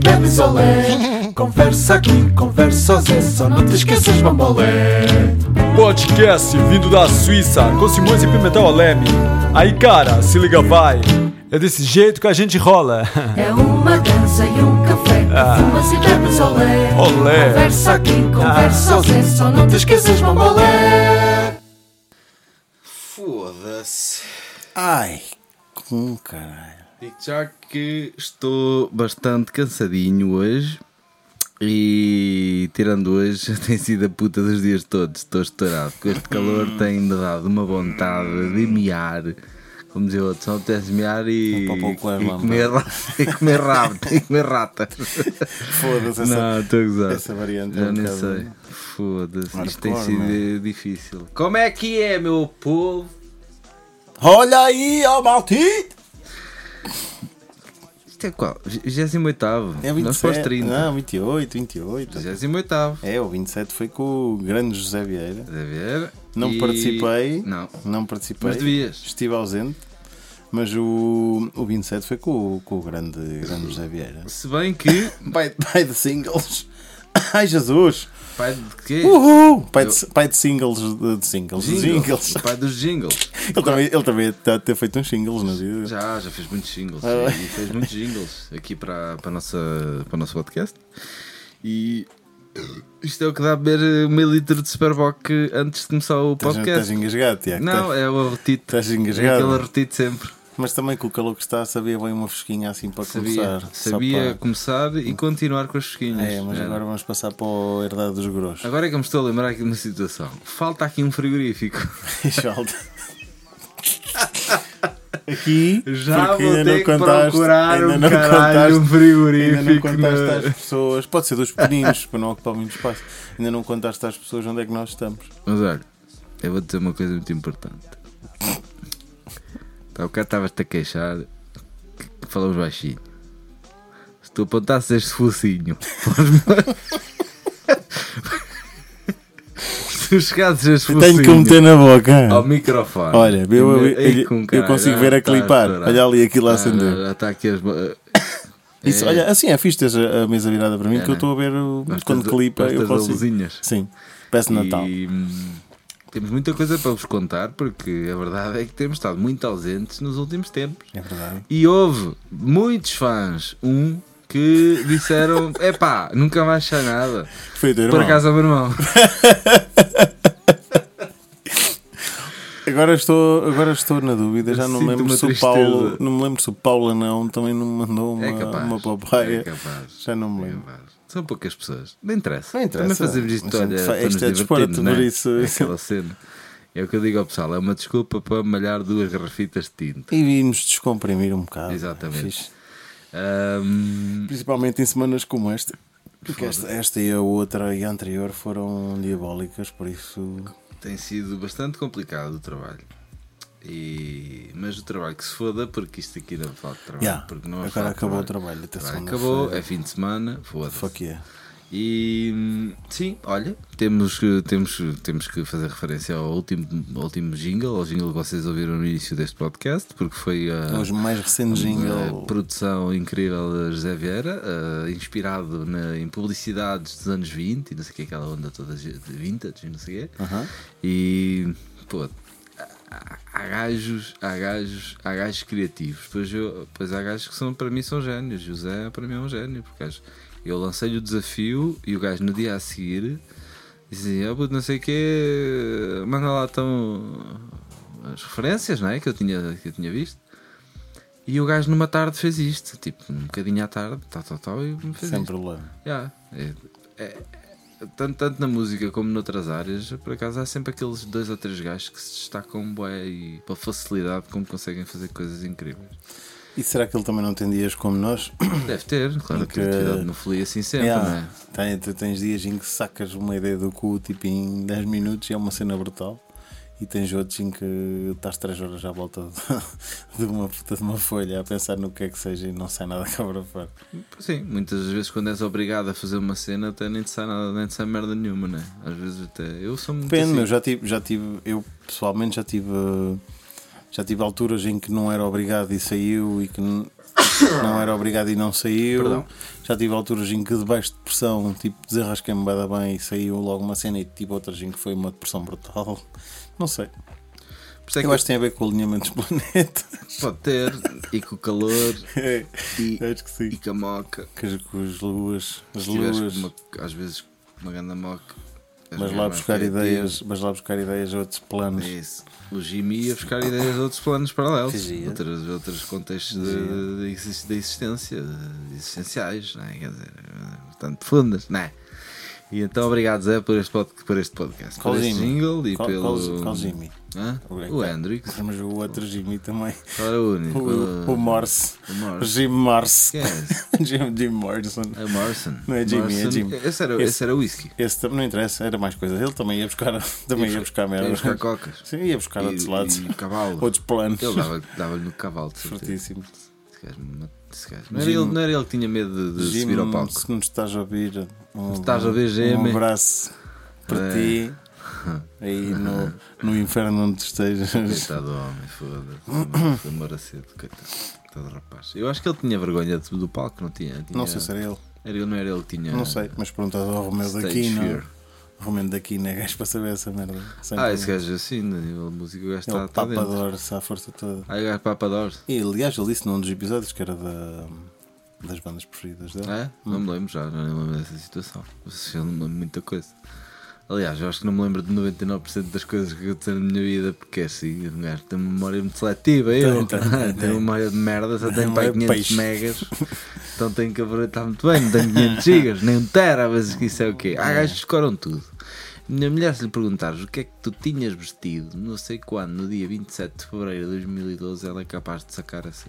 e bebes olé. Conversa aqui, conversa Zé, só não te esqueças bambolé. Podcast vindo da Suíça com Simões e Pimentel Aleme. Aí cara, se liga vai. É desse jeito que a gente rola. É uma dança e um café. Fumas e bebes olé. Olé. Conversa aqui, conversa Ah. Zé, só não te esqueças bambolé. Foda-se. Ai, com caralho. Digo já que estou bastante cansadinho hoje. E tirando hoje, tem sido a puta dos dias todos. Estou estourado. Com este calor tem-me dado uma vontade de miar. Como dizia outro, só apetece miar e, e, comer, e comer rabo, e comer rata. Foda-se essa. Não, estou a gozar. essa variante é Já um nem bocado- sei. Foda-se, isto tem Hardcore, sido difícil. Como é que é, meu povo? Olha aí, ó Maltito! Isto é qual? 28 É Nós para os 27. 30. Não, 28, 28. 28 É, o 27 foi com o grande José Vieira. Deve ver. Não E- participei. Não. Não participei. Mas devias. Estive ausente. Mas o, o 27 foi com, o- com o grande, grande José Vieira. Se bem que. Pai, pai de singles. Ai Jesus! Pai de quê? Uhul! Pai de, pai de singles. De, de singles. Jingles. jingles. Pai dos jingles. Ele também, ele também está a ter feito uns singles na vida. Já, já fez muitos jingles. Ah, e fez muitos jingles aqui para, para, a nossa, para o nosso podcast. E. Isto é o que dá a beber meio litro de Superboc antes de começar o Estás, estás podcast. engasgado, Tiago. Não, é o retite. Estás É engasgado. aquele retite sempre. Mas também com o calor que está, sabia bem uma fresquinha assim para Sabia, começar. Sabia para- começar e continuar com as fresquinhas. É, mas Era. agora vamos passar para o herdade dos grossos. Agora é que me estou a lembrar aqui de uma situação. Falta aqui um frigorífico. Falta. Aqui, Já porque vou ainda ter não contaste, procurar ainda um não contaste, um frigorífico. ainda não contaste às pessoas, pode ser dos pequeninos para não ocupar muito espaço. Ainda não contaste às pessoas onde é que nós estamos. Mas olha, eu vou dizer uma coisa muito importante. Tá, o cara estavas-te a queixar que falamos baixinho. Se tu apontasses este focinho Se tu chegasses este focinho Tenho que meter na boca. ao microfone. Olha, eu, eu, eu- eu consigo ver a está clipar. Olha ali aquilo a acender. Já está aqui as. Isso, É. olha, assim é fixe teres a mesa virada para mim, É, que eu né? estou a ver o- quando clipa. Eu consigo. Sim, Natal. E hum, temos muita coisa para vos contar, porque a verdade é que temos estado muito ausentes nos últimos tempos. É verdade. E houve muitos fãs, um, que disseram: epá, nunca mais sai nada. Foi teu Por irmão. acaso é o meu irmão. Agora estou, agora estou na dúvida, já não me lembro se o. Paulo, não me lembro se o Paulo não também não me mandou uma, É capaz. uma papaya. É capaz. Já não me É lembro. capaz. São poucas pessoas. Não interessa. Não interessa. Também fazemos isto, olha, fa- para isto é desporto, não é? isso- É aquela cena. É o que eu digo ao pessoal: é uma desculpa para malhar duas garrafitas de tinta. E vimos descomprimir um bocado. Exatamente. Ahm, Principalmente em semanas como esta. Porque esta, esta e a outra e a anterior foram diabólicas, por isso. tem sido bastante complicado o trabalho. E... Mas o trabalho que se foda, porque isto aqui não fala de trabalho. Yeah, porque não é agora acabou o trabalho. trabalho. Até Trabalho. Acabou, é fim de semana, foda-se. Fuck yeah. E sim, olha, temos, que- temos, temos que fazer referência ao último, ao último jingle, ao jingle que vocês ouviram no início deste podcast, porque foi a, Os mais recentes a jingle. produção incrível da José Vieira, eh, inspirado na- em publicidades dos anos 20 e não sei o que, aquela onda toda de vintage e não sei o quê. Aham. E pô, há- gajos, há gajos, há gajos criativos. Pois, eu, pois há gajos que são, para mim são génios. O Zé para mim é um gênio, porque eu lancei-lhe o desafio e o gajo no dia a seguir dizia, ah, puto, não sei o que, manda lá então as referências, não é? Que eu tinha, que eu tinha visto. E o gajo numa tarde fez isto, tipo, um bocadinho à tarde, tal, tal, tal, e me fez Sem isto. problema. Yeah, é- é- tanto, tanto na música como noutras áreas, por acaso há sempre aqueles dois ou três gajos que se destacam bué e pela facilidade como conseguem fazer coisas incríveis. E será que ele também não tem dias como nós? Deve ter, claro, a Porque- criatividade não flui assim sempre, Yeah. não é? Tem- tu tens dias em que sacas uma ideia do cu tipo em 10 minutos e é uma cena brutal. E tens outros em que estás 3 horas à volta de, uma puta de uma folha a pensar no que é que seja e não sai nada cá para fora. Sim, muitas vezes quando és obrigado a fazer uma cena até nem te sai nada, nem te sai merda nenhuma, né? Às vezes até. Eu sou muito Depende, assim. eu já tive, já tive, eu pessoalmente já tive já tive alturas em que não era obrigado e saiu e que, não era obrigado e não saiu. Perdão. Já tive alturas em que debaixo de pressão, tipo, desenrasquei-me bada bem e saiu logo uma cena e tive outras em que foi uma depressão brutal. Não sei. Por isso é Eu que acho que tem a ver com o alinhamento dos planetas. pode ter, e com o calor, É, e, acho que sim. e com a moca. Com as, com as luas. As Se tiveres luas. uma- às vezes uma grande moca. Mas lá buscar criativo. ideias, mas lá buscar ideias a outros planos. É isso. O Jimmy ia buscar ideias de outros planos paralelos, Fugia. outros, outros contextos de, de, exis- de existência, de existenciais, não é? Quer dizer, bastante profundas, não é? E então, obrigado, Zé, por este, pod, por este podcast, Qual por este jingle e Qual- pelo. qual Jimmy? Hã? O- O Hendrix. Mas o outro Jimmy também. Era o único? O, o Morse. O O Morse. Jim Morse. Quem é? Jim, Jim Morrison. É Morrison. Não é Jimmy, é Morrison. Jimmy. Esse era, Esse- esse era whisky. Esse também não interessa, era mais coisa. Ele também ia buscar, também ia buscar merda. Ia buscar cocas. Sim, ia buscar outros lados. E, e cavalo. Outros planos. Ele dava- dava-lhe no cavalo, de certeza. Fortíssimo. Esse gajo me. Não, era Jim- ele, não era ele que tinha medo de, de Jim, subir ao palco. se nos estás a ouvir, um, estás a um GM. abraço para É. ti. Aí no, no inferno onde estejas. Coitado do homem, foda-se. Foi moracedo, coitado. Coitado rapaz. Eu acho que ele tinha vergonha do palco, não tinha? Tinha- Não sei se era ele. Era ele, não era ele que tinha. Não sei, mas perguntado ao Romeu daqui, não. Fear. O Romeu daqui não é gajo para saber essa merda. Sempre Ah, esse gajo assim, né? o músico o gajo está dentro. papador-se à força toda. Ah, o gajo papador. E aliás, ele disse num dos episódios que era da, das bandas preferidas dele. É? Não me lembro já, já nem lembro dessa situação. Eu não me lembro de muita coisa. Aliás, eu acho que não me lembro de 99% das coisas que aconteceram na minha vida, porque é assim, um gajo tem uma memória muito seletiva. Eu Tem, tenho uma memória de merda, só tenho para de 500 peixe. megas, então tenho que aproveitar muito bem. Não tenho 500 gigas, nem um tera, que isso é o quê? Há gajos que escoram tudo. Minha mulher, se lhe perguntares o que é que tu tinhas vestido, não sei quando, no dia 27 de fevereiro de 2012, ela é capaz de sacar essa.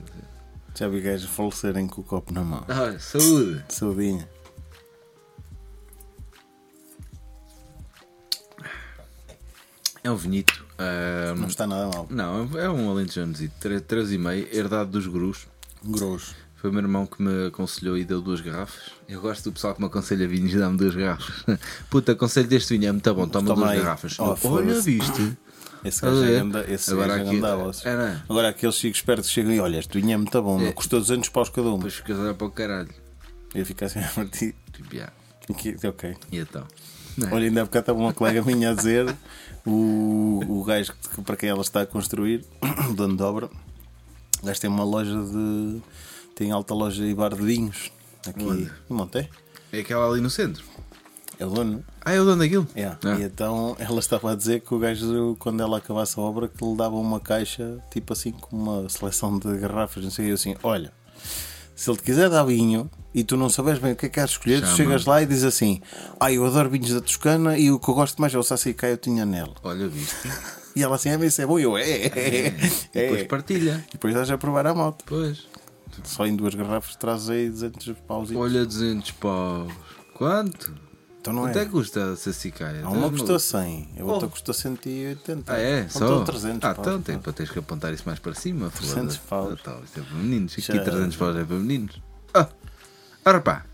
Já vi gajos falecerem com o copo na mão. Ah, saúde! Saudinha. É um vinito. ah, Não está nada mal. Não, é um alentejanozito, 3,5, herdado dos grus. Grosso. Foi o meu irmão que me aconselhou e deu duas garrafas. Eu gosto do pessoal que me aconselha vinhos e dá-me duas garrafas. Puta, aconselho deste vinho é muito bom, toma, Toma duas aí. garrafas. Oh, Olha, viste? Esse gajo é ganda- esse Agora gajo é aqui- é, é? Agora aqueles chicos espertos chegam e olha, este vinho é muito bom, É. custou 200 paus cada um. Depois ficas a olhar para o caralho. Eu fico assim a partir. Tipo, yeah. Que- Ok. E então? Olha, ainda há bocado estava uma colega minha a dizer o, o gajo que, para quem ela está a construir, o dono de obra, o gajo tem uma loja de. Tem alta loja e bar de vinhos aqui Onde? em Monte. É aquela ali no centro. É o dono. Ah, é o dono daquilo? É. Ah. E então ela estava a dizer que o gajo, quando ela acabasse a obra, que lhe dava uma caixa, tipo assim, com uma seleção de garrafas, não sei, eu assim, olha, se ele te quiser dar vinho e tu não sabes bem o que é que has de escolher, tu Chama. chegas lá e dizes assim, ah, eu adoro vinhos da Toscana e o que eu gosto mais é o Sassicaia Tinhanel. Olha, viste? E ela assim, mas isso é bom, eu, é, é, é. E depois é. partilha. E depois estás a provar a moto. Pois. Só em duas garrafas traz aí 200 pauzinhos. Olha, 200 paus. Quanto? Então não Quanto é é. que custa a Sassicaia? Uma maluco? 100, a outra Oh. custou 180. Ah, é? Então Só? 300 ah, paus, então pá. tem, para teres que apontar isso mais para cima. 300 foda-se. paus. Ah, tá, isso é para meninos. Aqui Já- 300 paus é para meninos. Ah, ora pá.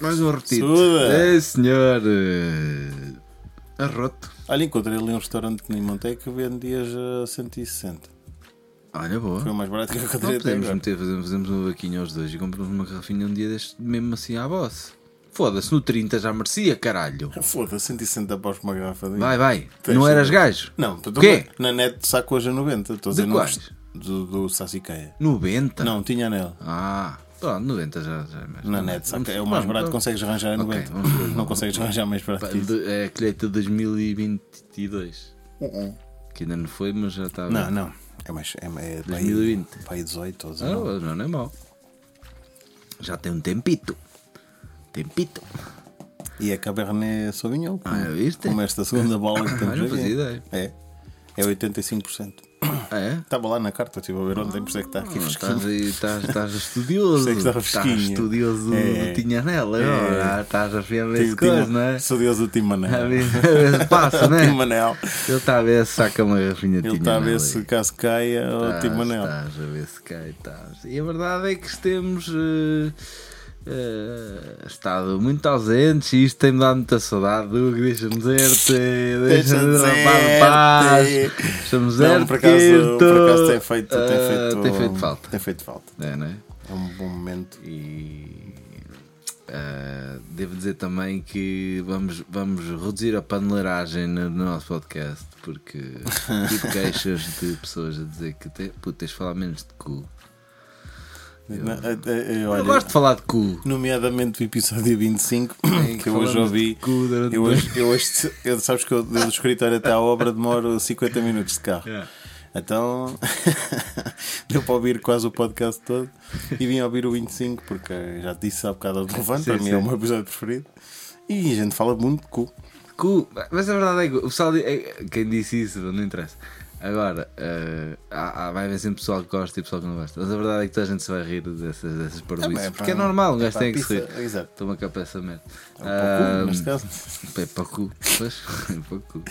Mais um. Suda. É, senhor. eh, Arroto. Olha, encontrei ali um restaurante em Montei que vendias a 160. Olha, boa. Foi o mais barato que eu Não encontrei até podemos meter, fazemos, fazemos uma vaquinha aos dois e compramos uma garrafinha um dia deste, mesmo assim à boss. Foda-se, no 30 já merecia, caralho. Foda-se, 160 paus por uma garrafa de. Vai, vai. Tens Não eras gajo? Não, tu Quê? na net saco hoje a 90. Estou a De quais? do, do Sassicaia. 90? Não, tinha nela. Ah, pronto, 90 já, já é mais. Na net, saca, é o mais Vamos- barato que vamos- consegues arranjar em Ok, 90. vamos ver. Não consegues arranjar mais barato que isso. É a colheita de 2022. Que ainda não foi, mas já está. Não, não. É mais. É, é para aí- 2020. para aí 18 ou Ah, 19. não, não é mau. Já tem um tempito. Tempito. E é Cabernet Sauvignon. Ah, viste? Como esta segunda bola que Ah, temos ideia. É. É 85%. Ah, é? Estava lá na carta, estive a ver ontem, por isso é que está aqui Ah, fresquinho. Estás estás, estudioso. Estava estás estudioso É. do Tinhanela. É. É. Estás a ver esse Tinha- coisa, não é? Deus do Tim A ver se passa, não é? Tim Manel. Ele está a ver se saca uma garrafinha de Ele está a ver se caso caia o Estás, Tim Manel. Estás a ver se cai, estás. E a verdade é que temos. eh, eh, estado muito ausentes e isto tem-me dado muita saudade. Hugo, deixa-me dizer-te, deixa-me dizer, rapaz, de paz. Deixa-me dizer-te por acaso, por acaso tem feito, tem eh, feito, tem feito falta. Tem feito falta. É, não é? É um bom momento. E eh, devo dizer também que vamos, vamos reduzir a paneleiragem no, no nosso podcast porque tive queixas de pessoas a dizer que te, tens de falar menos de cu. Não, eh, eh, Eu olha, gosto de falar de cu. nomeadamente o episódio 25, Em que eu hoje ouvi. Eu hoje, eu hoje eu, sabes que eu do escritório até à obra demoro 50 minutos de carro. Yeah. Então deu para ouvir quase o podcast todo e vim ouvir o 25 porque já te disse há bocado ao telefone, Sim, para mim é sim. o meu episódio preferido. E a gente fala muito de cu. Cu, mas a verdade é que o pessoal. é- quem disse isso, não interessa. Agora, eh, há, há- vai haver sempre pessoal que gosta e pessoal que não gosta. Mas a verdade é que toda a gente se vai rir dessas, dessas. É, porque é normal, um é gajo tem que se rir. Exato. Toma cá para essa merda. É um pouco, caso. É para o cu. Pois, é para o cu.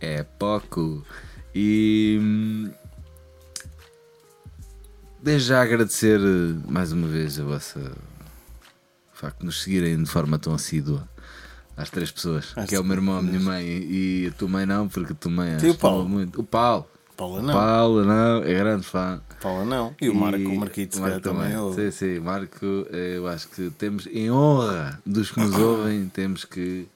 É para o cu. E. hum, Desde já agradecer eh, mais uma vez a vossa. O facto de nos seguirem de forma tão assídua. Às três pessoas, Às que é o meu irmão, a minha mãe e a tua mãe não, porque a tua mãe E o Paulo? muito. O Paulo, Paula não. Paulo não, é grande fã. Paula não. E o Marco, o Marquito, o se Marco também. ouve. Sim, sim, Marco, eh, eu acho que temos, em honra dos que nos ouvem, temos que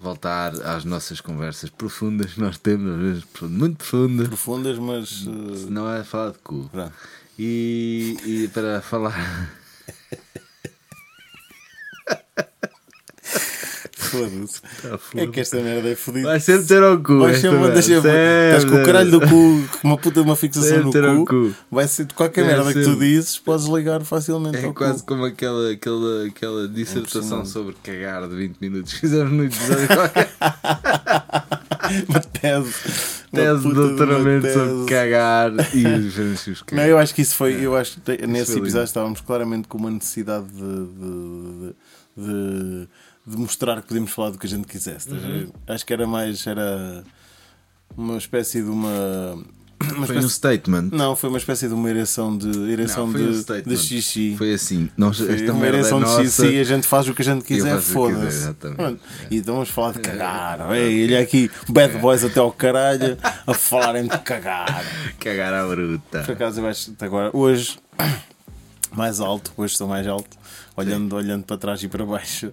voltar às nossas conversas profundas que nós temos, às vezes muito profundas, Profundas, mas. se eh, não é falar de cu. pronto. E, e para falar. Foda-se. Tá É que esta merda é fodida. Vai sempre ter ao cu. Vai sempre, merda. deixa Estás com o caralho do cu, uma puta de uma fixação Sempre no cu. cu. Vai ser de qualquer É merda que tu dizes, podes ligar facilmente É quase cu. como aquela, aquela, aquela dissertação Impressionante. sobre cagar de 20 minutos fizemos no episódio qualquer. Uma tese. Uma tese de doutoramento uma sobre cagar e os franciscos Não, eu acho que isso foi. Eu acho que nesse episódio estávamos claramente com uma necessidade de, de, de, de mostrar que podíamos falar do que a gente quisesse. Uhum. Acho que era mais. Era uma espécie de uma. uma Foi um espécie- statement. Não, foi uma espécie de uma ereção de, ereção Não, foi um de, de xixi. Foi assim. Nós, Foi esta uma é ereção de nossa. xixi, a gente faz o que a gente quiser, foda-se. exatamente. Pronto. E então vamos falar de cagar. Ei, ele é aqui, bad boys até ao caralho, a falarem de cagar. Cagar à Por bruta. acaso eu acho que agora, hoje, mais alto, hoje estou mais alto, olhando, olhando para trás e para baixo.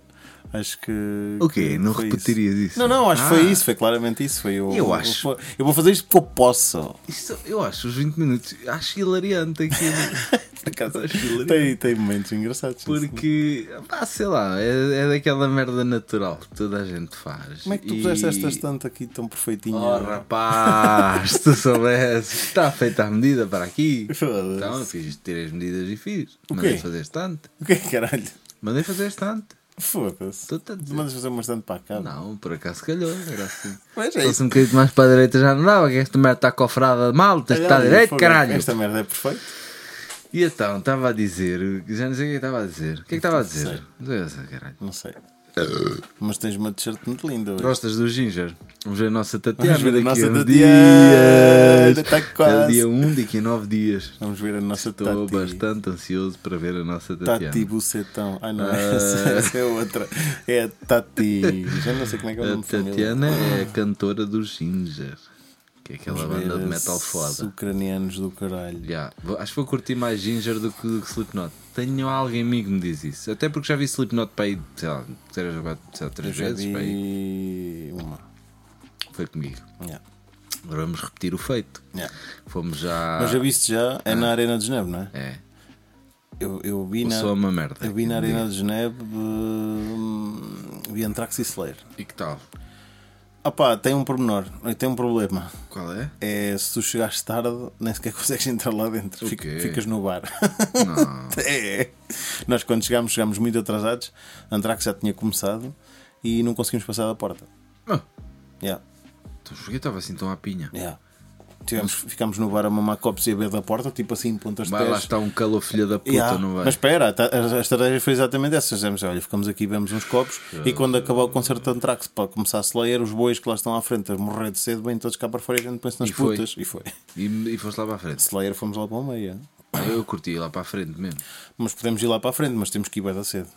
Acho que. O quê? Não repetirias isso? Não, não, acho que Ah. foi isso, foi claramente isso. Foi o, Eu acho. o- eu vou fazer isto porque eu posso. Isto, eu acho os 20 minutos. Acho hilariante aquilo. Acaso, Acho hilariante. tem, tem momentos engraçados. Porque, pá, sei lá, é, é daquela merda natural que toda a gente faz. Como é que tu E- puseste esta estante aqui tão perfeitinha? Oh, rapaz, se tu soubesses, está feita a medida para aqui. Então, eu fiz, tirei as medidas e fiz. O Mandei quê? fazer estante. O que é que caralho? Mandei fazer estante. Foda-se. A dizer. Mandas fazer uma estante para cá. Não, por acaso calhou, era assim. Mas Se é fosse isso. um bocadinho mais para a direita já não dava, que esta merda está cofrada de mal, tens de estar Olha, direito, caralho. Esta merda é perfeita. E então, estava a dizer, já não sei o que estava a dizer. O que é que estava a dizer? Não sei, caralho. Não sei. Mas tens uma t-shirt muito linda. hoje. Gostas do Ginger? Vamos ver a nossa Tatiana Vamos ver a daqui nossa a Tatiana. Está quase. É dia 1, daqui a 9 dias. Vamos ver a nossa Estou Tati. bastante ansioso para ver a nossa Tatiana. Tati Bucetão. Ai não, Ah. essa, essa é outra. É a Tati. Já não sei como é que é o A nome família. Tatiana é a cantora do Ginger, que é aquela Vamos banda de metal foda. Ucranianos do caralho. Yeah. Acho que vou curtir mais Ginger do que, do que Slipknot. Tenho alguém amigo que me diz isso. Até porque já vi Slipknot para aí, sei lá, três, ou sei lá, três vezes. para aí. vi uma. Foi comigo. Yeah. Agora vamos repetir o feito. Yeah. Fomos já. Mas já viste já? É na Arena de Genebra, não é? É. Eu, eu vi O na. som é uma merda. Eu vi na Arena de Genebra. hum, vi Anthrax e Slayer. E que tal? Ah pá, tem um pormenor, tem um problema. Qual é? É se tu chegares tarde, nem sequer consegues entrar lá dentro. O ficas no bar. Não. É. Nós quando chegámos, chegámos muito atrasados. Anthrax já tinha começado e não conseguimos passar da porta. Ah, Yeah, então porquê estava assim tão à pinha? yeah. Tivemos, ficámos no bar a mamar copos e a da porta, tipo assim, pontas de Vai lá pés. está um calor filha da puta, Yeah, não vai? Mas espera, a, a- a estratégia foi exatamente essa. Dizemos, olha, ficamos aqui, bebemos uns copos e quando acabar o concerto de Anthrax para começar a Slayer, os bois que lá estão à frente a morrer de cedo, bem todos cá para fora e a gente pensa nas E foi. putas. E foi. E, e foste lá para a frente. Slayer fomos lá para o meio. Eu curti lá para a frente mesmo. Mas podemos ir lá para a frente, mas temos que ir bem da cedo.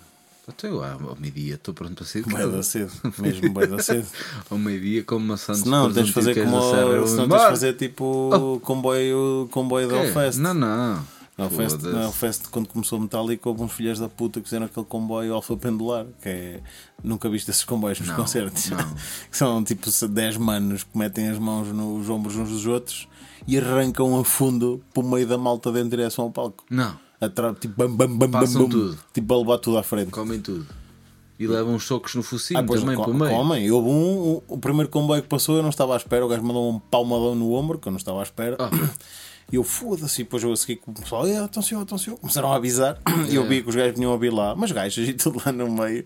Até eu, ao meio-dia, estou pronto para sair Bem da cedo, mesmo bem da cedo. Ao meio-dia, como de Se não, tens de fazer como. Se não, tens de fazer tipo comboio, comboio da Hellfest. Não, não. Na Foda-se. na Hellfest, quando começou Metallica, houve uns filhos da puta que fizeram aquele comboio alfa pendular. Que é. Nunca viste esses comboios nos Não, concertos. não. que são tipo 10 manos que metem as mãos nos ombros uns dos outros e arrancam a fundo pelo meio da malta dentro em direção ao palco. Não, Atrás, tipo, bam, bam, bam, bam, Passam bam, tudo. tipo a levar tudo à frente. comem tudo. E levam uns socos no focinho Ah, pois, também, co- pelo meio. comem. Houve um, um- o primeiro comboio que passou, eu não estava à espera. O gajo mandou um palmadão no ombro, que eu não estava à espera. Ah. E eu foda-se. E depois eu a seguir com o pessoal, "Eh, atenção, atenção. Começaram a avisar. E eu vi que os gajos vinham a vir lá. Mas gajos e tudo lá no meio.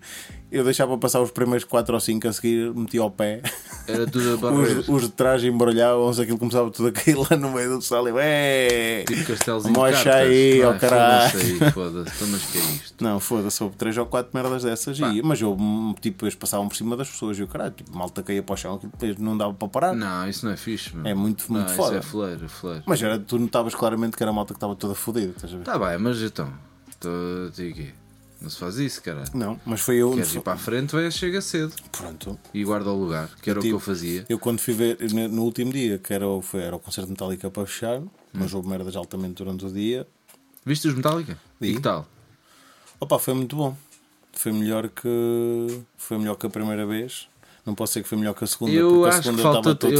Eu deixava passar os primeiros 4 ou 5 a seguir, metia ao pé. Era tudo a barreira. Os, os de trás embrulhavam-se, aquilo começava tudo a cair lá no meio do pessoal. E eu, "Eh, Tipo castelozinho de Mocha aí, ó Vai, caralho. Foda-se. Então, mas que é isto? Não, foda-se, houve 3 ou 4 merdas dessas. E, mas eu, hum, tipo, eles passavam por cima das pessoas. E o caralho, tipo, malta caía para o chão, depois não dava para parar. Não, isso não é fixe, meu. É muito, não, muito isso foda. é fleiro, é fleiro. Mas era, tu notavas claramente que era a malta que estava toda fodida, estás a ver? Tá bem, mas então. Digo aqui. Não se faz isso, cara. Não, mas foi eu. Queres ir para a frente, vai, chega cedo Pronto. e guarda o lugar, que era o que eu fazia. Eu quando fui ver no último dia, que era, o- foi, era o concerto de Metallica para fechar, mas houve merdas altamente durante o dia. Viste os Metallica? E Vi. que tal? Opa, foi muito bom. Foi melhor que. Foi melhor que a primeira vez. Não posso ser que foi melhor que a segunda, Eu a acho que segunda falta. estava todo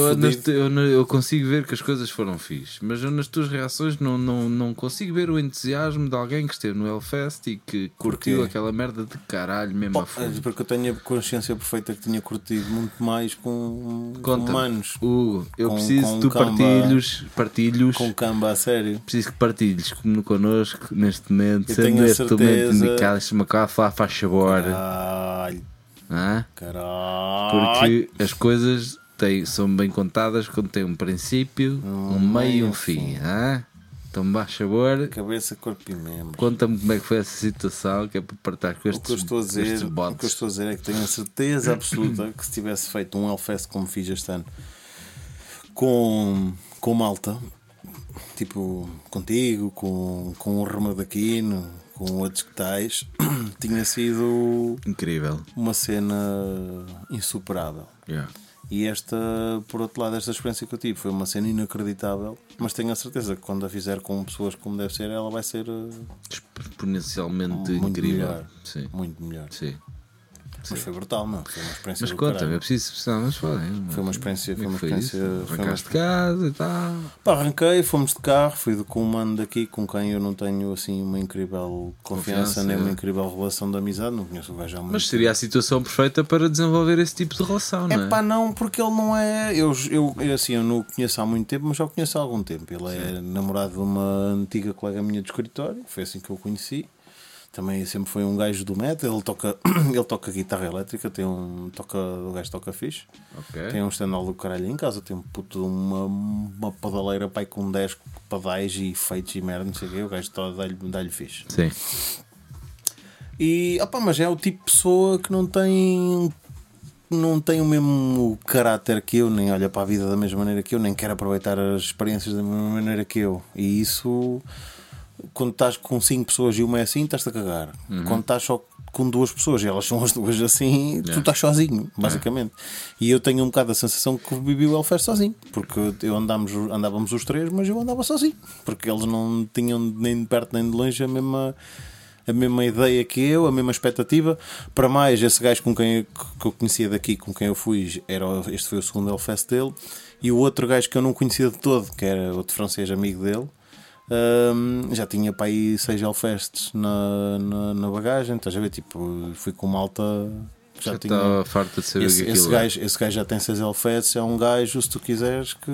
Eu, eu, eu consigo ver que as coisas foram fixe, mas eu nas tuas reações não, não, não consigo ver o entusiasmo de alguém que esteve no Hellfest e que curtiu Porquê? aquela merda de caralho mesmo a É fundo. Porque eu tenho a consciência perfeita que tinha curtido muito mais com, com humanos, Hugo, eu Com- preciso com que tu camba- partilhos, partilhos com camba a sério. preciso que partilhes como connosco neste momento, sendo a este momento indicado, deixa-me cá faz favor, Caralho, porque as coisas têm, são bem contadas quando tem um princípio, um meio e um fim, hã? Então, faz favor, Cabeça, corpo e membro. conta-me como é que foi essa situação, que é para partar com O que eu estes, estou a dizer, estes o que eu estou a dizer é que tenho a certeza absoluta que se tivesse feito um Hellfest como fiz este ano com, com malta, tipo contigo, com, com o Remadaquino, com outros que tais, tinha sido Incrível. uma cena insuperável. Yeah. E esta, por outro lado, esta experiência que eu tive foi uma cena inacreditável, mas tenho a certeza que quando a fizer com pessoas como deve ser, ela vai ser eh, Exponencialmente Muito incrível. melhor. Sim, muito melhor. sim. Mas foi brutal, não? Foi uma experiência Mas conta-me, caralho. eu preciso. Não, mas foda Foi uma experiência, foi uma Foi experiência. Foi uma... Arrancaste de casa e tal. Pá, arranquei, fomos de carro, fui com um mano daqui com quem eu não tenho assim uma incrível confiança, nem uma é. incrível relação de amizade, não conheço o gajo há muito Mas seria a situação perfeita para desenvolver esse tipo de relação, não é? É pá, não, porque ele não é. Eu, eu, eu, assim, eu não o conheço há muito tempo, mas já o conheço há algum tempo. Ele é namorado de uma antiga colega minha de escritório, foi assim que eu o conheci. Também sempre foi um gajo do metal, ele toca, ele toca guitarra elétrica, tem um, toca, o gajo toca fixe. Ok. Tem um estandal do caralho em casa, tem um puto, uma, uma pedaleira pai com 10 pedais e efeitos e merda, não sei o quê. O gajo dá-lhe dá fixe. Sim. E, opá, mas é o tipo de pessoa que não tem. Não tem o mesmo caráter que eu, nem olha para a vida da mesma maneira que eu, nem quer aproveitar as experiências da mesma maneira que eu. E isso, quando estás com 5 pessoas e uma é assim, estás-te a cagar. Quando estás só com duas pessoas e elas são as duas assim, tu estás sozinho, basicamente. E eu tenho um bocado a sensação que vivi o Hellfest sozinho, porque eu andámos, andávamos os três, mas eu andava sozinho, porque eles não tinham nem de perto nem de longe a mesma a mesma ideia que eu, a mesma expectativa. Para mais, esse gajo com quem eu, que eu conhecia daqui, com quem eu fui, era, este foi o segundo Hellfest dele, e o outro gajo que eu não conhecia de todo, que era outro francês amigo dele. Hum, já tinha para aí seis Hellfests na, na, na bagagem, estás a ver? Tipo, fui com malta. Já, Já tinha. estava farta de saber Esse, que esse, é. gajo, esse gajo já tem seis Hellfests, é um gajo, se tu quiseres, que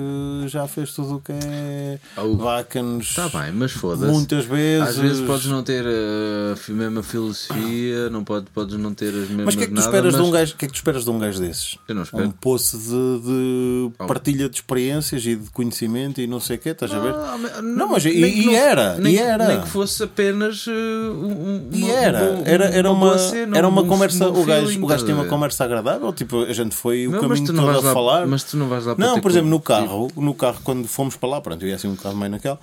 já fez tudo o que é Oh, Vacans Está bem, mas foda-se. muitas vezes. Às vezes podes não ter a fi- mesma filosofia, não pode, podes não ter as mesmas Mas o que é que tu nada, esperas de mas um gajo? O que é que tu esperas de um gajo desses? Eu não espero. Um poço de, de Oh. partilha de experiências e de conhecimento e não sei o quê, estás a ver? Ah, mas- Não, mas e- e não- era, nem, e era. Nem que fosse apenas uh, um, E uma- era, uma- era, era uma uma, cena, era uma um- conversa. um o gajo estás tem a uma ver? conversa agradável. Tipo, a gente foi o Não, caminho todo a lá, falar. Mas tu não vais lá para Não, ter por exemplo, no carro, no carro, quando fomos para lá, pronto, eu ia assim um bocado meio naquela,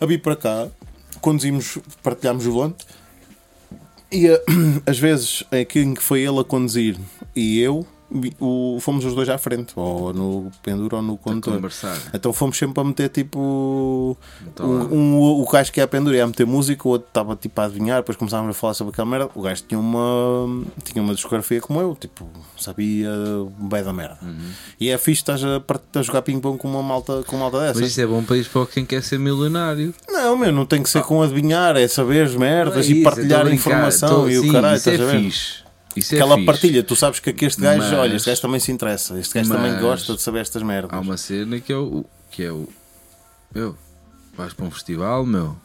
a vir para cá, conduzimos, partilhámos o volante E eh, às vezes, aqui em que foi ele a conduzir e eu, o, fomos os dois à frente, ou no penduro ou no condutor. Então fomos sempre a meter tipo. Então. Um, um- o gajo que ia a pendura ia a meter música, o outro estava tipo a adivinhar, depois começávamos a falar sobre aquela merda. O gajo tinha uma, tinha uma discografia como eu, tipo, sabia bem da merda. Uhum. E é fixe estás a, a jogar ping-pong com uma malta, com uma malta dessas. Mas isso é bom para isso para quem quer ser milionário. Não, meu, não tem que ser com adivinhar, é saber as merdas É e isso, partilhar a brincar, informação tô- e o sim, caralho, isso é estás a ver? fixe. Isso é Aquela fixe. partilha, tu sabes que aqui este gajo, Mas- olha, este gajo também se interessa, este gajo também gosta de saber estas merdas. Há uma cena que é o. Que é o meu, vais para um festival, meu.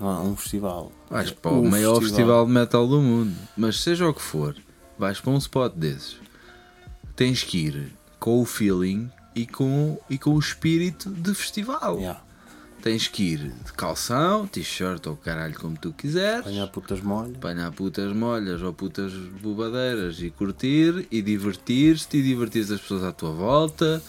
Ah, um festival. Vais para o, maior festival. de metal do mundo. Mas seja o que for, vais para um spot desses. Tens que ir com o feeling e com, e com o espírito de festival. Yeah. Tens que ir de calção, t-shirt ou caralho como tu quiseres. Apanhar putas molhas. apanhar putas molhas ou putas bobadeiras e curtir e divertir-te e divertir as pessoas à tua volta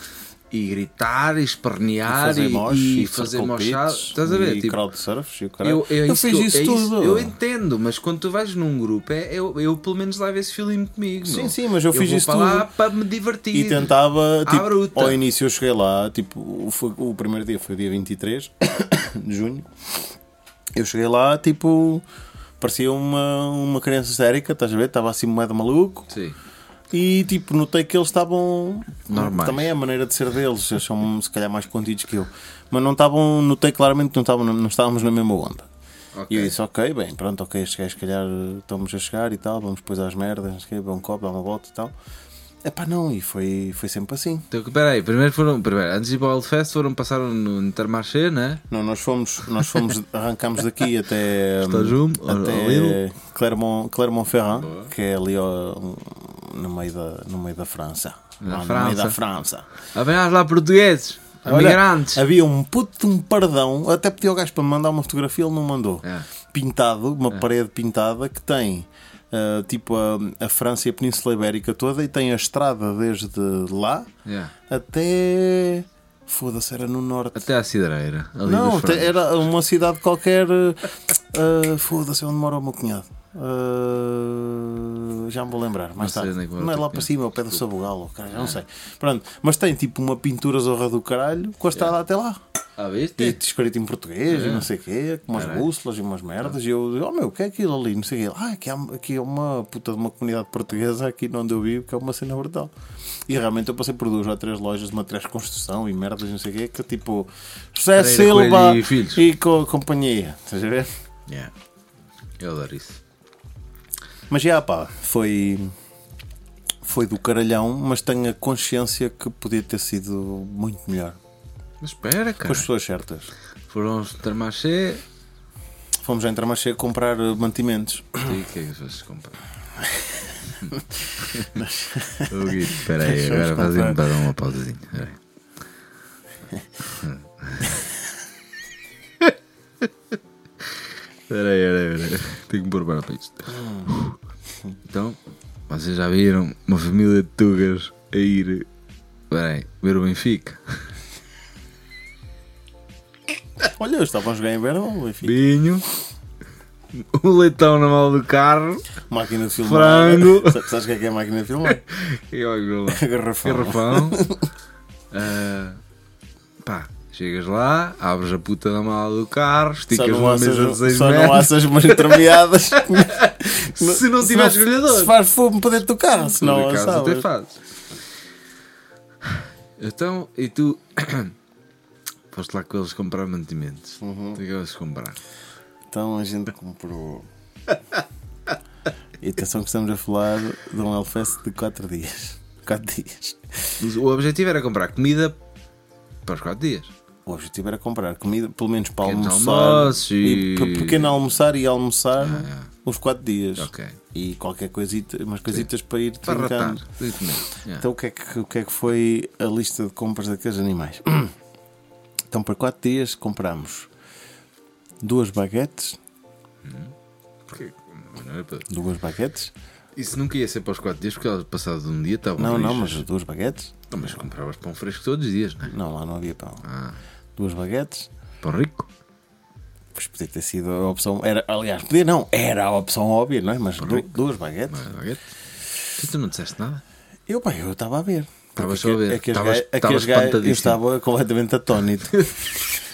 e gritar e espernear fazer e, mosh, e e fazer circle mochado. pits, Estás a ver? E Tipo, crowd surfs e o caralho. eu, Eu isso fiz eu- isso é tudo. eu entendo, mas quando tu vais num grupo, é, eu, eu pelo menos levo esse feeling comigo. Sim, meu. sim, mas eu fiz vou isso para lá tudo. para me divertir. E tentava, tipo, ao início eu cheguei lá, tipo, o, foi- o primeiro dia foi o dia 23 de junho. Eu cheguei lá, tipo, parecia uma, uma criança histérica, estás a ver? Estava assim moeda maluco. Sim. E tipo, notei que eles estavam. Normais. Também é a maneira de ser deles, eles são se calhar mais contidos que eu. Mas não estavam, notei claramente que não, estavam, não estávamos na mesma onda. E Ok. eu disse, ok, bem, pronto, ok, estes gajos se calhar estamos a chegar e tal, vamos depois às merdas, não sei o quê, beber um copo, dar uma volta e tal. Epá, não, e foi, foi sempre assim. Então, espera aí, primeiro foram, primeiro, antes de ir para o Old Fest foram, passaram no Intermarché, né? Não, nós fomos, nós fomos, arrancámos daqui até, ao até. Clermont, Clermont-Ferrand, que é ali ó, no, meio da, no meio da França. Na Lá No meio da França. França. Apanhas lá portugueses, imigrantes. Havia um puto de um pardão, até pedi ao gajo para me mandar uma fotografia, ele não mandou. É. Pintado, uma parede pintada que tem ah, tipo a, a França e a Península Ibérica toda e tem a estrada desde lá Yeah. até. Foda-se, era no norte. Até à cidreira. Não, era uma cidade qualquer. ah, Foda-se, onde mora o meu cunhado. Ah, já me vou lembrar, mais Não tarde. é Não é o lá para cima, ao pé do Sabugal, não sei. Pronto, mas tem tipo uma pintura zorra do caralho com a estrada até lá. Ah, E viste? escrito em português É. e não sei o quê, com umas Caralho. bússolas e umas merdas. E eu digo, oh meu, o que é aquilo ali? Não sei o quê. Ah, aqui, há, aqui é uma puta de uma comunidade portuguesa aqui onde eu vivo, que é uma cena brutal. E realmente eu passei por duas ou três lojas de materiais de construção e merdas e não sei o quê, que tipo José Silva e e co companhia. Estás a ver? Yeah. Eu adoro isso. Mas já pá, foi. Foi do caralhão, mas tenho a consciência que podia ter sido muito melhor. Mas espera, Com cara. as pessoas certas. Foram aos Intermarché. Fomos a Intermarché comprar eh, mantimentos. E o que é que vocês compraram? Ô, Guido, espera aí, agora comprar. para dar uma pausazinha. Espera aí. Espera aí, espera aí, espera aí. Tenho que pôr para para isto. Então, vocês já viram uma família de tugas a ir espera aí, ver o Benfica? Olha, eu estava a jogar em verão, enfim. Vinho, o leitão na mala do carro Máquina de filmar. Frango. Sabes o que é que é máquina de filmar? e olha lá. Garrafão. garrafão. Ah, pá, chegas lá, abres a puta da mala do carro, esticas não, uma mesa de essas, 6 só não há metros. essas umas intermeadas. Se não tiveres grelhador. Se faz fogo para dentro do carro, Se por acaso até fazes. Então, e tu foste lá com eles comprar mantimentos. Uhum. O que é comprar? Então a gente comprou. E atenção que estamos a falar de um Hellfest de 4 dias. 4 dias. O objetivo era comprar comida para os 4 dias. O objetivo era comprar comida, pelo menos para Pequenos almoçar. almoços e- pe- pequeno almoçar e almoçar Ah, os 4 dias. Ok. E qualquer coisita, umas coisitas para ir Para ratar. trincando. Yeah. Então o que, é que, o que é que foi a lista de compras daqueles animais? Então para 4 dias compramos duas baguetes, Porquê? Não era para- duas baguetes. Isso nunca ia ser para os 4 dias, porque elas passado de um dia estavam Não, não, mas duas baguetes. Não, mas compravas pão fresco todos os dias, não é? Não, lá não havia pão. Ah, Duas baguetes, pão rico? Pois podia ter sido a opção. Era, aliás, podia não, era a opção óbvia, não é? Mas du- duas baguetes. Mas, baguete. Tu, tu não disseste nada? Eu, pá, eu estava a ver. Porque só a ver. É Estavas- é gai- Eu espantadíssimo. estava completamente atónito.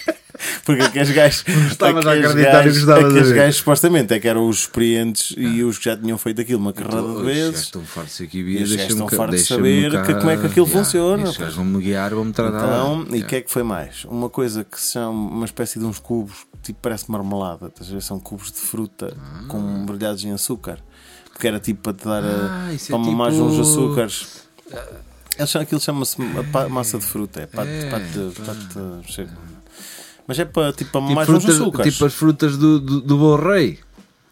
Porque aqueles gajos. estavas a acreditar no que gajos- estavas a aqueles gajos supostamente é que eram os experientes e os que já tinham feito aquilo uma carrada de os vezes. gajos estão fartos aqui, E os gajos estão fartos de saber que- como é que aquilo Yeah, funciona, pá. gajos vão-me guiar, vão-me tratar. Então, e o Yeah. que é que foi mais? Uma coisa que chama uma espécie de uns cubos, tipo parece marmelada, a? São cubos de fruta com embrulhados em açúcar. Porque era tipo para te dar Ah, a, é mamar tipo- uns açúcares. Eles aquilo chama-se ma- pa- massa de fruta, é para, É, para, te- para te- chega. Mas é para tipo Tipo, uns frutas- açúcares. tipo as frutas do, do, do Bom Rei.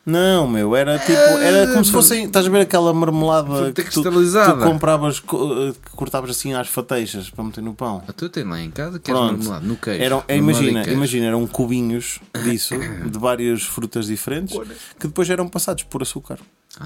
Não, meu, era tipo, era como se fossem, estás a ver aquela marmelada que tu, tu compravas, co- que cortavas assim às fateixas para meter no pão. Ah, tu tens lá em casa que és Pronto. marmelado, no queijo. Eram, é, marmelada imagina, imagina, eram cubinhos disso, de várias frutas diferentes, que depois eram passados por açúcar.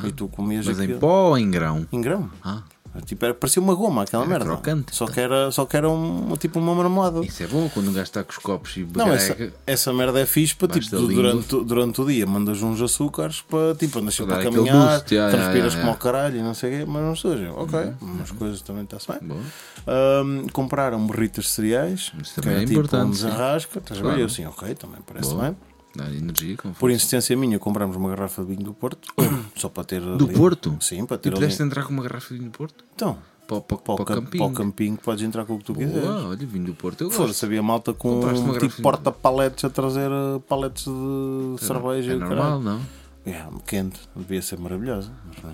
e tu comias Ah, Mas em aquilo pó ou em grão? em grão. Ah, Tipo, era, parecia uma goma aquela Era merda. crocante. Só que era, só que era um, tipo uma marmelada. isso é bom quando um gajo está com os copos e Não, essa, essa merda é fixe para tipo, durante, o- durante o dia mandas uns açúcares para tipo, andas sempre a caminhar, yeah, transpiras yeah, como ao caralho e não sei o quê, mas não suja. Ok, umas coisas também está-se bem. Ahm, compraram burritas de cereais, Isso que também era é tipo importante, um sim. desarrasca, estás a ver? Claro. Eu assim, ok, também parece Boa. bem. Energia, com Por insistência minha, compramos uma garrafa de vinho do Porto, só para ter. Do ali- Porto? Sim, para ter ali. pudeste entrar com uma garrafa de vinho do Porto? Então, Para, para, para o, para o cam- campinho. para o campinho podes entrar com o que tu quiseres. Olha, vinho do Porto. Eu gosto. havia malta com uma tipo porta-paletes a trazer uh, paletes de cerveja É e o normal, caralho. não? É, quente, devia ser maravilhosa. não é.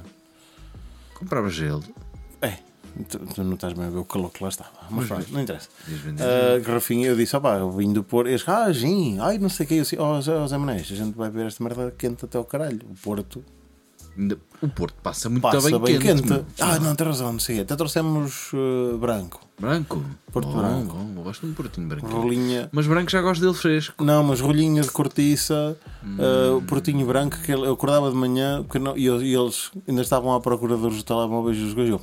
Comprava gelo. Tu, tu não estás bem a ver o calor que lá estava. Mas pronto, não interessa. A garrafinha, eu disse, opá, eu vim do Porto. Eles, ah, gin, ai, não sei o que. Eu disse, oh, Zé, oh, Manés, a gente vai ver esta merda quente até ao caralho. O Porto O Porto passa muito passa bem, bem, quente. meu. Ah, não, tem razão, não sei. Até trouxemos uh, branco, Branco? Porto bom, branco. Eu gosto de um portinho branco. rolinha. Mas branco já gosto dele fresco. Não, mas rolinha de cortiça, Hum. uh, portinho branco, que eu acordava de manhã não- e, e eles ainda estavam à procura dos telemóveis dos gajos.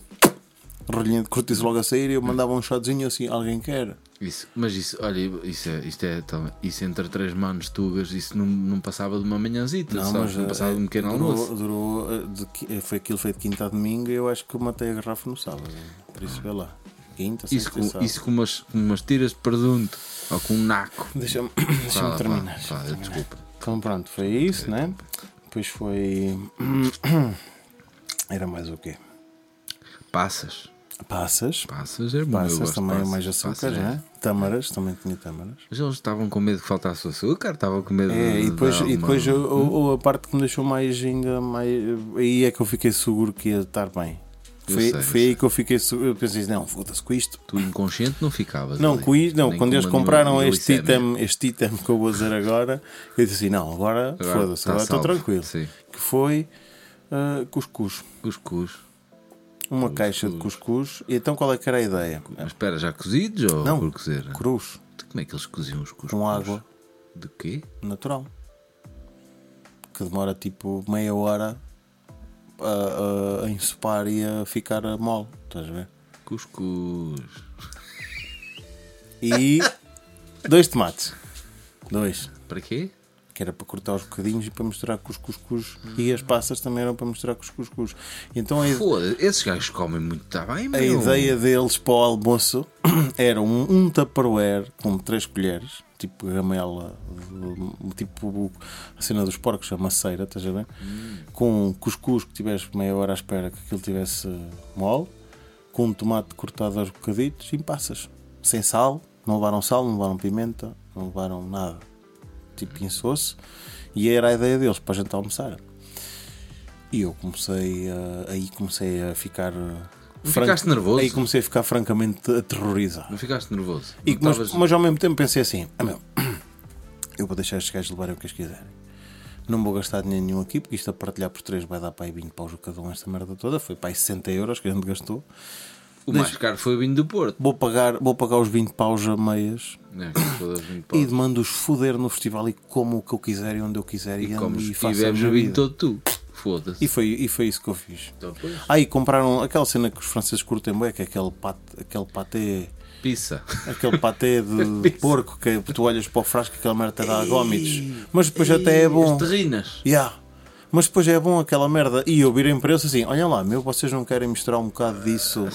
Rolinha de cortiça logo a sair e eu mandava um shotzinho assim, alguém quer? Isso, mas isso, olha, isso é, isto é também- isso entre três manos tugas, isso não, não passava de uma manhãzita, só, não passava de um pequeno eh, durou, almoço. durou, eh, de eh, foi aquilo feito quinta a domingo e eu acho que eu matei a garrafa no sábado. Por isso vê lá. Quinta, Isso sexta com, sábado. isso com, umas, com umas tiras de presunto ou com um naco. Deixa-me deixa terminar. fala, desculpa. Então pronto, foi isso, né? Depois foi. Era mais o quê? Passas. Passas. Passas é bom. Passas também passas. mais açúcar, Passas é- né? Tâmaras, também tinha tâmaras. Mas eles estavam com medo que faltasse açúcar, estavam com medo É, de. e depois, e uma- depois eu- eu- a parte que me deixou mais ainda mais. Aí é que eu fiquei seguro que ia estar bem. Eu Foi, sei, foi aí que eu fiquei seguro. Eu pensei, não, foda-se com isto. Tu inconsciente não ficavas. Não, ali. com isto, não. Quando eles uma compraram este item, este item que eu vou dizer agora, eu disse assim: não, agora, Agora foda-se, tá agora estou tranquilo. Sim. Que foi ah, cuscuz. Cuscuz. Uma caixa de cuscuz. E então qual é que era a ideia? Mas espera, já cozidos ou Não. por cozer? Cruz, Como é que eles coziam os cuscuz? com água De quê? natural. Que demora tipo meia hora a, a, a ensopar e a ficar mole. Estás a ver? Cuscuz. E dois tomates. Dois. Para quê? Que era para cortar os bocadinhos e para misturar com os cuscuz. E as passas também eram para misturar com os cuscuz. Então a, Foda, esses gajos comem muito, está bem, a meu? ideia deles para o almoço era um, um tupperware com três colheres, tipo gamela, tipo a cena dos porcos, a maceira, estás a ver? Com cuscuz que tivesse meia hora à espera que aquilo tivesse mole, com um tomate cortado aos bocaditos e passas. Sem sal, não levaram sal, não levaram pimenta, não levaram nada. Tipo insosso. E era a ideia deles para a gente almoçar. E eu comecei a, aí comecei a ficar. uh, Não ficaste nervoso? Aí comecei a ficar francamente aterrorizado. Não ficaste nervoso? E, Não mas, estavas- mas ao mesmo tempo pensei assim: ah, meu, eu vou deixar estes gajos levarem o que eles quiserem. Não vou gastar dinheiro nenhum aqui, porque isto a partilhar por três vai dar para aí 20 paus o cada um esta merda toda. Foi para aí 60 euros que a gente gastou. O mais caro foi o vinho do Porto. Vou pagar, vou pagar os 20 paus a meias É, e Porto. mando-os foder no festival e como o que eu quiser e onde eu quiser e, E, e e, bebes minha o vinho todo tu. Foda-se. E foi, e foi isso que eu fiz. Então, pois. Ah, e compraram aquela cena que os franceses curtem bem, que é aquele pate, aquele pate Pizza. Aquele patê de, de porco que tu olhas para o frasco e aquela merda dá gómitos. Mas depois até é bom. As terrinas. Yeah. Mas depois é bom aquela merda. E eu virei para eles assim: olha lá, meu, vocês não querem misturar um bocado disso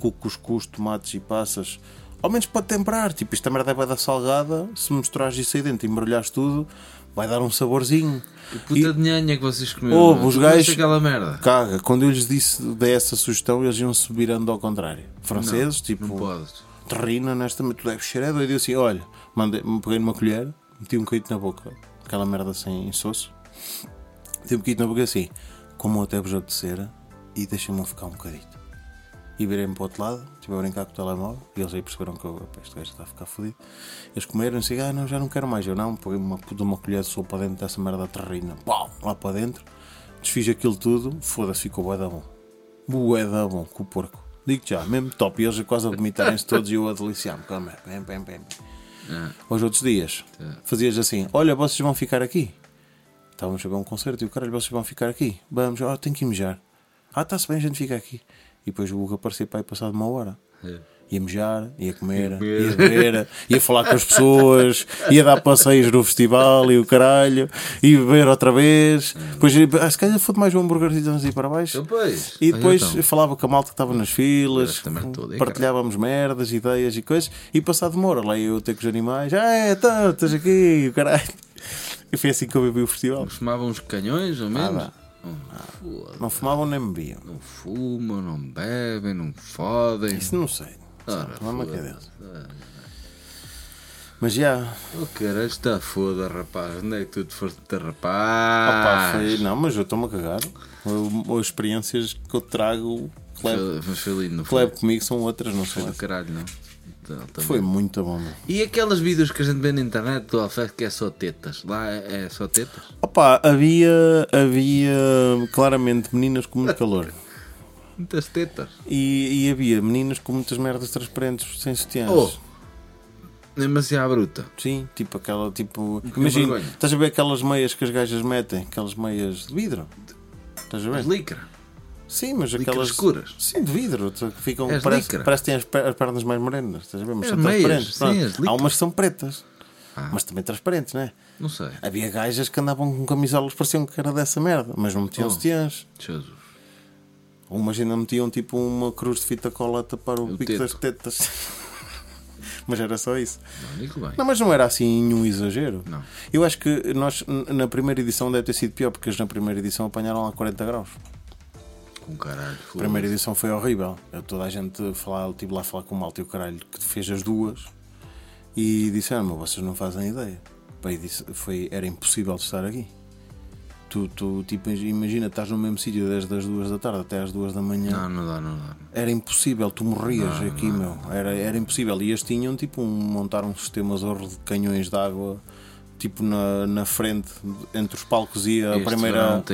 com cuscuz, tomates e passas? Ao menos para temperar. Tipo, esta merda vai dar salgada. Se misturares isso aí dentro e embrulhares tudo, vai dar um saborzinho. Que puta de nhanha que vocês comeram. Tu os gajos- aquela merda. Caga, quando eu lhes disse dei essa sugestão, eles iam se virando ao contrário. Franceses, tipo, Não podes. terrina, honestamente, tu deves cheirar. Eu disse assim: olha, mandei, peguei numa colher, meti um bocadinho na boca, aquela merda sem insosso, meti um bocadinho na boca assim, como até vos apetecer, e deixem-me ficar um bocadinho. E virei-me para o outro lado, estive a brincar com o telemóvel, e eles aí perceberam que eu, "Pá, este gajo está a ficar fodido. Eles comeram e assim, ah, não, já não quero mais. Eu não, peguei uma uma colher de sopa dentro dessa merda terrina, pau, lá para dentro, desfiz aquilo tudo, foda-se, ficou bué da bom. Bué da bom, com o porco. Digo já, mesmo top. E eles quase a vomitarem-se todos e eu a deliciar-me. com a merda. Bem, bem, bem. Ah, Aos outros dias, fazias assim: Olha, vocês vão ficar aqui. Estávamos a ver um concerto e o caralho, vocês vão ficar aqui. Vamos, oh, tenho que ir mijar. Ah, está-se bem, a gente fica aqui. E depois o Hugo aparecia para aí passado uma hora. é. Ia mijar, ia comer, comer. ia beber, ia falar com as pessoas, ia dar passeios no festival e o caralho, ia beber outra vez. Depois, ah, se calhar foi mais um hambúrguer e para baixo. Então, pois. E depois então. falava com a malta que estava nas filas, hein, partilhávamos merdas, ideias e coisas, e passado uma hora lá eu ter com os animais, ah, é, tá, estás aqui, o caralho. E foi assim que eu bebi o festival. Fumavam uns canhões, ao menos. Nada. Não fumavam nem bebiam. Não fumam, não bebem, não fodem. Isso não sei. Ora, que é. Deus. Mas já, Oh caralho, está foda, rapaz. Onde é que tu te foste de rapaz? foi, não, mas eu estou-me a cagar. As experiências que eu trago, que levo, Foi- foi não foi? comigo são outras, não Foi são do essas. caralho, não? Também. Foi muito bom. meu. E aqueles vídeos que a gente vê na internet do Alfred que é só tetas? Lá é, é só tetas? Opa, havia, havia claramente meninas com muito calor. Muitas tetas. E, e havia meninas com muitas merdas transparentes sem sutiãs. Oh! Demasiado bruta. Sim, tipo aquela, tipo. que Imagina, vergonha. estás a ver aquelas meias que as gajas metem, aquelas meias de vidro? Estás a ver? As licra. Sim, mas Licras aquelas. escuras. Sim, de vidro, que ficam. É as parece, parece que têm as, per- as pernas mais morenas, estás a ver? Mas É são meias, transparentes. sim, pronto. Há umas que são pretas, Ah. mas também transparentes, não é? Não sei. Havia gajas que andavam com camisolas, pareciam que era dessa merda, mas não metiam Oh. sutiãs. Jesus. Umas ainda metiam tipo uma cruz de fita cola a tapar o, O pico teto. das tetas. mas era só isso. Não. Não, mas não era assim nenhum exagero. Não. Eu acho que nós, na primeira edição, deve ter sido pior, porque eles na primeira edição apanharam lá 40 graus. Com caralho. A primeira edição foi horrível. Eu, toda a gente falar, tive lá a falar com o malta e o caralho que fez as duas e disseram-me: vocês não fazem ideia. Bem, disse, foi, era impossível estar aqui. Tu, tu tipo, imagina, estás no mesmo sítio desde as duas da tarde até às duas da manhã. Não, não dá, não dá. Era impossível, tu morrias aqui, meu. Era, era impossível. E eles tinham, tipo, um, montar um sistema de canhões de água, tipo, na, na frente, entre os palcos e a Este primeira,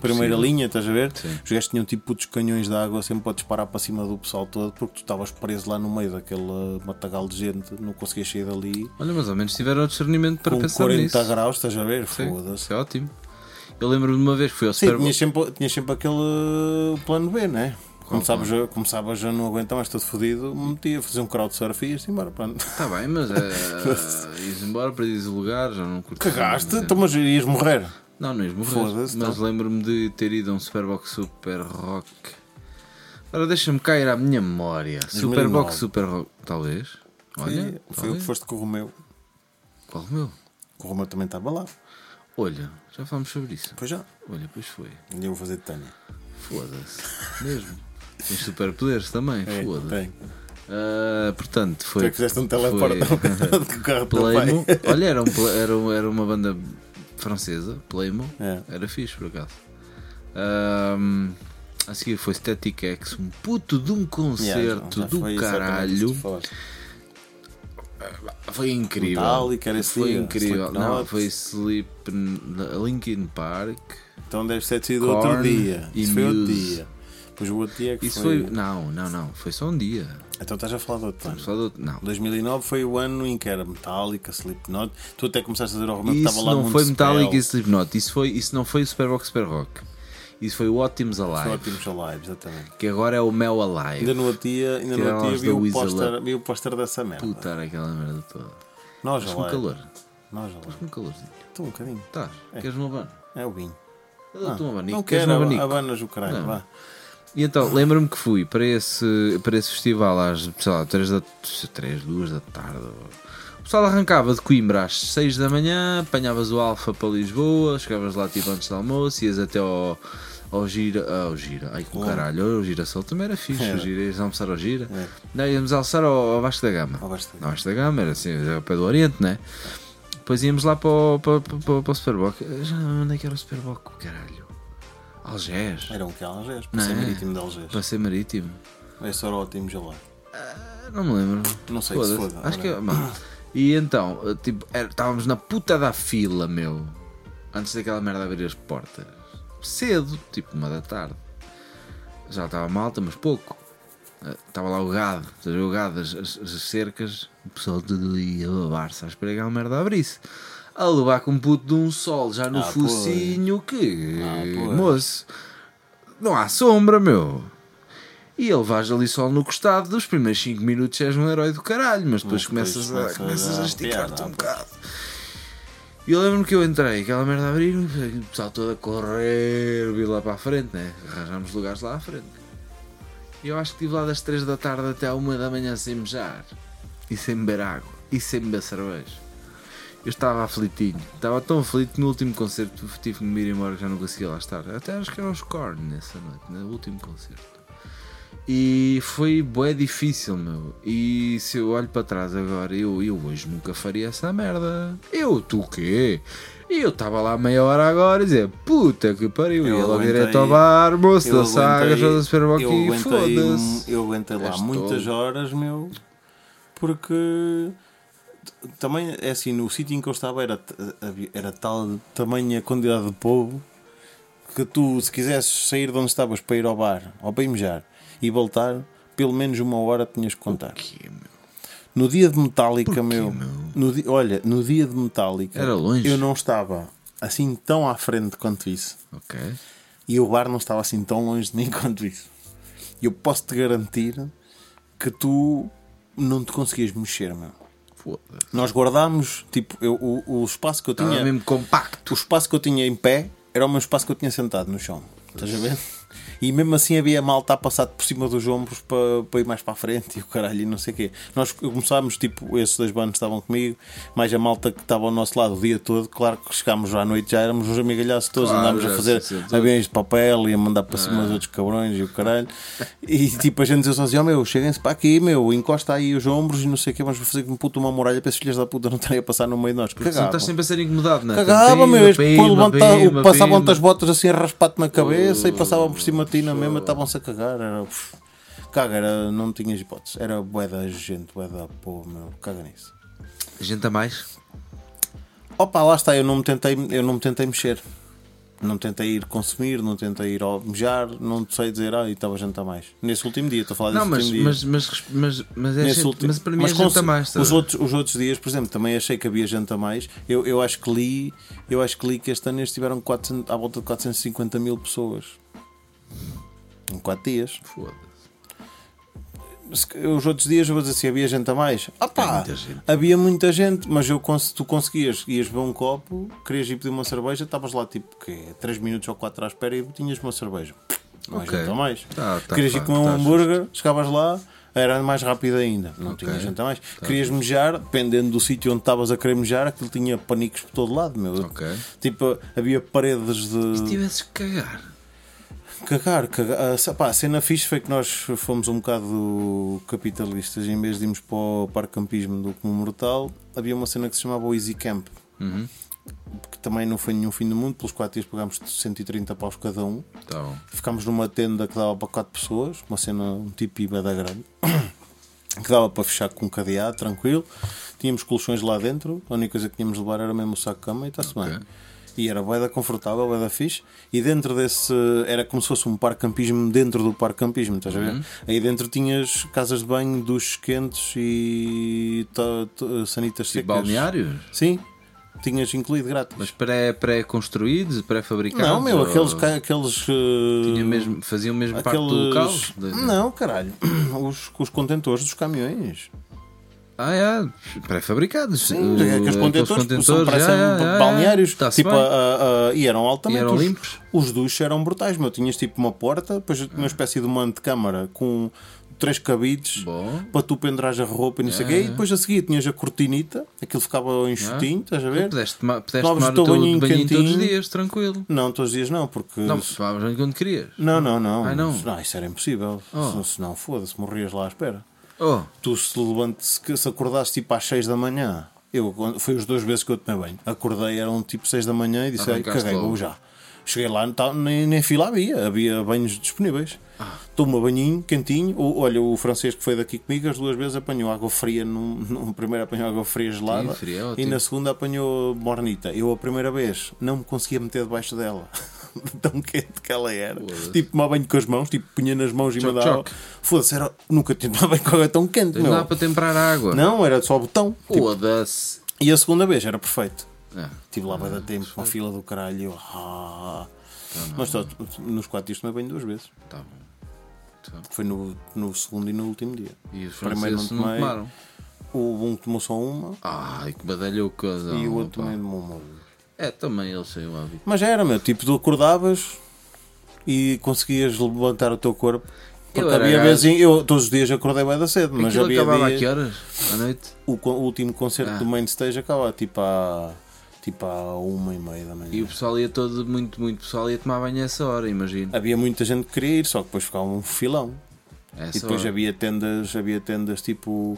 primeira linha, estás a ver? Sim. Os gajos tinham, tipo, putos canhões de água sempre para disparar para cima do pessoal todo, porque tu estavas preso lá no meio daquele matagal de gente, não conseguias sair dali. Olha, mas ao menos tiveram o discernimento para com pensar 40 nisso. graus, estás a ver? Foda-se. É ótimo. Eu lembro-me de uma vez que fui ao Sim, Super Bowl. tinhas sempre, tinhas sempre aquele plano B, Começavas a, começavas a não aguentar mais todo fodido, metia a fazer um crowdsurf e ias embora. Pronto. Está bem, mas é. Ias embora para o lugar, já não curti. Cagaste, então, mas ias morrer. Não, não ias morrer. Mas então. lembro-me de ter ido a um Superbox Super Rock. Agora deixa-me cair à minha memória. 2009. Superbox Super Rock, talvez. Olha, Foi, foi o que foste com o Romeu. Qual o meu? O Romeu também estava lá. Olha, já falamos sobre isso. Pois já. Olha, pois foi. E eu vou fazer de Tânia. Foda-se. Mesmo. Tens superpoderes também, É, foda-se. Ah, portanto, Tu foi. é que fizeste um teleporte o carro Playmo. Olha, era, um, era, um- era uma banda francesa, Playmo. É. Era fixe, por acaso. A seguir foi Static X, um puto de um Yeah, concerto já do foi caralho. tu falaste. Foi incrível. Metallica, foi dia, incrível. Não, foi Sleep, Linkin Park. Então deve ter sido Korn outro dia. e Isso foi outro dia. Pois o outro dia é que Isso foi. foi. Não, não, não. Foi só um dia. Então estás a falar de outro ano. Do- Não. 2009 foi o ano em que era Metallica, Slipknot. Tu até começaste a dizer ao Romeu que estava Isso lá não foi Metallica e. Slipknot. Isso, foi, isso não foi o Superbox Super Rock. Isso foi o Ótimos Foi Alive, ótimos alive, exatamente. que agora é o Mel Alive. Ainda no outro dia, ainda no outro dia vi, o póster, Up. vi o póster dessa merda. Puta, aquela merda toda. Nós com alive. calor. Nós Estás alive. com calorzinho. Estou um bocadinho. Estás? Queres um abano? É o vinho. Eu dou-te um abanico. não Queres quero abanas o caralho, Não. vá. E então, lembro-me que fui para esse, para esse festival às, sei lá, 3 da 3, 2 da tarde. O pessoal arrancava de Coimbra às 6 da manhã, apanhavas o Alfa para Lisboa, chegavas lá tipo antes do almoço, ias até ao, ao Gira. Ao Gira, ai com Bom. caralho, o Girassol também era fixe, Era. o Gira, ias almoçar ao Gira. É. Não, íamos almoçar ao, ao Vasco da Gama. Ao Vasco da Ao Vasco da Gama, era assim, era ao pé do Oriente, né? Depois íamos lá para o, para, para, para, para o Superboc. Já onde é que era o Superboc, caralho? Algés. Era um que Algés, Não para ser é? marítimo de Algés. Para ser marítimo. Esse era ótimo já lá. Não me lembro. Não sei se foda. Acho que é. bom. E então, eh, tipo, era- estávamos na puta da fila, meu. Antes daquela merda abrir as portas. Cedo, tipo uma da tarde. Já estava malta, mas pouco. Eh, Estava lá o gado, a o gado, as, as- as cercas, o pessoal tudo ali a babar-se à espera que aquela merda abrisse. A levar com um puto de um sol já no Ah, pois. focinho que. Ah, pois. moço, não há sombra, meu. E ele vais ali só no costado dos primeiros 5 minutos és um herói do caralho, mas depois começas, a, começa a começas a esticar-te um bocado. E eu lembro-me que eu entrei, aquela merda a abrir, o pessoal todo a correr, vi lá para a frente, né? Arranjámos lugares lá à frente. E eu acho que estive lá das 3 da tarde até à 1 da manhã sem mejar, e sem beber água, e sem beber cerveja. Eu estava aflitinho, estava tão aflito que no último concerto tive que me ir embora que já não conseguia lá estar. Até acho que era os Korn nessa noite, no último concerto. E foi bué difícil, meu. E se eu olho para trás agora, eu, eu hoje nunca faria essa merda. Eu, tu o quê? E eu estava lá meia hora agora a dizer, puta que pariu, Eu ia logo direto ao bar, moço da saga, eu e aguentei, foda-se. eu aguentei lá muitas horas, meu, porque também é assim, no sítio em que eu estava era, era tal tamanha quantidade de povo que tu, se quisesses sair de onde estavas para ir ao bar ou para ir mejar e voltar, pelo menos uma hora tinhas que contar. Meu? No dia de Metallica, Porquê, meu, meu? no di- olha, no dia de Metallica, Era longe? eu não estava assim tão à frente quanto isso. Ok. E o bar não estava assim tão longe de mim quanto isso. E eu posso te garantir que tu não te conseguias mexer, meu. Foda-se. Nós guardámos, tipo, eu, o, o espaço que eu Estava tinha. mesmo compacto. O espaço que eu tinha em pé era o mesmo espaço que eu tinha sentado no chão. Estás a ver? E mesmo assim havia malta a passar por cima dos ombros para, para ir mais para a frente e o caralho e não sei o quê. Nós começámos, tipo, esses dois bandos estavam comigo, mais a malta que estava ao nosso lado o dia todo. Claro que chegámos à noite, já éramos os amigalhaços todos, Claro, andámos a fazer aviões de papel e a mandar para cima dos outros cabrões e o caralho. E tipo, a gente dizia assim: oh, meu, cheguem-se para aqui, meu, encosta aí os ombros e não sei o quê, vamos fazer como puta uma muralha para esses filhos da puta não estarem a passar no meio de nós. Porque estás sempre a ser incomodado, não é? Cagava, meu, passavam-te as botas assim a raspar-te na cabeça e passavam por cima de ti na mesma, estavam-se a cagar. Era, uf, caga, era, não tinhas hipótese. Era bué da gente, bué da porra, meu, caga nisso. Gente a mais? Opa, lá está, eu não me tentei, eu não me tentei mexer. Não tentei ir consumir, não tentei ir mejar, não sei dizer, ah, e estava a jantar mais. Nesse último dia, estou a falar desse Não, mas, último dia. mas, mas, mas, mas, é gente, último- mas para mim mas é gente a mais. os sabes? outros, os outros dias, por exemplo, também achei que havia gente a mais. Eu, eu acho que li, eu acho que li que este ano estiveram 400, à volta de 450 mil pessoas em 4 dias. Foda-se. Se- Os outros dias eu vou dizer assim, havia gente a mais. Ah pá, muita gente. havia muita gente, mas eu, tu conseguias, ias beber um copo, querias ir pedir uma cerveja, estavas lá tipo quê? 3 minutos ou 4 à espera e tinhas uma cerveja. Não Ok. é gente a mais. Tá, tá, querias ir tá, comer um tá hambúrguer, chegavas lá, era mais rápido ainda. Não Ok. tinha gente a mais. Querias mejar, dependendo do sítio onde estavas a querer mejar, aquilo tinha panicos por todo lado, meu. Ok. Tipo, havia paredes de. Se tivesses que cagar. Cagar, cagar. Ah, pá, a cena fixe foi que nós fomos um bocado capitalistas. Em vez de irmos para o parque campismo do Comum Mortal, havia uma cena que se chamava o Easy Camp. Uhum. Que também não foi nenhum fim do mundo. Pelos 4 dias pagámos 130 paus cada um. Tá bom. Ficámos numa tenda que dava para 4 pessoas. Uma cena, um tipo IBA da grande. Que dava para fechar com um cadeado, tranquilo. Tínhamos colchões lá dentro. A única coisa que tínhamos de levar era mesmo o saco de cama e está-se Ok. bem. E era boeda confortável, boeda fixe. E dentro desse. Era como se fosse um parque campismo dentro do parque campismo, estás a ver? Uhum. Aí dentro tinhas casas de banho, duches quentes e sanitas Tipo secas. balneários? Sim. tinhas incluído grátis. Mas pré- pré-construídos, pré-fabricados? não, meu, aqueles. aqueles uh, Tinha mesmo, faziam mesmo parte do aqueles- local? De- Não, caralho. Os, os contentores dos caminhões. Ah, é, pré-fabricados. Sim, Uh, aqueles contentores, contentores, são, parecem balneários. Tipo, bem. a- a- e eram altamente. E eram os, limpos? Os duches eram brutais, meu. Tinhas tipo uma porta, depois uma espécie de uma antecâmara com três cabides Bom. para tu pendurares a roupa e não sei o quê. E depois a seguir tinhas a cortinita, aquilo ficava enxutinho, estás a ver? Pudeste, pudeste Tomavas tomar o teu o teu banhinho banhinho todos os dias, tranquilo. Não, todos os dias não, porque. Não, tomavas banho quando querias. Não, não, não. Ai, não? isso era impossível. Oh. Se, se não, foda-se, morrias lá à espera. Oh, Tu se levantes, se, acordasse tipo às 6 da manhã, eu foi os dois vezes que eu tomei banho. Acordei, eram tipo 6 da manhã e disse, "Ei, Arrancaste caguei, vou logo. já. Cheguei lá, tá- nem, nem fila havia, havia banhos disponíveis. Ah. Tomo banhinho, quentinho. O- olha, o francês que foi daqui comigo, as duas vezes apanhou água fria. Num, num primeiro apanhou água fria gelada Sim, fria é e na segunda apanhou mornita. Eu a primeira vez não me conseguia meter debaixo dela. Tão quente que ela era. Tipo, tomar banho com as mãos, tipo, punha nas mãos e Choc, me dava. choc. Foda-se, era... nunca tinha tomado banho com água tão quente. não dá para temperar a água. Não, era só botão. Tipo, Foda-se. e a segunda vez era perfeito. Ah, Estive lá para dar tempo, uma fila do caralho. eu, ah. Mas só, nos quatro dias tomei banho duas vezes. tá bom. Tá. Foi no, no segundo e no último dia. E os Primeiro franceses não tomaram. O um tomou só uma Ai, que badalhouca. e o outro também tomou uma. É, também eles têm o hábito. Mas já era, meu. Tipo, tu acordavas e conseguias levantar o teu corpo. Porque Eu havia vezes, em- eu todos os dias acordei bem da cedo, mas Aquilo havia acabava a dias- que horas? À noite? o, o último concerto Ah. do main stage acaba tipo à, tipo à uma e meia da manhã. E o pessoal ia todo, muito, muito pessoal ia tomar banho a essa hora, imagino. Havia muita gente que queria ir, só que depois ficava um filão. Essa E depois hora. havia tendas, havia tendas tipo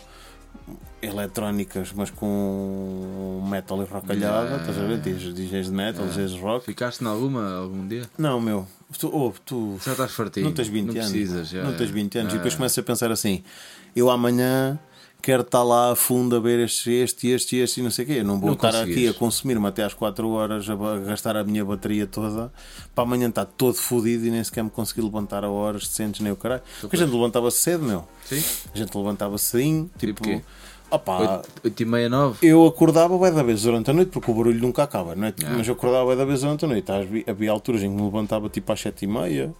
eletrónicas, mas com metal e rockalhada, Yeah. estás a ver? DJs DJs de metal, DJs de rock. Ficaste em alguma algum dia? Não, meu, tu, oh, tu Já estás fartinho. não tens 20 não anos. Precisas, já. não tens 20 anos. E Ah. depois começas a pensar assim: eu amanhã quero estar lá a fundo a ver este, este, este, este e não sei o quê. Eu não vou Não estar aqui a consumir-me até às 4 horas a, gastar a minha bateria toda para amanhã estar todo fodido e nem sequer me conseguir levantar a horas decentes nem o caralho. Porque a gente levantava-se cedo, meu. Sim? A gente levantava-se cedinho, tipo. Tipo opá, 8, 8 e meia, 9? eu acordava bem da vez durante a noite porque o barulho nunca acaba, não é? Ah. Mas eu acordava bem da vez durante a noite. Havia, havia alturas em que me levantava tipo às 7 e meia.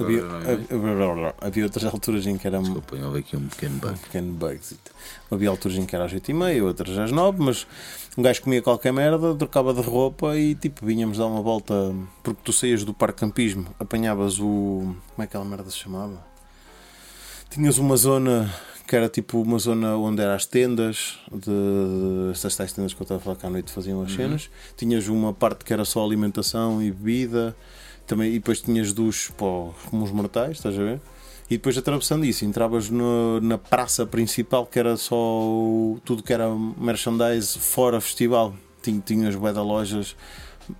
Havia, havia, havia outras alturas em que era um Desculpa, eu ouvi aqui um pequeno bug. pequeno bugsito. Havia alturas em que era às 8 e meia, outras às 9, mas um gajo comia qualquer merda, trocava de roupa e tipo vinhamos dar uma volta porque tu saías do parque campismo, apanhavas o. como é que aquela merda se chamava? Tinhas uma zona que era tipo uma zona onde eram as tendas, de essas tais tendas que eu estava a falar que à noite faziam as cenas. Tinhas uma parte que era só alimentação e bebida, também, e depois tinhas duches para os mortais, estás a ver? E depois atravessando isso, entravas no- na praça principal que era só o- tudo que era merchandise fora festival. Tinha, tinhas bué de lojas,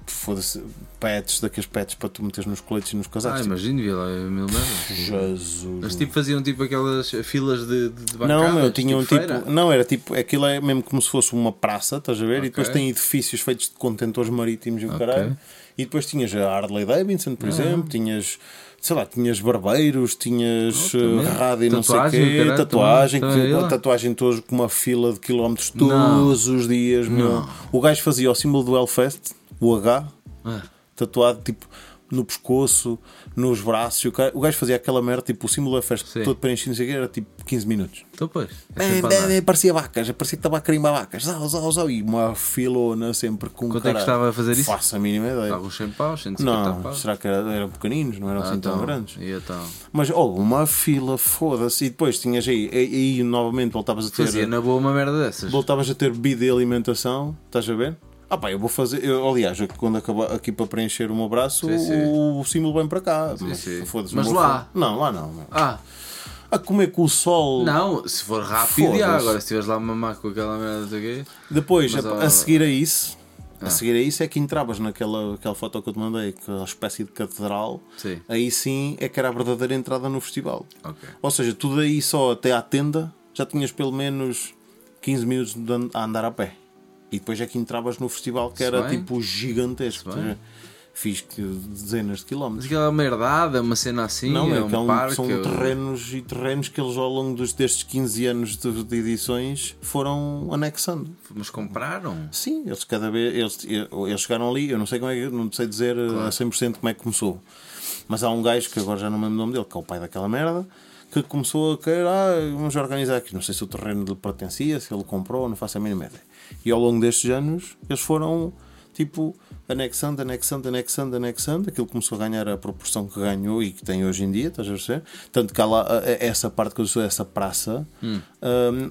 foda-se, pets, daqueles pets para tu meteres nos coletes e nos Ah, casacos. Tipo, imagino, vi lá mil merdas. Jesus. Mas tipo faziam tipo aquelas filas de, de, de Não, bancadas, meu, tinham tipo. feira? Não, era tipo. Aquilo é mesmo como se fosse uma praça, estás a ver? Ok. E depois tem edifícios feitos de contentores marítimos e o Ok. caralho. E depois tinhas a Harley Davidson, Ah. por exemplo, tinhas. Sei lá, tinhas barbeiros, tinhas Oh, uh, rádio e não sei o quê, caralho, tatuagem, também, uma tatuagem todos com uma fila de quilómetros Não. todos os dias, meu. O gajo fazia o símbolo do Hellfest, o H, Ah, tatuado tipo no pescoço, nos braços. O, cara- o gajo fazia aquela merda, tipo o símbolo do Hellfest Sim. todo preenchido, não sei o quê, era tipo 15 minutos. então pois. É Bem, a bem, parecia vacas, parecia que estava a carimbar vacas, zau, zau, zau, e uma filona sempre com Quanto é que estava a fazer isso? Faço a mínima ideia. Alguns 100 paus, 150 Não, paus. será que era- eram pequeninos, não eram Ah, assim tão então, grandes? E então? Mas, oh, uma fila, foda-se. E depois tinhas aí, e, e novamente voltavas a ter. Fazia na boa uma merda dessas. Voltavas a ter bebida e alimentação, estás a ver? Ah pá, eu vou fazer, eu, aliás, quando acabar aqui para preencher o meu braço, Sim, sim. O, o símbolo vem para cá. mas sim. foda-se, Mas vou lá? Não, lá não. Ah, A comer com o sol. não, se for rápido, já. agora se estiveres lá a mamar com aquela merda, não sei o quê. Depois, Mas, a, a seguir a isso, Ah. a seguir a isso é que entravas naquela aquela foto que eu te mandei, aquela espécie de catedral. Sim. Aí sim é que era a verdadeira entrada no festival. Ok. Ou seja, tu daí só até à tenda já tinhas pelo menos 15 minutos a andar a pé. E depois é que entravas no festival que era tipo gigantesco. Ou seja, fiz dezenas de Mas quilómetros. aquilo é uma herdade, é uma cena assim, Não, é é um é um- parque. são é- terrenos e terrenos que eles ao longo dos, destes 15 anos de, de edições foram anexando. Mas compraram? Sim, eles cada vez eles, eles chegaram ali, eu não sei como é que não sei dizer eh, a 100% como é que começou. Mas há um gajo que agora já não me lembro o nome dele, que é o pai daquela merda, que começou a querer, ah, vamos organizar aqui. Não sei se o terreno lhe pertencia, se ele comprou, não faço a mínima ideia. E ao longo destes anos eles foram tipo anexando, anexando, anexando, anexando. Aquilo começou a ganhar a proporção que ganhou e que tem hoje em dia, estás a ver? Tanto que há lá a- a- essa parte que eu sou, essa praça, hum,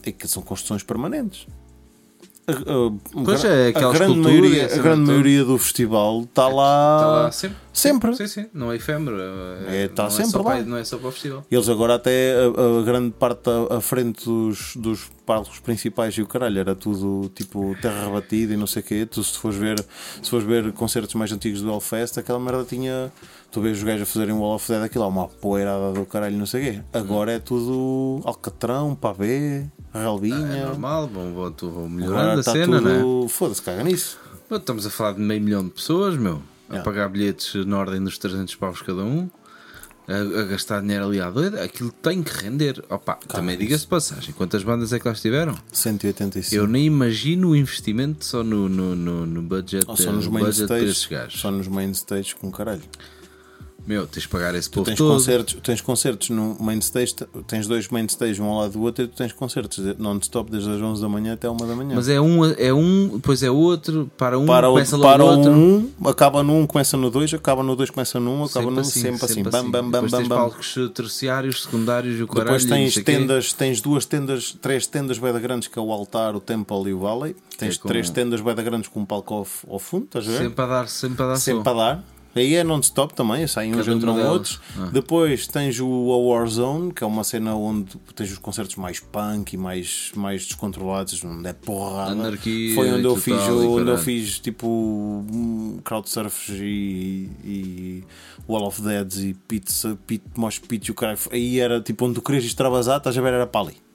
é que são construções permanentes. A, a- Pois é, a grande, maioria, a grande maioria do festival está lá, Está lá sempre? sempre. Sim, sim, não é efêmero. É, tá não sempre lá. para, não é só para o festival. Eles agora até a, grande parte à, à frente dos, dos palcos principais e o caralho era tudo tipo terra rebatida e não sei o quê. Tu se fores ver, se fores ver concertos mais antigos do Hellfest, aquela merda tinha. Tu vês os gajos a fazerem o Wall of Dead, aquilo há uma poeirada do caralho, não sei o quê. Agora é tudo alcatrão, pavê, É relvinha. normal, vão, vão, tu- vão agora melhorando a está cena, é? tudo. Foda-se, caga nisso. Estamos a falar de meio milhão de pessoas, meu. A Yeah. pagar bilhetes na ordem dos 300 paus cada um. A, a gastar dinheiro ali à doida. Aquilo tem que render. Opa, também diga-se passagem. Quantas bandas é que lá estiveram? 185. Eu nem imagino o investimento só no, no, no, no budget, só nos no main budget stage. gajos. Só nos main stage com caralho. Meu, tens de pagar esse Tu povo tens todo. concertos, tens concertos no main stage, tens dois main stage um ao lado do outro e tu tens concertos non-stop desde as 11 da manhã até 1 da manhã. Mas é um, é um, depois é outro, para um, para o, começa logo para o outro. um, acaba no 1, começa no 2, acaba no 2, começa no 1, acaba Sempre no 1, assim, sempre assim. Bam, bam, bam, Depois bam, tens bam. palcos terciários, secundários e o caralho. Depois tens tendas, tens duas tendas, três tendas bem grandes que é o altar, o temple e o valley. Tens com- três tendas bem grandes com um palco ao, ao fundo, estás a ver? Sempre a dar, sempre a dar Sempre a dar. Aí é non-stop também, saem uns delas. outros. Ah. Depois tens o a Warzone, que é uma cena onde tens os concertos mais punk e mais, mais descontrolados, onde é porrada. Anarquia Foi onde eu fiz, onde eu fiz tipo crowdsurfs e, e Wall of Deads e pizza, pit, mosh pit e o caralho. Aí era tipo onde tu querias extravasar, estás a ver, era para ali.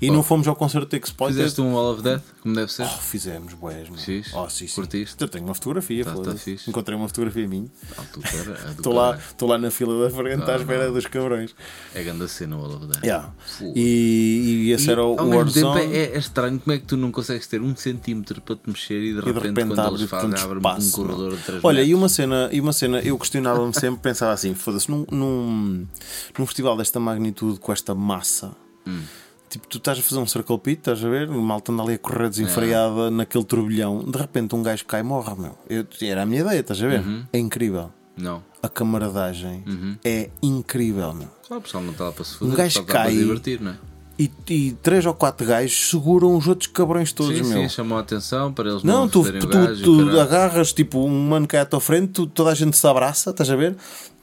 E não fomos ao concerto de Exploited. Fizeste um Wall of Death, como deve ser. Oh, fizemos, boés, meu. Fiz? Oh, sim, sim. Curtiste? Eu tenho uma fotografia, Tá- tá fixe. Encontrei uma fotografia minha. Ah, é Estou lá, estou lá na fila da frente à espera dos cabrões. É grande a cena o Wall of Death. Yeah. E, e esse E, era o, ao mesmo tempo Warzone. é, é estranho como é que tu não consegues ter um centímetro para te mexer e de repente, repente quando abre eles fazem abre um corredor não. de 3 Olha, e uma cena, e uma cena eu questionava-me sempre, pensava assim: foda-se, num, num, num festival desta magnitude, com esta massa, Hum. Tipo, tu estás a fazer um circle pit, estás a ver? O malta anda ali a correr desenfreada naquele turbilhão, de repente um gajo cai e morre, meu. Eu, era a minha ideia, estás a ver? Uhum. É incrível. Não. A camaradagem Uhum. é incrível, meu. Só o pessoal não está lá para se fazer, Um gajo para cai- se divertir, não é? E, e três ou quatro gajos seguram os outros cabrões todos, sim, meu. sim, chamou a atenção para eles não, Não, tu, tu, gajo, tu, agarras tipo um mano cai à tua frente, tu- toda a gente se abraça, estás a ver?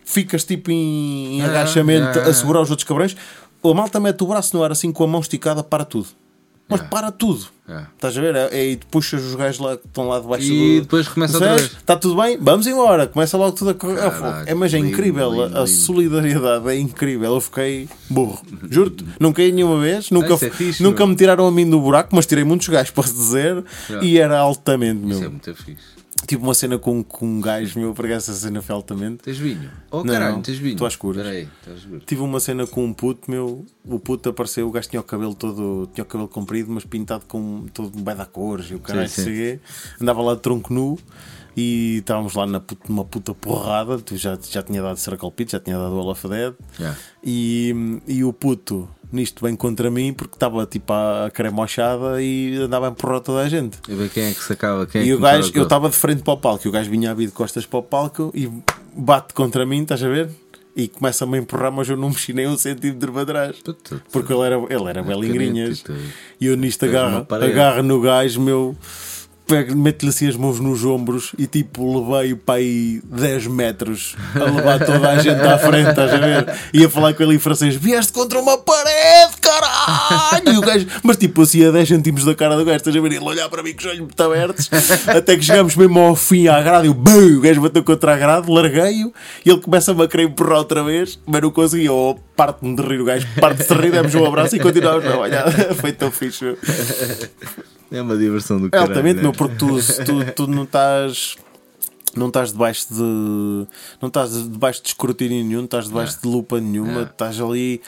Ficas tipo em, em Ah, agachamento ah, a segurar os outros cabrões. A malta mete o braço no ar assim com a mão esticada para tudo. Mas Ah. para tudo. Ah. Estás a ver? É- Aí tu puxas os gajos lá que estão lá debaixo E do. depois começa outra Sérgio, vez. Está tudo bem? Vamos embora. Começa logo tudo a correr. Caraca. É, mas é lindo, incrível. a- lindo, a, lindo. solidariedade é incrível. Eu fiquei burro. Juro-te. Não caí nenhuma vez. Nunca, é fixe, nunca meu. me tiraram a mim do buraco, mas tirei muitos gajos, posso dizer. Yeah. E era altamente, meu. Isso é muito fixe. Tive uma cena com, com um gajo meu, por essa cena foi altamente. Tens vinho? Oh Não, caralho, tens vinho? Estou às escuras. Espera aí, estás a ver. Tive uma cena com um puto meu, o puto apareceu, o gajo tinha o cabelo todo, tinha o cabelo comprido, mas pintado com todo bem da cores e o caralho Sim, sim. andava lá de tronco nu e estávamos lá na puta, numa puta porrada, tu já, já tinha dado Circle Pit, já tinha dado All of Dead Yeah. e, e o puto nisto vem contra mim porque estava tipo a cremochada e andava a empurrar toda a gente. E ver quem é que sacava, quem é E que o gajo, eu estava de frente para o palco, e o gajo vinha a vir de costas para o palco e bate contra mim, estás a ver? E começa-me a empurrar, mas eu não mexi nem um centímetro para trás. Puta, Porque ele era, ele era belingrinhas. caneta e eu nisto agarro, agarro no gajo, meu. Mete-lhe assim as mãos nos ombros e tipo levei para aí 10 metros a levar toda a gente à frente, estás a ver? E a falar com ele em francês: Vieste contra uma parede, caralho! E gajo, mas tipo assim a 10 centímetros da cara do gajo, estás a ver? Ele olhar para mim com os olhos muito abertos, até que chegamos mesmo ao fim à grade. Bum, o gajo bateu contra a grade, larguei-o e ele começa-me a querer empurrar outra vez, mas não consegui. Eu parte-me de rir, o gajo parte-se de rir, demos um abraço e continuamos a trabalhar. Foi tão fixe. É uma diversão do É caralho. altamente, né? meu, porque tu, tu, tu não estás. Não estás debaixo de. Não estás debaixo de escrutínio nenhum, não estás debaixo É. de lupa nenhuma, É. estás ali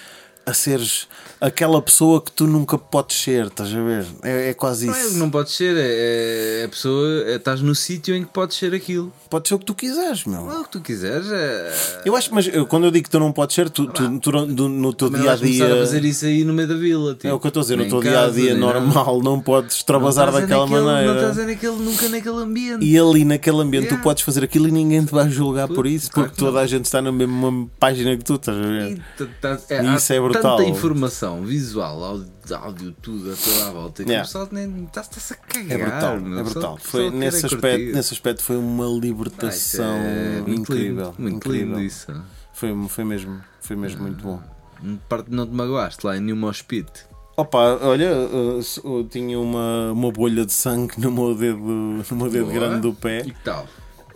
a seres aquela pessoa que tu nunca podes ser, estás a ver? É, é quase Não, é, isso. não pode ser, é, é a pessoa, é, estás no sítio em que podes ser aquilo. Pode ser o que tu quiseres, meu. Não, o que tu quiseres é. Eu acho, mas eu- quando eu digo que tu não podes ser, tu, tu, tu não- do- no teu dia a dia. a fazer isso aí no meio da vila. Tipo, É o que eu estou a dizer, no Nem teu em dia a dia normal não podes Não extravasar estás daquela naquele- Não maneira. estás naquele, nunca naquele ambiente. E ali naquele ambiente tu Yeah. podes fazer aquilo e ninguém te vai julgar por isso, claro porque que não. toda a gente está na mesma página que tu, estás a ver? E tá- é, há isso é brutal. Tanta informação visual, áudio, tudo a toda a volta. que Yeah. O pessoal nem está-se a cagar. É brutal, meu. é brutal. Foi, nesse, aspecto, curtir. nesse aspecto foi uma Ah, libertação é muito incrível. Lindo, muito incrível. lindo isso. Foi, foi mesmo, foi mesmo muito bom. Não parte- Não te magoaste lá em nenhum hospite. Opa, olha, s- eu tinha uma, uma bolha de sangue no meu dedo, no meu dedo Boa. grande do pé. E que tal?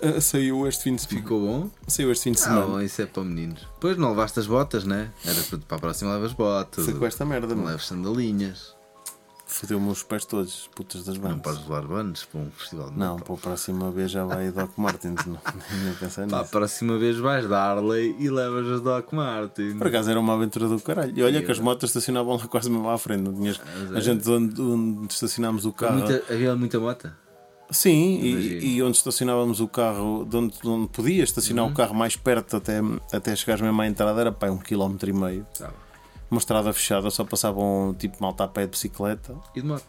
Uh, saiu este fim de semana. Ficou bom? Saiu este fim de Ah, semana. bom, isso é para meninos. Depois não levaste as botas, né? Era para, para a próxima levas botas. Foi com esta merda, Não leves sandalinhas. Fodeu-me os pés todos, putas das Não bandas. podes levar bandos para um festival de Não, para a próxima vez já vai Doc Martins. Não, nem pensar Pá, a nisso. próxima vez vais da Harley e levas as Doc Martin. Por acaso era uma aventura do caralho. E olha que as motos estacionavam lá quase mesmo à frente. Não tinhas... Mas A é. gente onde, onde estacionámos o carro. Muita, havia muita moto? Sim, e, e onde estacionávamos o carro, de onde, de onde podia estacionar Uhum. o carro mais perto até, até chegares mesmo à entrada, era pá, um quilómetro e meio. Sabe. Uma estrada fechada, só passavam tipo malta a pé de bicicleta. E de moto?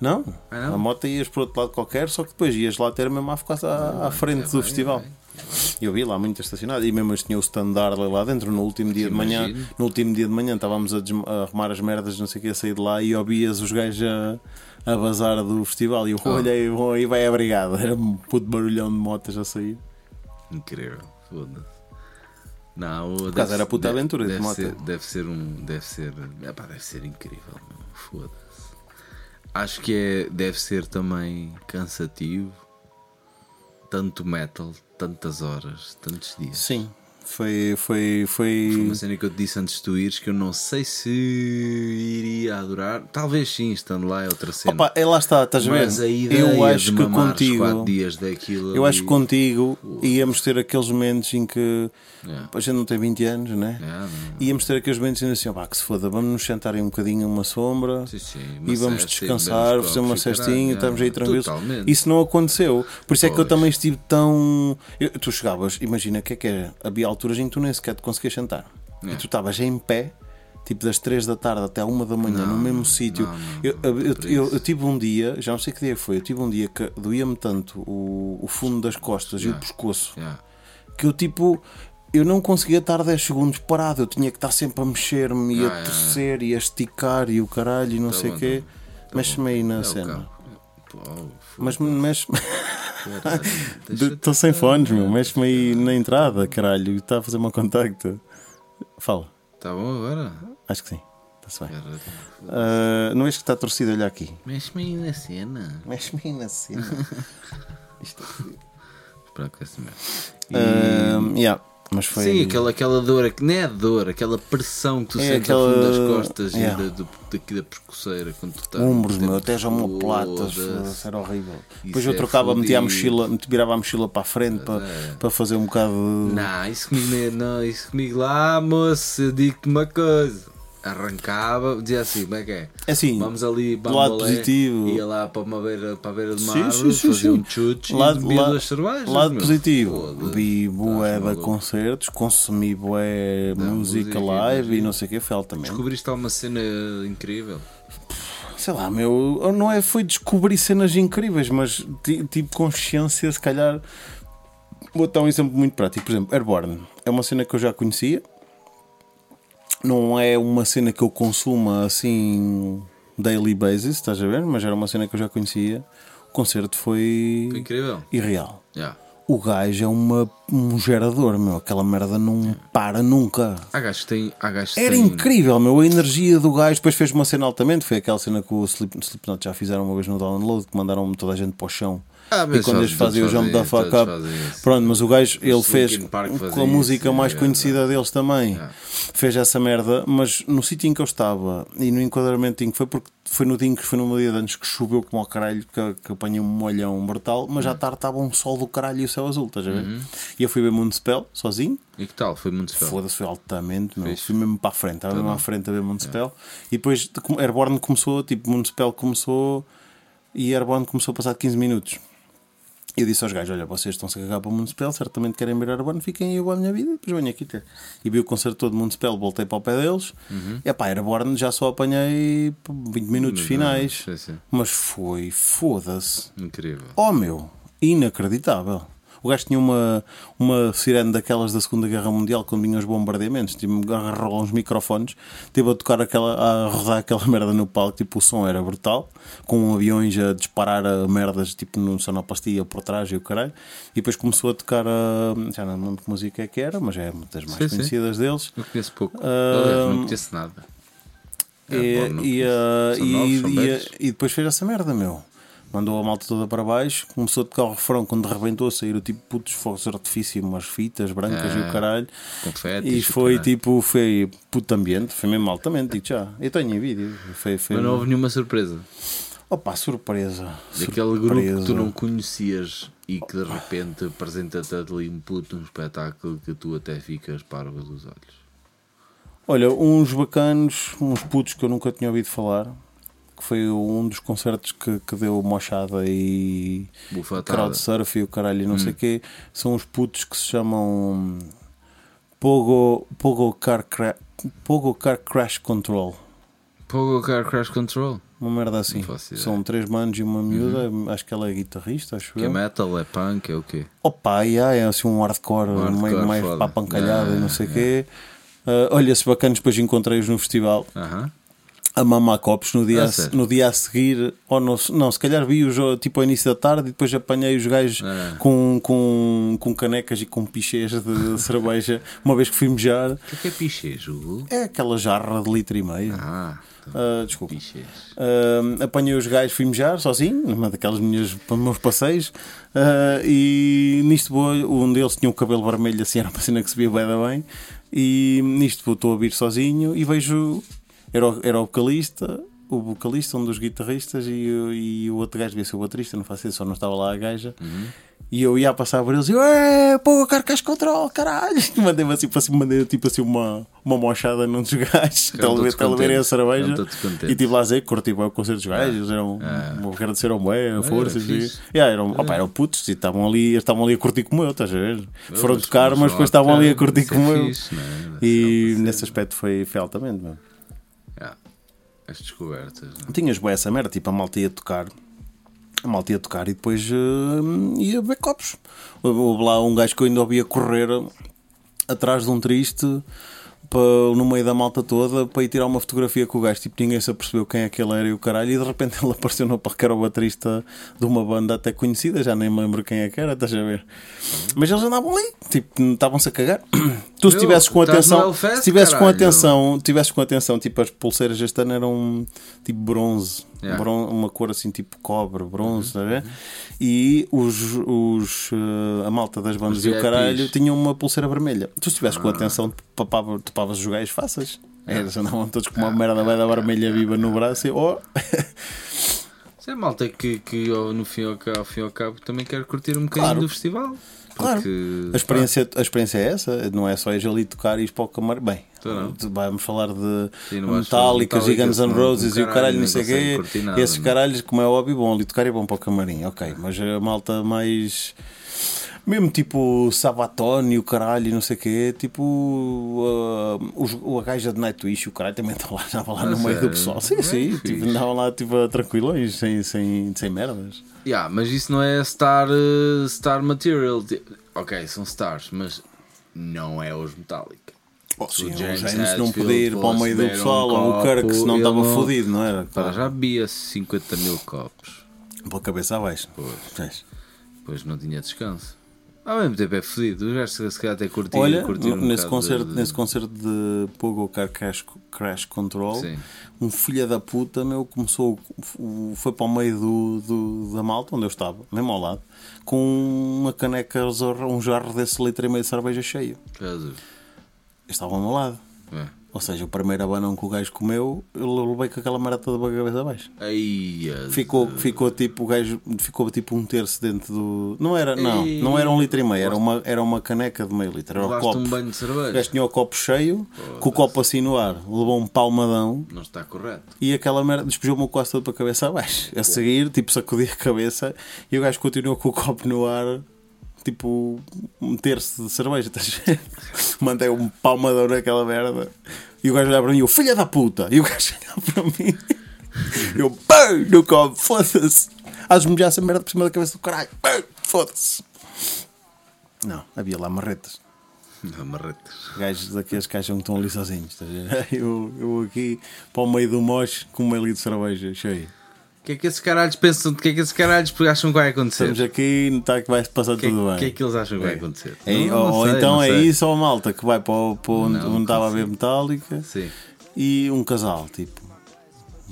Não, Ah, não? a moto ias por outro lado qualquer, só que depois ias lá ter mesmo à, à, à frente é do bem, festival. é. Eu vi lá muito estacionado e mesmo tinha o stand Harley lá dentro no último dia de manhã. Imagino. No último dia de manhã estávamos a, a arrumar as merdas, não sei o que, a sair de lá e ouvias os gajos a, a bazar do festival. E eu Oh. olhei, vou aí vai a brigada. Era um puto barulhão de motas a sair. Incrível, foda-se. Não, o acaso era puta aventura de deve moto. Ser, deve ser um. Deve ser. epá, deve ser incrível, foda-se. Acho que é, deve ser também cansativo. Tanto metal, tantas horas, tantos dias. Sim, foi. foi, Foi foi... uma cena que eu te disse antes de tu ires que eu não sei se iria adorar. Talvez sim, estando lá é outra cena. Opa, é lá está, estás a ver? Mas a ideia Eu acho de que contigo. dias daquilo Eu acho que contigo íamos ter aqueles momentos em que Yeah. a gente não tem 20 anos, né? Yeah, não- Íamos ter aqueles momentos em assim, pá, que se foda, vamos nos sentar aí um bocadinho numa sombra Sim, sim, e uma vamos cesta, descansar, fazer uma e cestinha, estamos aí tranquilos. Totalmente. Isso não aconteceu. Por isso é que eu Pois. também estive tão. Eu- tu chegavas, imagina o que é que era. Havia alturas em que tu nem sequer te conseguias sentar. É. E tu estavas em pé. Tipo das 3 da tarde até à 1 da manhã, Não, no mesmo sítio. Eu, eu, eu- eu tive um dia, já não sei que dia foi, eu tive um dia que doía-me tanto o, o fundo das costas e o Yeah. pescoço Yeah. que eu tipo eu não conseguia estar 10 segundos parado, eu tinha que estar sempre a mexer-me e Ah, a é. torcer e a esticar e o caralho e não Tá sei o quê. tá bom. Mexe-me aí na É cena. Pô, Mas mexe Caralho, deixa-te Estou sem fones, meu. Mexe-me aí na entrada, caralho. Está a fazer uma contacto. Fala. Tá bom agora? Acho que sim. Está-se bem. Ah, não és que está torcido, olha aqui. Mexe-me aí na cena. Mexe-me aí na cena. Isto Espera com essa merda. E- Ah, yeah, mas foi. Sim, aquela, aquela dor, que nem é dor, aquela pressão que tu É sentes aquela- ao fundo das costas Yeah. e da, do, daqui da pescoceira quando tu estás. Ombros, meu, até já uma foda-se. era horrível. Isso Depois eu é trocava, metia a mochila, virava a mochila para a frente para, é. para fazer um bocado de. Não, isso comigo nem- não, isso comigo lá, moço, digo-te uma coisa. Arrancava, dizia assim, como é que é? É assim, Vamos ali, do lado positivo. Ia lá para, uma beira, para a beira de uma Sim, sim, sim, fazia um chute Lado- e bebia duas cervejas. Lado positivo, vi bué de concertos, consumi bué música live e não sei o que, foi altamente. Descobriste alguma cena incrível? Sei lá, meu, não é foi descobrir cenas incríveis, mas ti- tipo consciência, se calhar. Vou dar um exemplo muito prático, por exemplo, Airborne é uma cena que eu já conhecia, não é uma cena que eu consuma assim daily basis, estás a ver? Mas era uma cena que eu já conhecia. O concerto foi Foi incrível. irreal. Yeah. O gajo é uma, um gerador, meu. Aquela merda não para nunca. Há gajos que têm. Há gajos Era têm- incrível, meu. A energia do gajo. Depois fez uma cena altamente. Foi aquela cena que o Slip, Slipknot já fizeram uma vez no download. Que mandaram toda a gente para o chão Ah, e quando eles fazem o Jump da Fuck Up. Pronto, mas o gajo, ele Os fez com a música isso, mais é conhecida deles também. É. Fez essa merda, mas no sítio em que eu estava e no enquadramento em que foi porque foi no dia em que foi numa dia de antes que choveu como ao caralho, que, que apanhei um molhão brutal, mas Uhum. à tarde estava um sol do caralho e o céu azul, estás a ver? E eu fui ver Municipal sozinho. E que tal? Foi feio. Foda-se, foi altamente, meu. Fui mesmo para a frente, estava mesmo bom. à frente a ver Municipal. E depois Airborne começou, tipo, Municipal começou e Airborne começou a passar de 15 minutos. E eu disse aos gajos: Olha, vocês estão-se a cagar para o Municipal, certamente querem ver Airborne, fiquem aí eu à minha vida, depois venho aqui ter. E vi o concerto todo de Municipal, voltei para o pé deles. E pá, Airborne já só apanhei pô, 20 minutos Não, finais. Mas foi, foda-se. Incrível. Oh meu, inacreditável. O gajo tinha uma, uma sirene daquelas da Segunda Guerra Mundial quando vinham os bombardeamentos, tipo, agarrou uns microfones, teve a tocar aquela, a rodar aquela merda no palco, tipo, o som era brutal, com aviões a disparar a merdas, tipo, no sonoplastia por trás e o caralho, e depois começou a tocar a. Já não lembro que música é que era, mas é uma das mais Sim, sim. conhecidas deles. Eu conheço pouco. Aliás, não conheço nada. E, É, bom, e, conheço. ah, e- novos, e- e depois fez essa merda, meu. Mandou a malta toda para baixo, começou a tocar o refrão quando rebentou a sair o tipo putos fogos de artifício, umas fitas brancas e Ah, o caralho. confetes E e foi caralho. tipo, foi puto ambiente, foi mesmo altamente, digo já. Eu tenho em vídeo. Foi, foi... Mas não houve nenhuma surpresa. Opa, surpresa. Daquele grupo que tu surpresa. não conhecias e que de repente apresenta-te ali um puto, um espetáculo que tu até ficas parvo dos olhos. Olha, uns bacanos, uns putos que eu nunca tinha ouvido falar, que foi um dos concertos que, que deu mochada e Bufatada. crowd surf e o caralho e Hum. não sei o quê. São os putos que se chamam Pogo, Pogo, Car, Cra- Pogo Car Crash Control. Pogo Car Crash Control. Uma merda assim. São três manos e uma miúda. Acho que ela é guitarrista, acho Que é eu. metal, é punk, é o quê? Opa, yeah, é assim um hardcore, Um hardcore meio mais para pancalhada e Yeah, não sei o quê. Ah, olha, se bacanas, depois encontrei-os no festival Aham. A mamar copos no dia, Ah, a, no dia a seguir, ou no, não, se calhar vi-os ó, tipo ao início da tarde e depois apanhei os gajos Ah. com, com, com canecas e com pichês de cerveja, uma vez que fui mejar. O que é que é pichê, Hugo? É aquela jarra de litro e meio. Ah, Ah, desculpa. pichês. Ah, apanhei os gajos, fui mejar sozinho, numa daquelas minhas, meus passeios, ah, e nisto vou, um deles tinha o cabelo vermelho, assim era uma cena que se via bem, bem, e nisto vou, estou a ouvir sozinho e vejo, era o, era o vocalista, o vocalista, um dos guitarristas, e, o- e o outro gajo devia ser o baterista, não faço isso, só não estava lá a gaja. E eu ia a passar por eles e eu, é, pô, carcas control, caralho. Mandei-me assim, cima, mandei tipo assim uma, uma mochada num dos gajos, para verem a cerveja. E tive lá a dizer, curti bem o concerto dos gajos, eram, vou agradecer ao Moé, a força. era e-. Yeah, eram, opa, eram putos e estavam ali, estavam ali a curtir como eu, estás a ver? Foram tocar, mas depois estavam ali a curtir é como eu. fixe, não é? E nesse algo aspecto foi, foi altamente, meu. As descobertas. não é? Tinhas boa essa merda, tipo a malta ia tocar. A malta ia tocar e depois eh, ia ver copos. Houve lá um gajo que eu ainda ouvia correr atrás de um triste para, no meio da malta toda para ir tirar uma fotografia com o gajo. Tipo, ninguém se apercebeu quem é que ele era e o caralho. E de repente ele apareceu no palco era o baterista de uma banda até conhecida, já nem me lembro quem é que era, estás a ver? Mas eles andavam ali, tipo, estavam-se a cagar. Tu se tivesses com atenção, se tivesses com atenção, tivesses com atenção, tipo, as pulseiras este ano eram tipo bronze, Yeah. bron- uma cor assim tipo cobre, bronze, a ver? E os, os, eh, a malta das bandas Os e o caralho tinham uma pulseira vermelha. Tu se estivesse com Ah. atenção, papava- topavas os gajos fáceis. Eles andavam todos com uma merda da vermelha viva no braço e oh, Isso é malta que, que ao- no fim ao, cabo, ao fim e ao cabo também quer curtir um bocadinho Claro. do festival. Claro. Porque, A experiência, a experiência é essa, não é só ir ali tocar e ir para o camarim. Bem. Vamos falar de Sim, Metallicas e Guns N' Roses e o caralho, não sei o quê. nada, Esses é? caralhos, como é óbvio, vão ali tocar e vão para o camarim, ok. Mas a malta mais. Mesmo tipo Sabatone e o caralho não sei o quê, tipo uh, os, o a gaja de Nightwish o caralho também estava lá, estava lá Ah, no meio do pessoal. Sim, É sim, tipo, andavam lá tipo, tranquilões, sem, sem, sem merdas. Yeah, mas isso não é star, eh, star material. Ok, são stars, mas não é os Metallica. Sim, o James James não podia ir para o meio do beber um pessoal, ou o Kirk, senão estava não- fodido, não era? Já bebia 50 mil copos. Pela cabeça abaixo. Pois. Pois. Não tinha descanso. Ao mesmo tempo é fodido. Os gajos se calhar até curtiram. Olha, curtiram um nesse, concerto, de- nesse concerto de Pogo Car Crash, Crash Control, Sim. um filho da puta meu começou, foi para o meio do, do- da malta, onde eu estava, mesmo ao lado, com uma caneca, um jarro desse litro e meio de cerveja cheio. Jesus. Estava ao meu lado. É. Ou seja, o primeiro abanão que o gajo comeu, eu levei com aquela merda toda para a cabeça abaixo. Ai. Ficou, ficou tipo, o gajo ficou tipo um terço dentro do. Não era, não, Ei. não era um litro e meio, era uma, era uma caneca de meio litro, era o copo. um banho de O cerveja. gajo tinha o copo cheio, com o copo assim no ar, levou um palmadão Não está correto. e aquela merda despejou-me quase todo para a cabeça abaixo. A seguir, tipo, sacudi a cabeça e o gajo continuou com o copo no ar, tipo, um terço de cerveja. estás a ver? Mandei um palmadão naquela merda e o gajo olhava para mim, eu filha da puta! E o gajo olhava para mim, eu pão no copo, foda-se! Hás-me já essa merda por cima da cabeça do caralho, pão, foda-se! Não, havia lá marretas. Amarretas. Gajos daqueles que acham que estão ali sozinhos. estás a ver? Eu, eu aqui para o meio do moche com meio litro de cerveja cheio. O que é que esses caralhos pensam? O que é que esses caralhos acham que vai acontecer? Estamos aqui e está que vai passar O que, é- tudo o bem. que é que eles acham que vai acontecer? É, Não, ou não ou sei, então é sei. isso ou a malta que vai para, o- para onde, Não, onde estava a ver metálica Sim, e um casal, tipo,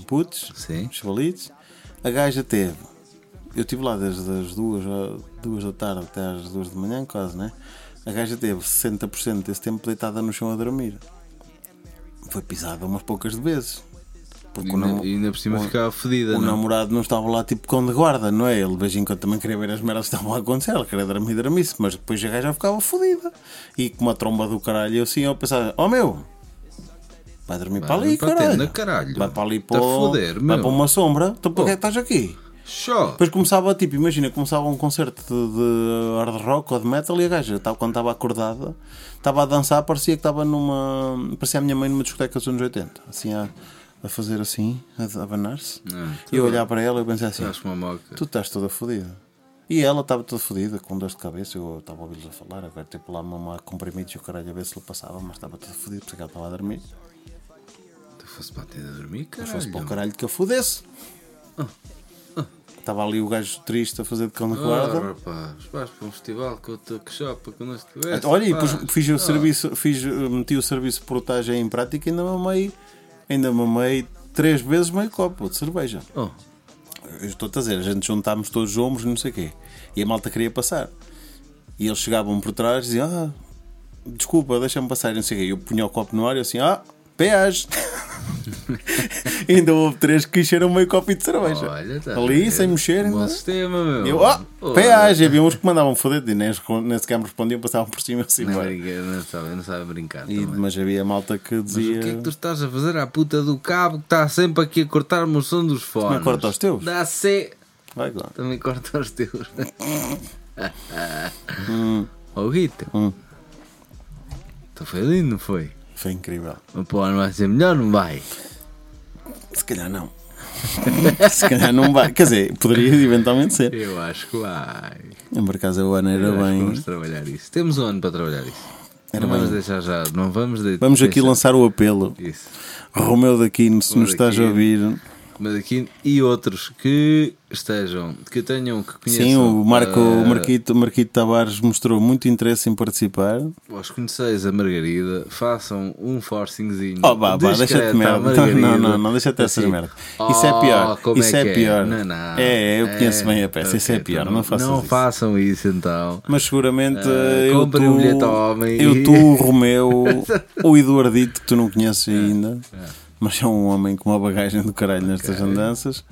putos, sim. chavalitos. A gaja teve. Eu estive lá desde as duas, duas da tarde até às duas de manhã, quase, né? A gaja teve 60% desse tempo deitada no chão a dormir. Foi pisada umas poucas de vezes. Porque E o ainda, por cima o- ficava fodida, o não? namorado não estava lá tipo com de guarda, não é? Ele de vez em quando também queria ver as merdas que estavam a acontecer, ele queria dormir, dormisse, mas depois a gaja ficava fodida. E com uma tromba do caralho, eu assim, eu pensava, oh meu, vai dormir Vai para ali, dormir para caralho. tenda, caralho. Vai para ali Tá para, foder, vai meu. para uma sombra, então para que Oh. é que estás aqui? Só. Depois começava, tipo, imagina, começava um concerto de, de hard rock ou de metal e a gaja, estava, quando estava acordada, estava a dançar, parecia que estava numa. parecia a minha mãe numa discoteca dos anos 80, assim a, a fazer assim, a, abanar-se. Não, E eu olhar para ela e pensei assim: tu estás toda fodida. E ela estava toda fodida, com dor de cabeça. Eu estava a ouvi-los a falar, agora tipo lá mamar comprimidos e o caralho a ver se lhe passava, mas estava toda fodida, porque ela estava a dormir. Tu fosse para a tenda dormir, Se fosse para o caralho. que eu fodesse. Estava ali o gajo triste a fazer de cão Ah, guarda. rapaz, vais para um festival com o teu que chopa que não estivesse. Olha, e depois fiz o serviço, fiz, meti o serviço de portagem em prática e ainda mamei, ainda mamei três vezes meio copo de cerveja. Oh, Eu estou a dizer, a gente juntámos todos os ombros e não sei o quê. E a malta queria passar. E eles chegavam por trás e diziam: Ah, desculpa, deixa-me passar. e Não sei o quê. Eu punha o copo no ar e eu assim: Ah, E ainda houve três que encheram meio copo de cerveja. olha, tá Ali, bem. sem mexer. Bom ainda. sistema, meu. Eu, Oh, peage. Havia uns que mandavam foder e nem, sequer me respondiam, passavam por cima assim. Não, brinca- não sabe, não sabe brincar. E, mas havia malta que Mas dizia. o que é que tu estás a fazer à puta do cabo que está sempre aqui a cortar-me o som dos fones? Também corta os teus? Dá C. Vai lá. Também corta os teus. Ó Guita. Hum. Então foi lindo, não foi? Foi incrível. O não vai ser melhor, não vai? Se calhar não. Se calhar não vai. Quer dizer, poderia eventualmente ser. Eu acho que vai. Por acaso o ano era Eu bem. Vamos trabalhar isso. Temos um ano para trabalhar isso. Era não vamos bem. deixar já. Não vamos de... Vamos aqui deixar- lançar o apelo. Isso. Romeu Daquino, se nos estás a ouvir. Aqui e outros que estejam, que tenham, que conheçam. Sim, o Marco, eh, Marquito, Marquito Tavares mostrou muito interesse em participar. Aos conheceis a Margarida, façam um forcingzinho. Oh, vá, vá, deixa-te merda. Não, não, não, deixa-te essas Assim, merda. Isso é oh, pior. Isso é que pior. Não, não. É, eu conheço É, bem a peça. Isso é pior. então Não faças Não isso. façam isso então. Mas seguramente Eh, eu, tu, um bilhete ao homem eu, tu, o Romeu, o Eduardito, que tu não conheces ainda, mas é um homem com uma bagagem do caralho nestas andanças.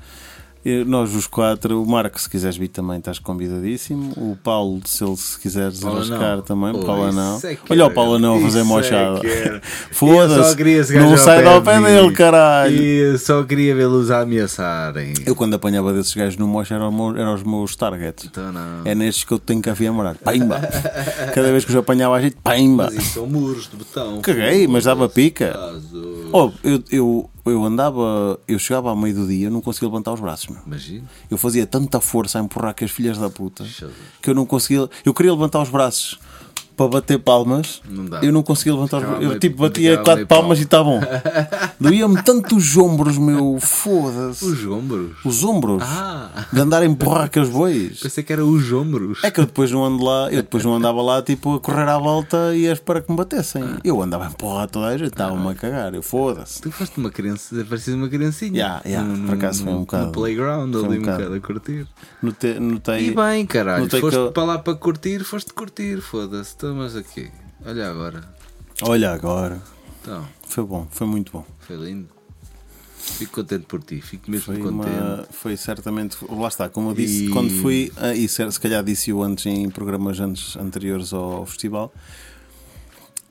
Nós, os quatro, o Marco, se quiseres vir também, estás convidadíssimo. O Paulo, se ele se quiseres arriscar também, Ui, Paulo não. é Olha o era. Paulo não a fazer é mochada. Eu só Foda-se, não sai de pé dele, caralho. E só queria vê-los a ameaçarem. Eu, quando apanhava desses gajos no mocha, eram, os meus- eram os meus targets. Então não. É nestes que eu tenho que afiamar. Pimba! Cada vez que os apanhava a gente, pimba! Mas isso são muros de betão. Caguei, mas dava pica. Oh, eu, eu, eu andava, eu chegava ao meio do dia, eu não conseguia levantar os braços, meu. Imagina. Eu fazia tanta força a empurrar que as filhas da puta Jesus. que eu não conseguia. Eu queria levantar os braços para bater palmas, Não dá. eu não conseguia levantar os Ficava Eu tipo batia quatro meio palmas e está bom. Doía-me tanto os ombros, meu. Foda-se. Os ombros. Os ombros. Ah, De andar a empurrar aqueles bois. pensei que era os ombros. É que eu depois não ando lá, eu depois não andava lá tipo a correr à volta e a esperar que me batessem. Eu andava a empurrar toda a gente, estava-me a cagar, eu foda-se. Tu foste uma criança, parecias uma criancinha. Yeah, yeah, No- por acaso foi um bocado. No playground, Foi ali um bocado. a curtir. Notei, notei, E bem, caralho, notei foste que para lá para curtir, foste curtir, foda-se. Então, mas aqui, olha agora. Olha agora, Então, foi bom, foi muito bom. foi lindo. Fico contente por ti, fico mesmo Foi, contente. uma, foi certamente, lá está, como eu disse, E- quando fui, ah, e se calhar disse-o antes em programas antes, anteriores ao festival,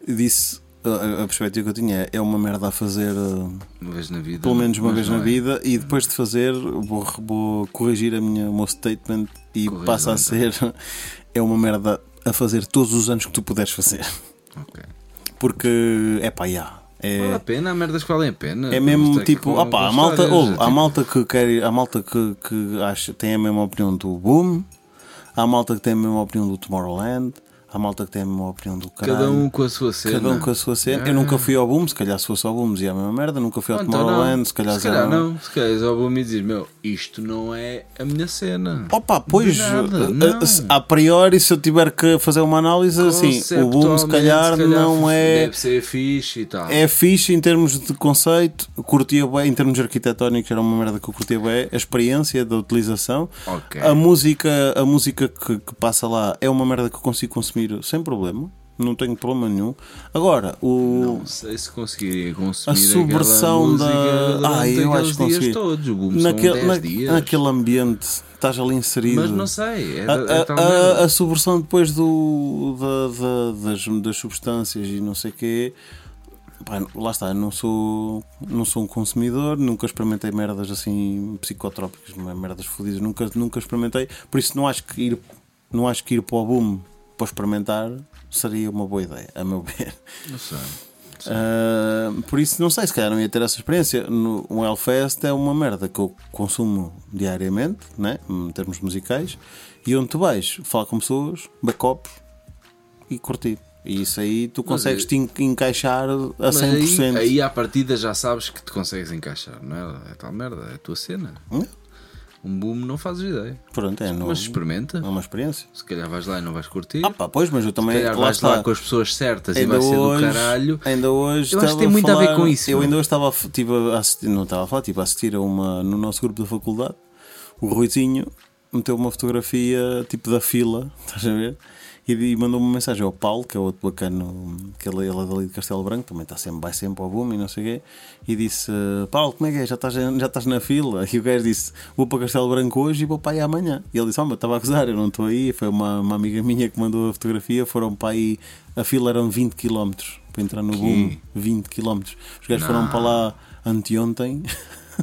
disse, a, a perspectiva que eu tinha é, é uma merda a fazer ah, Uma vez na vida. pelo menos uma vez na é. vida e depois de fazer vou, vou corrigir a minha, o meu statement e passa a ser é uma merda a fazer todos os anos que tu puderes fazer. Porque é pá, já. Vale a É, pena, há merdas que valem a pena. é mesmo tipo, com a malta, ou, é tipo- malta que quer, há malta que, que acha, tem a mesma opinião do Boom, há malta que tem a mesma opinião do Tomorrowland, há malta que tem a mesma opinião do caralho. Cada um com a sua cena. Cada um com a sua cena. Ah. Eu nunca fui ao Boom, se calhar se fosse ao Boom dizia a mesma merda, nunca fui ao então Tomorrowland, não. se calhar, se calhar não. Se calhar és ao bom e dizes, meu, isto não é a minha cena. Opa, pois, nada, a- não. a, a priori, se eu tiver que fazer uma análise, assim, o boom se calhar, não é. Deve ser fixe e tal. É fixe em termos de conceito, curtia bem, em termos arquitetónicos era uma merda que eu curtia bem, a experiência da utilização, Ok. a música, a música que, que passa lá é uma merda que eu consigo consumir sem problema, não tenho problema nenhum. Agora, o. Não sei se conseguiria consumir A subversão da. Ah, eu acho que consegui. todos. Naquele, são 10 na- naquele ambiente, estás ali inserido. Mas não sei. É, A, é a- a- subversão depois do, da- da- das, das substâncias e não sei o quê. Pá, lá está, não sou, não sou um consumidor, nunca experimentei merdas assim psicotrópicas, merdas fodidas, nunca, nunca experimentei, por isso não acho que ir, não acho que ir para o boom para experimentar seria uma boa ideia, a meu ver. Não sei. Ah, por isso, não sei, se calhar não ia ter essa experiência. No, o Hellfest é uma merda que eu consumo diariamente, né? em termos musicais, e onde tu vais falar com pessoas, backups e curtir. E isso aí tu consegues te en- encaixar a Mas 100%. aí, aí à partida já sabes que te consegues encaixar, não é? É tal merda, é a tua cena. Hum? Um boom não fazes ideia. Pronto, é, não, Mas experimenta. é uma experiência. Se calhar vais lá e não vais curtir. Ah, pá, pois, mas eu Se também. calhar Lá vais lá está. com as pessoas certas e Ainda vai ser do caralho. ainda hoje Eu acho que tem muito a ver falar- com isso, Eu meu. ainda hoje estava tive a assistir, não estava a falar, tive a assistir a uma no nosso grupo da faculdade. O Ruizinho meteu uma fotografia tipo da fila, estás a ver? E, e mandou uma mensagem ao Paulo, que é outro bacano, que ele, ele é dali de Castelo Branco, também está sempre, vai sempre ao boom e não sei o quê. E disse: Paulo, como é que é? Já estás, já estás na fila? E o gajo disse: Vou para Castelo Branco hoje e vou para aí amanhã. E ele disse: Oh, mas estava a acusar, eu não estou aí. Foi uma, uma amiga minha que mandou a fotografia. Foram para aí, a fila eram 20 km para entrar no boom. 20 km. Os gajos foram para lá anteontem.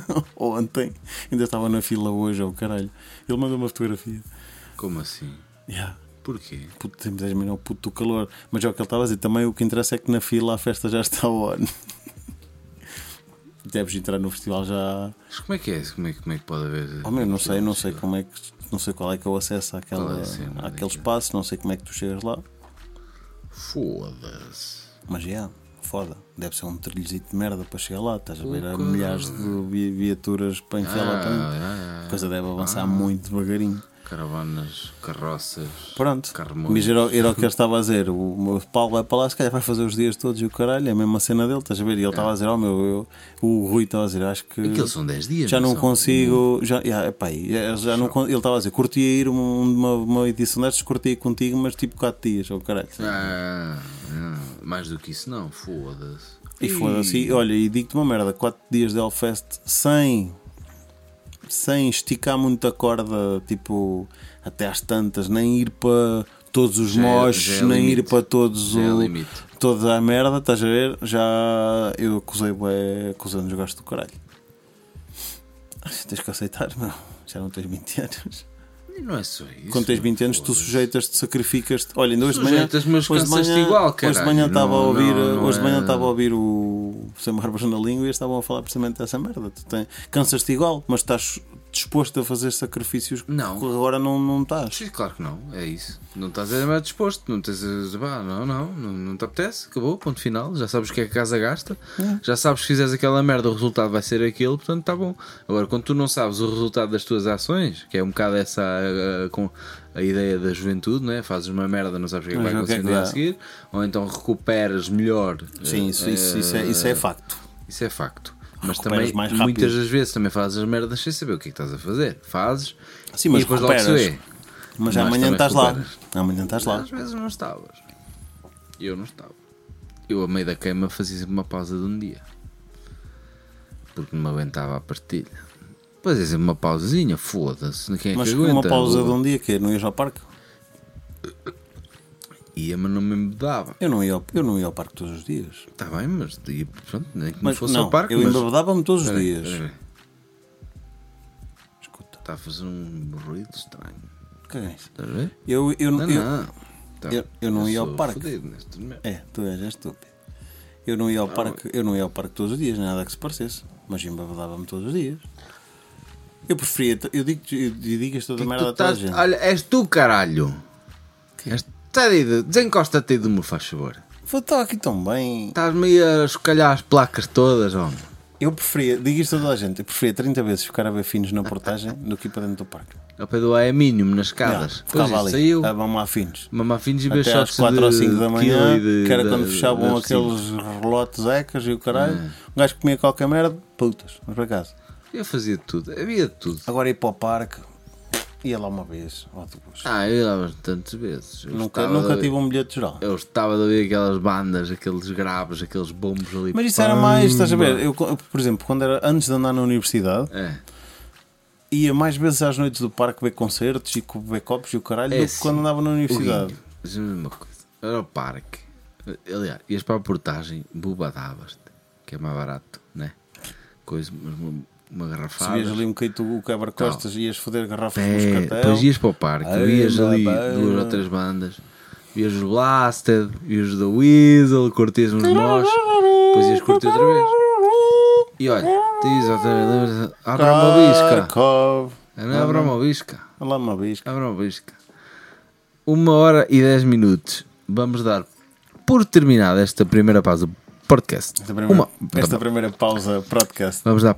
ou ontem, ainda estavam na fila hoje, ou caralho. Ele mandou uma fotografia. Como assim? Yeah. Porquê? Puto, temos a imaginar o puto do calor. Mas é o que ele estava a dizer. Também o que interessa é que na fila a festa já está on. Deves entrar no festival já. Mas como é que é? Como é, como é que pode haver. Oh, meu, não sei, não sei como é que. Não sei qual é que é o acesso àquela, é àquele espaço, não sei como é que tu chegas lá. Foda-se. Mas já, foda. Deve ser um trilhozito de merda para chegar lá. Estás a ver? Milhares de vi- viaturas para enfiar lá para. Ah, A ah, coisa deve avançar ah. muito devagarinho. Caravanas, carroças. Pronto, Carmões. mas era, era o que ele estava a dizer. O meu Paulo vai para lá, se calhar vai fazer os dias todos e o caralho, é a mesma cena dele, estás a ver? E ele estava a dizer: Oh meu, eu, o Rui estava a dizer: Acho que Aqueles são 10 dias. já não consigo. Já, já, epá, já, já não, con- ele estava a dizer: Curtia ir um- uma, uma edição destas, curtia contigo, mas tipo 4 dias, ou caralho. Ah, ah, mais do que isso, não. Foda-se. E foda-se, olha, e digo-te uma merda: 4 dias de Hellfest sem. Sem esticar muito a corda, tipo, até às tantas, nem ir para todos os Já é- moches, já é nem ir limite. para todos é o, limite. toda a merda, estás a ver? Já eu acusei, bué, acusando os gajos do caralho. Tens que aceitar, meu. Já não tens 20 anos. Não é só isso. Quando tens 20 anos, tu sujeitas-te, sacrificas-te. Olha, ainda hoje de manhã. Mas hoje de manhã, igual, hoje de caralho. manhã estava a Não, ouvir, não, não hoje de manhã é- estava a ouvir o Sem Barbas na Língua e estavam a falar precisamente dessa merda. Tu tem, cansas-te igual, mas estás, disposto a fazer sacrifícios que Não. agora não, não estás. Sim, claro que não, é isso. Não estás a mais disposto, não tens a dizer, "Pá, não, não, não, não te apetece, acabou, ponto final. Já sabes o que é que a casa gasta, já sabes que fizeres aquela merda, o resultado vai ser aquele, portanto está bom. Agora, quando tu não sabes o resultado das tuas ações, que é um bocado essa a, a- com a ideia da juventude, né? fazes uma merda, não sabes o que é que Mas vai é acontecer no dia a seguir, ou então recuperas melhor. Sim, isso, isso, isso, é, isso é facto. Isso é facto. Mas Recuperas também, muitas das vezes, também fazes as merdas sem saber o que é que estás a fazer. Fazes Sim, mas e depois logo se recuperas. vê. Mas, Mas amanhã estás lá. recuperas. Amanhã estás lá. Às vezes não estavas. Eu não estava. Eu, a meio da queima, fazia sempre uma pausa de um dia. Porque não me aguentava a partilha. Fazia sempre uma pausazinha, foda-se. Quem é Mas que uma pausa de um dia que é, não ias ao parque? Ia, mas não me embedava. Eu não ia ao, eu não ia ao parque todos os dias. Está bem, mas ia, pronto, nem que não Mas fosse não, ao parque. eu mas... embebedava-me todos os dias. Escuta, Está a fazer um ruído estranho. o que é isso? Estás a ver? Eu, eu, Não, eu, não. Tá. eu- eu não ia ao parque. É, tu és, és estúpido. Eu não ia ao parque, eu não ia ao parque todos os dias, nada que se parecesse. Mas embebedava-me todos os dias. Eu preferia, eu digo, eu digo esta que merda toda estás- gente. Olha, és tu, caralho. És... Tá de- Desencosta-te aí do meu, faz favor. Estou aqui tão bem. Estás-me a escalhar as placas todas, homem. Eu preferia, digo isto a toda a gente, eu preferia 30 vezes ficar a ver finos na portagem do que ir para dentro do parque. Ao pé do A é mínimo, nas Não, escadas. Pois ficava ali, saiu. a mamar finos. Mamar finos e ver Até às shots 4 de ou 5 da manhã, de- que era da- quando da- fechavam da aqueles relotes ecas e o caralho. É. Um gajo comia qualquer merda, putas, mas para casa. Eu fazia tudo, havia tudo. Agora ir para o parque, ia lá uma vez, ou duas. Ah, eu ia lá bastantes vezes. Eu nunca nunca tive um bilhete geral. Eu estava de ouvir aquelas bandas, aqueles graves, aqueles bombos ali. Mas isso era mais, estás a ver? Pamba. Eu, por exemplo, quando era antes de andar na universidade, É. ia mais vezes às noites do parque ver concertos e ver copos e o caralho É do que quando andava na universidade. Guinho, diz-me uma coisa. Era o parque. Aliás, ias para a portagem, bobadavas-te, que é mais barato, né? Coisa, uma, uma garrafada. Subias ali um bocadinho o quebra-costas e ias foder garrafas É, moscatel. depois ias para o parque, Ai, vias ali babá. duas ou três bandas, vias os Blasted, vias os da Weasel, curtias uns mosh, depois ias curtir outra vez. E olha, diz outra vez, abre uma bisca. Não, abre uma bisca. Lá uma bisca. Abre uma bisca. Uma hora e dez minutos. Vamos dar por terminada esta primeira pausa podcast. Esta primeira, Uma, esta primeira pausa podcast. Vamos dar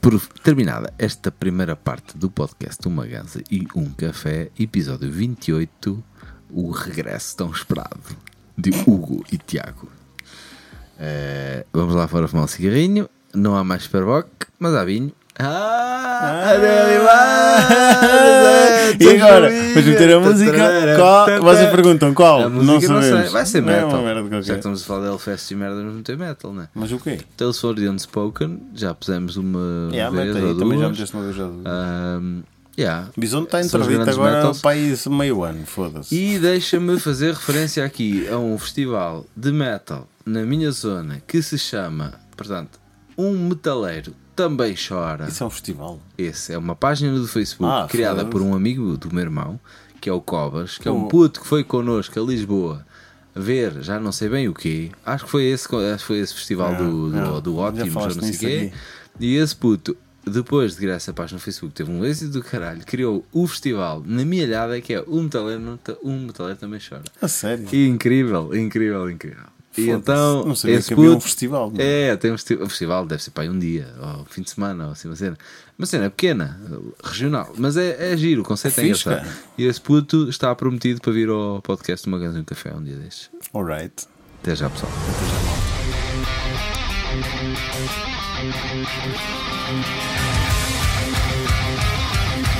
por terminada esta primeira parte do podcast Uma Ganza e um Café, episódio 28, o regresso tão esperado de Hugo e Tiago. Eh, vamos lá fora fumar um cigarrinho. Não há mais Superboc, mas há vinho. Ah, E agora? Vamos meter a música. Qual? Vocês perguntam qual? Não sabemos. Vai ser é metal. já que estamos a falar de Hellfest e merda, vamos meter metal, né? Mas o quê? Tales for the Unspoken, já pusemos uma Yeah, vez aí, também já meteste uma vez ou duas. Yeah. Bisonte está grandes agora metals. para aí meio ano, foda-se. E deixa-me fazer referência aqui a um festival de metal na minha zona que se chama, portanto, Um Metaleiro Também Chora. Isso é um festival. Esse é uma página do Facebook Ah, criada foda-se. por um amigo do meu irmão, que é o Cobas, que é um puto que foi connosco a Lisboa ver, já não sei bem o quê. Acho que foi esse, acho que foi esse festival Ah, do, do, do já Ótimos, ou falaste não sei o quê. E esse puto, depois de criar essa página no Facebook, teve um êxito do caralho, criou o festival na minha alhada, que é Um Metaleiro, um metaleiro Também Chora. A sério. E incrível, incrível, incrível. E então, Não sabia esse que havia um puto- festival. não é, tem um festi- o festival, deve ser para aí um dia, ou fim de semana, ou assim, uma cena. Uma cena pequena, regional, mas é, é giro, o conceito é engraçado. cara. E esse puto está prometido para vir ao podcast de uma Ganza e um Café um dia destes. Alright. Até já, pessoal.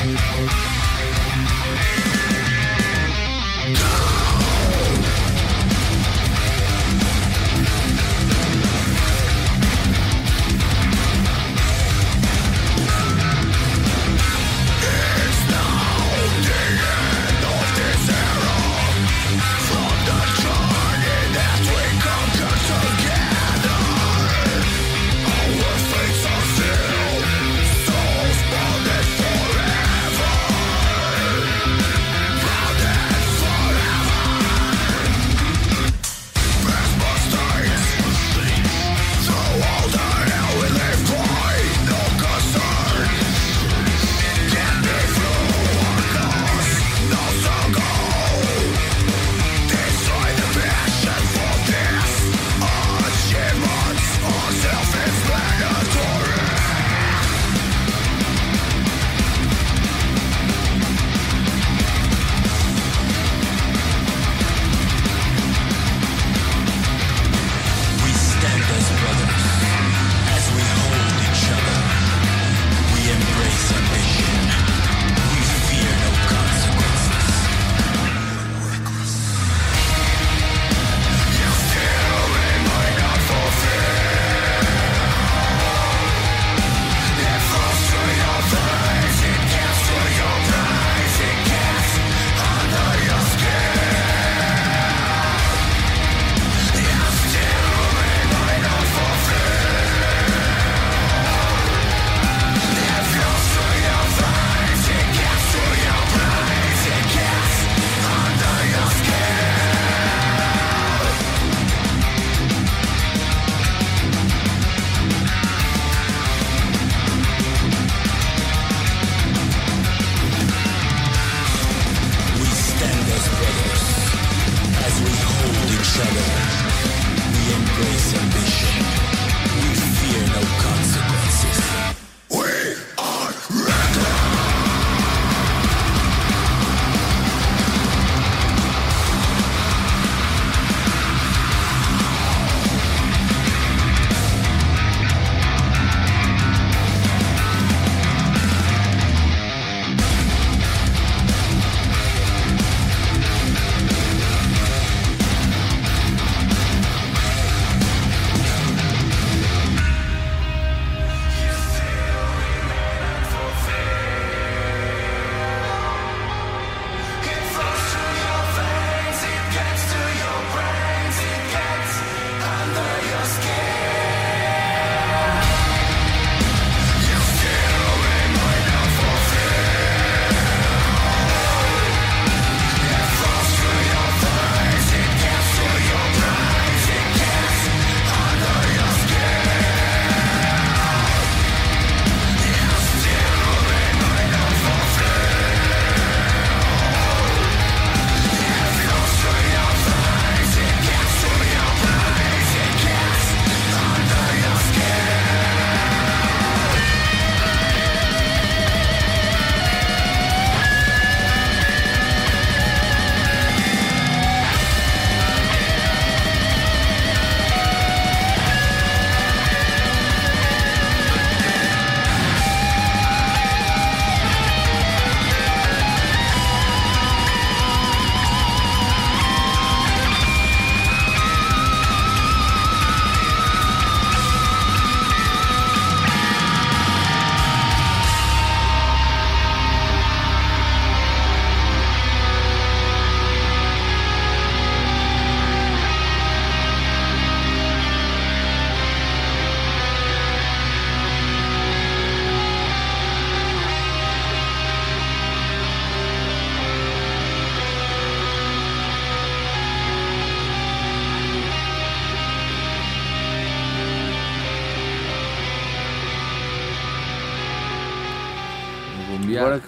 Forever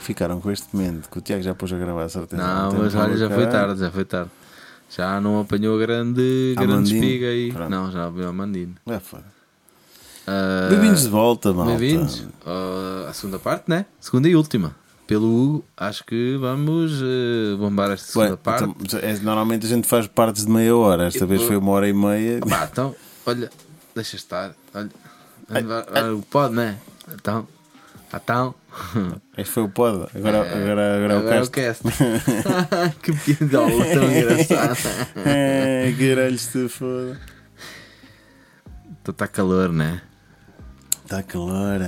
ficaram com este momento, que o Tiago já pôs a gravar, certeza. Não, mas olha, já foi tarde, já foi tarde. Já não apanhou a grande, grande espiga aí. Pronto. Não, já apanhou a Mandine. É foda. Ah, Bem-vindos de volta, malta. Bem-vindos ah, à segunda parte, né? Segunda e última. Pelo Hugo, acho que vamos eh, bombar esta segunda Ué, parte. então, é, normalmente a gente faz partes de meia hora, esta Eu- vez foi uma hora e meia. Pá, então, olha, deixa estar. Olha, olha, o pode, né? Então, então. Este foi o pod, agora, É, agora, agora, agora o cast. que piadola tão engraçada. é, que caralho se foda. Então está calor, né? Está calor.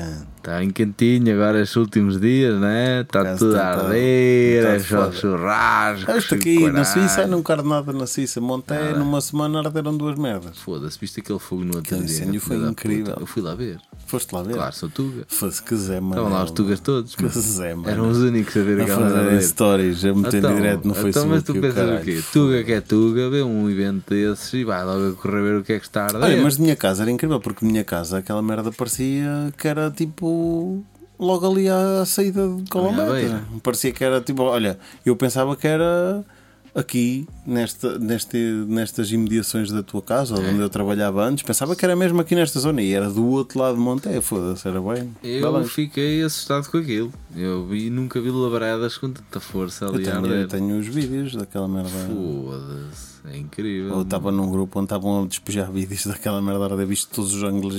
Está em cantinho agora estes últimos dias, né? Está tudo tá- a tá- arder, tá é só churrasco. Isto aqui na Suíça, não quero nada na Suíça. Montei numa semana arderam duas merdas. Foda-se, viste aquele fogo no outro dia? incêndio foi incrível. Eu fui lá ver. Foste lá ver? Claro, sou Tuga. Fosse que Zé, mano. Estavam lá os Tugas todos. Que. Zé, mano. Eram os únicos a ver A fazer arder. stories, a meter Então, direto no então, Facebook. mas tu o pensas o caralho. quê? Tuga que é Tuga, vê um evento desses e vai logo a correr ver o que é que está a arder. Olha, mas de minha casa era incrível, porque minha casa aquela merda parecia que era tipo. Logo ali à, saída de. Colombeta. Parecia que era tipo. Olha, eu pensava que era aqui, nesta, neste, nestas imediações da tua casa, É. onde eu trabalhava antes. Pensava que era mesmo aqui nesta zona e era do outro lado de Monteia. Foda-se, era bem. Eu Bem fiquei assustado com aquilo. Eu vi, nunca vi labradas com tanta força eu ali a tenho, eu tenho os vídeos daquela merda. Foda-se, é incrível. Ou estava num grupo onde estavam a despejar vídeos daquela merda, era visto todos os ângulos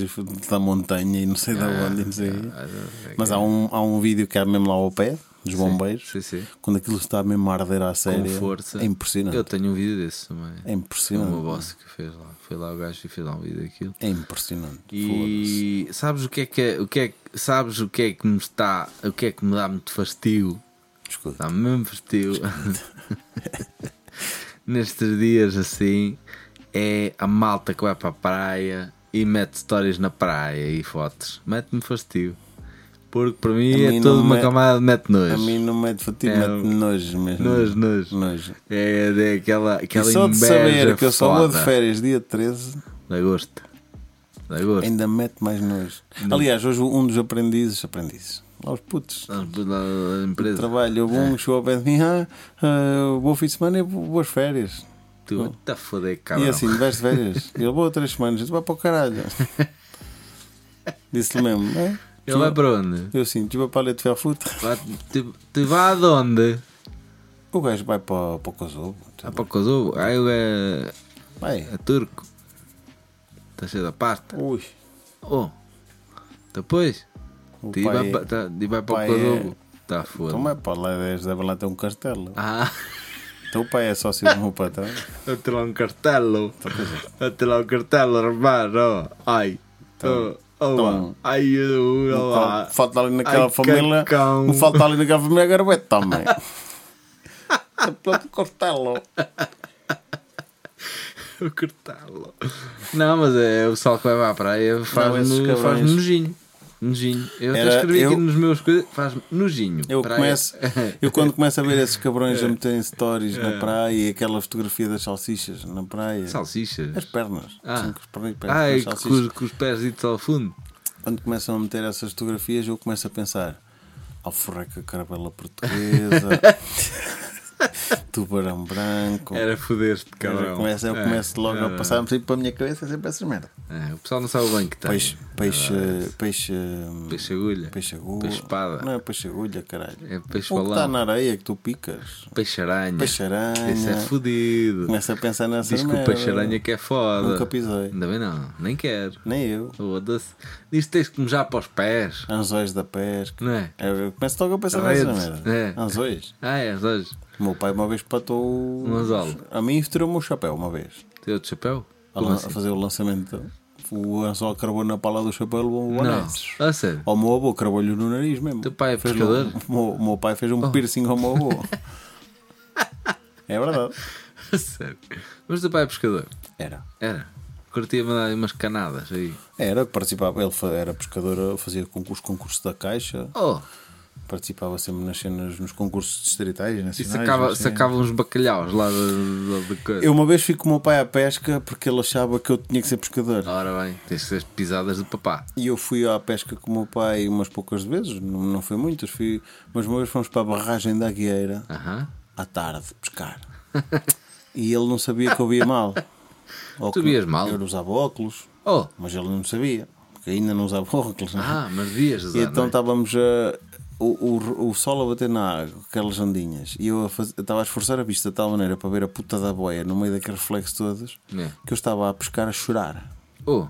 da montanha e não sei de onde, e não sei. Ah, é Mas há um, há um vídeo que é mesmo lá ao pé, dos bombeiros, Sim, sim. quando aquilo está mesmo a arder à série. força. É impressionante. Eu tenho um vídeo desse também. É É impressionante. uma boss que fez lá. Foi lá o gajo e fez lá um vídeo daquilo. É impressionante. E sabes o que é que é, o que é sabes o que é que me está, o que é que me dá muito fastio? Escuta. Dá-me mesmo fastio. Nestes dias assim é a malta que vai para a praia e mete stories na praia e fotos. Mete-me fastio. Porque para mim é toda não uma me- camada de mete nojo. A mim não mete fatiga, É, mete nojo mesmo. Nojo, nojo. Nojo. É, é aquela, E aquela só de saber que eu só vou de férias dia 13, De agosto. De agosto. ainda mete mais nojo. Aliás, hoje um dos aprendizes, aprendizes, lá os putos, Da empresa. trabalho, houve É. chegou ao pé de mim, ah, ah, bom fim de semana e boas férias. Tu tá a foder, cabrão. E assim, vais de férias? Ele vou três semanas, tu vai para o caralho. Disse-lhe mesmo, é? Ele vai para onde? Eu assim, tu vai para a Leite. Vai, te, te vai aonde? O gajo vai para, para o Kosovo. Ah, para o Kosovo? Ah, ele é, Vai. é turco. Está cheio da pasta. Ui. Oh, depois? Pai vai, é- tá- para o Kosovo. Está foda. Então vai para lá, eles devem lá ter um castelo. Ah, Então o pai é sócio do meu patrão. até lá um cartelo. Até lá um cartelo, hermano. Ai. Então- Oh, oh, então- ai, eu, eu, lá. Falta ali naquela Ai, família. cacão. Falta ali naquela família garbeto também. É pelo castelo. O cartelo. Não, mas é o pessoal que vai para a praia cabrões. faz nojinho. Nojinho. Eu até Era- escrevi aqui eu- nos meus coisas. Faz nojinho. Eu Praia. começo, eu quando começo a ver esses cabrões a meterem stories na praia e aquela fotografia das salsichas na praia. Salsichas. As pernas. Ah. Sim, com os Ai, com, os- com os pés idos ao fundo. Quando começam a meter essas fotografias, eu começo a pensar: alforreca carabela portuguesa, tubarão branco. Era foder-te, cabrão. começo, eu É, começo logo é, a passar sempre para a minha cabeça sempre essas merda. é, o pessoal não sabe bem que tem. Peixe, peixe, peixe, Peixe agulha. peixe agulha. Peixe espada. Não é peixe agulha, caralho. É peixe o que está balão. na areia que tu picas. Peixe aranha. Peixe aranha. Isso é fodido. Começa a pensar nessa Diz que o merda. peixe aranha que é foda. Nunca pisei. Ainda bem não, nem quero. Nem eu. Foda-se. Diz que tens que mejar para os pés. Anzóis da pesca. Não é? Eu começo logo a pensar nessa merda. é. Anzóis. Ah, é, hoje. O meu pai uma vez patou. A mim tirou-me o chapéu uma vez. Tem outro chapéu? A, lan- assim? a fazer o lançamento. O anzol cravou na pala do chapéu levou um anexo. A sério. Ao meu avô cravou-lhe no nariz mesmo. Teu pai é pescador? um- o, meu, o meu pai fez Oh. um piercing ao meu avô. é verdade. A sério. Mas o teu pai é pescador? Era. Era. Curtia mandar umas canadas aí. Era, participava. Ele era pescador, fazia concurso, concurso da Caixa. Oh! Participava sempre nas cenas, nos concursos distritais, E nacionais. sacava, assim. sacava uns bacalhaus lá da, da coisa. Eu uma vez fui com o meu pai à pesca porque ele achava que eu tinha que ser pescador. Ora bem, tens que ser as pisadas do papá. E eu fui à pesca com o meu pai umas poucas vezes, não, não foi muitas, fui, mas uma vez fomos para a barragem da Guieira Aham. à tarde pescar. e ele não sabia que eu via mal. Ou Tu vias mal? Eu usava óculos, Oh! mas ele não sabia, porque ainda não usava óculos. não é? Ah, mas devias usar. E então é? estávamos a. O, o, o sol a bater na água, aquelas ondinhas, e eu estava a esforçar a vista de tal maneira para ver a puta da boia no meio daqueles reflexos todos É. que eu estava a pescar a chorar. Oh!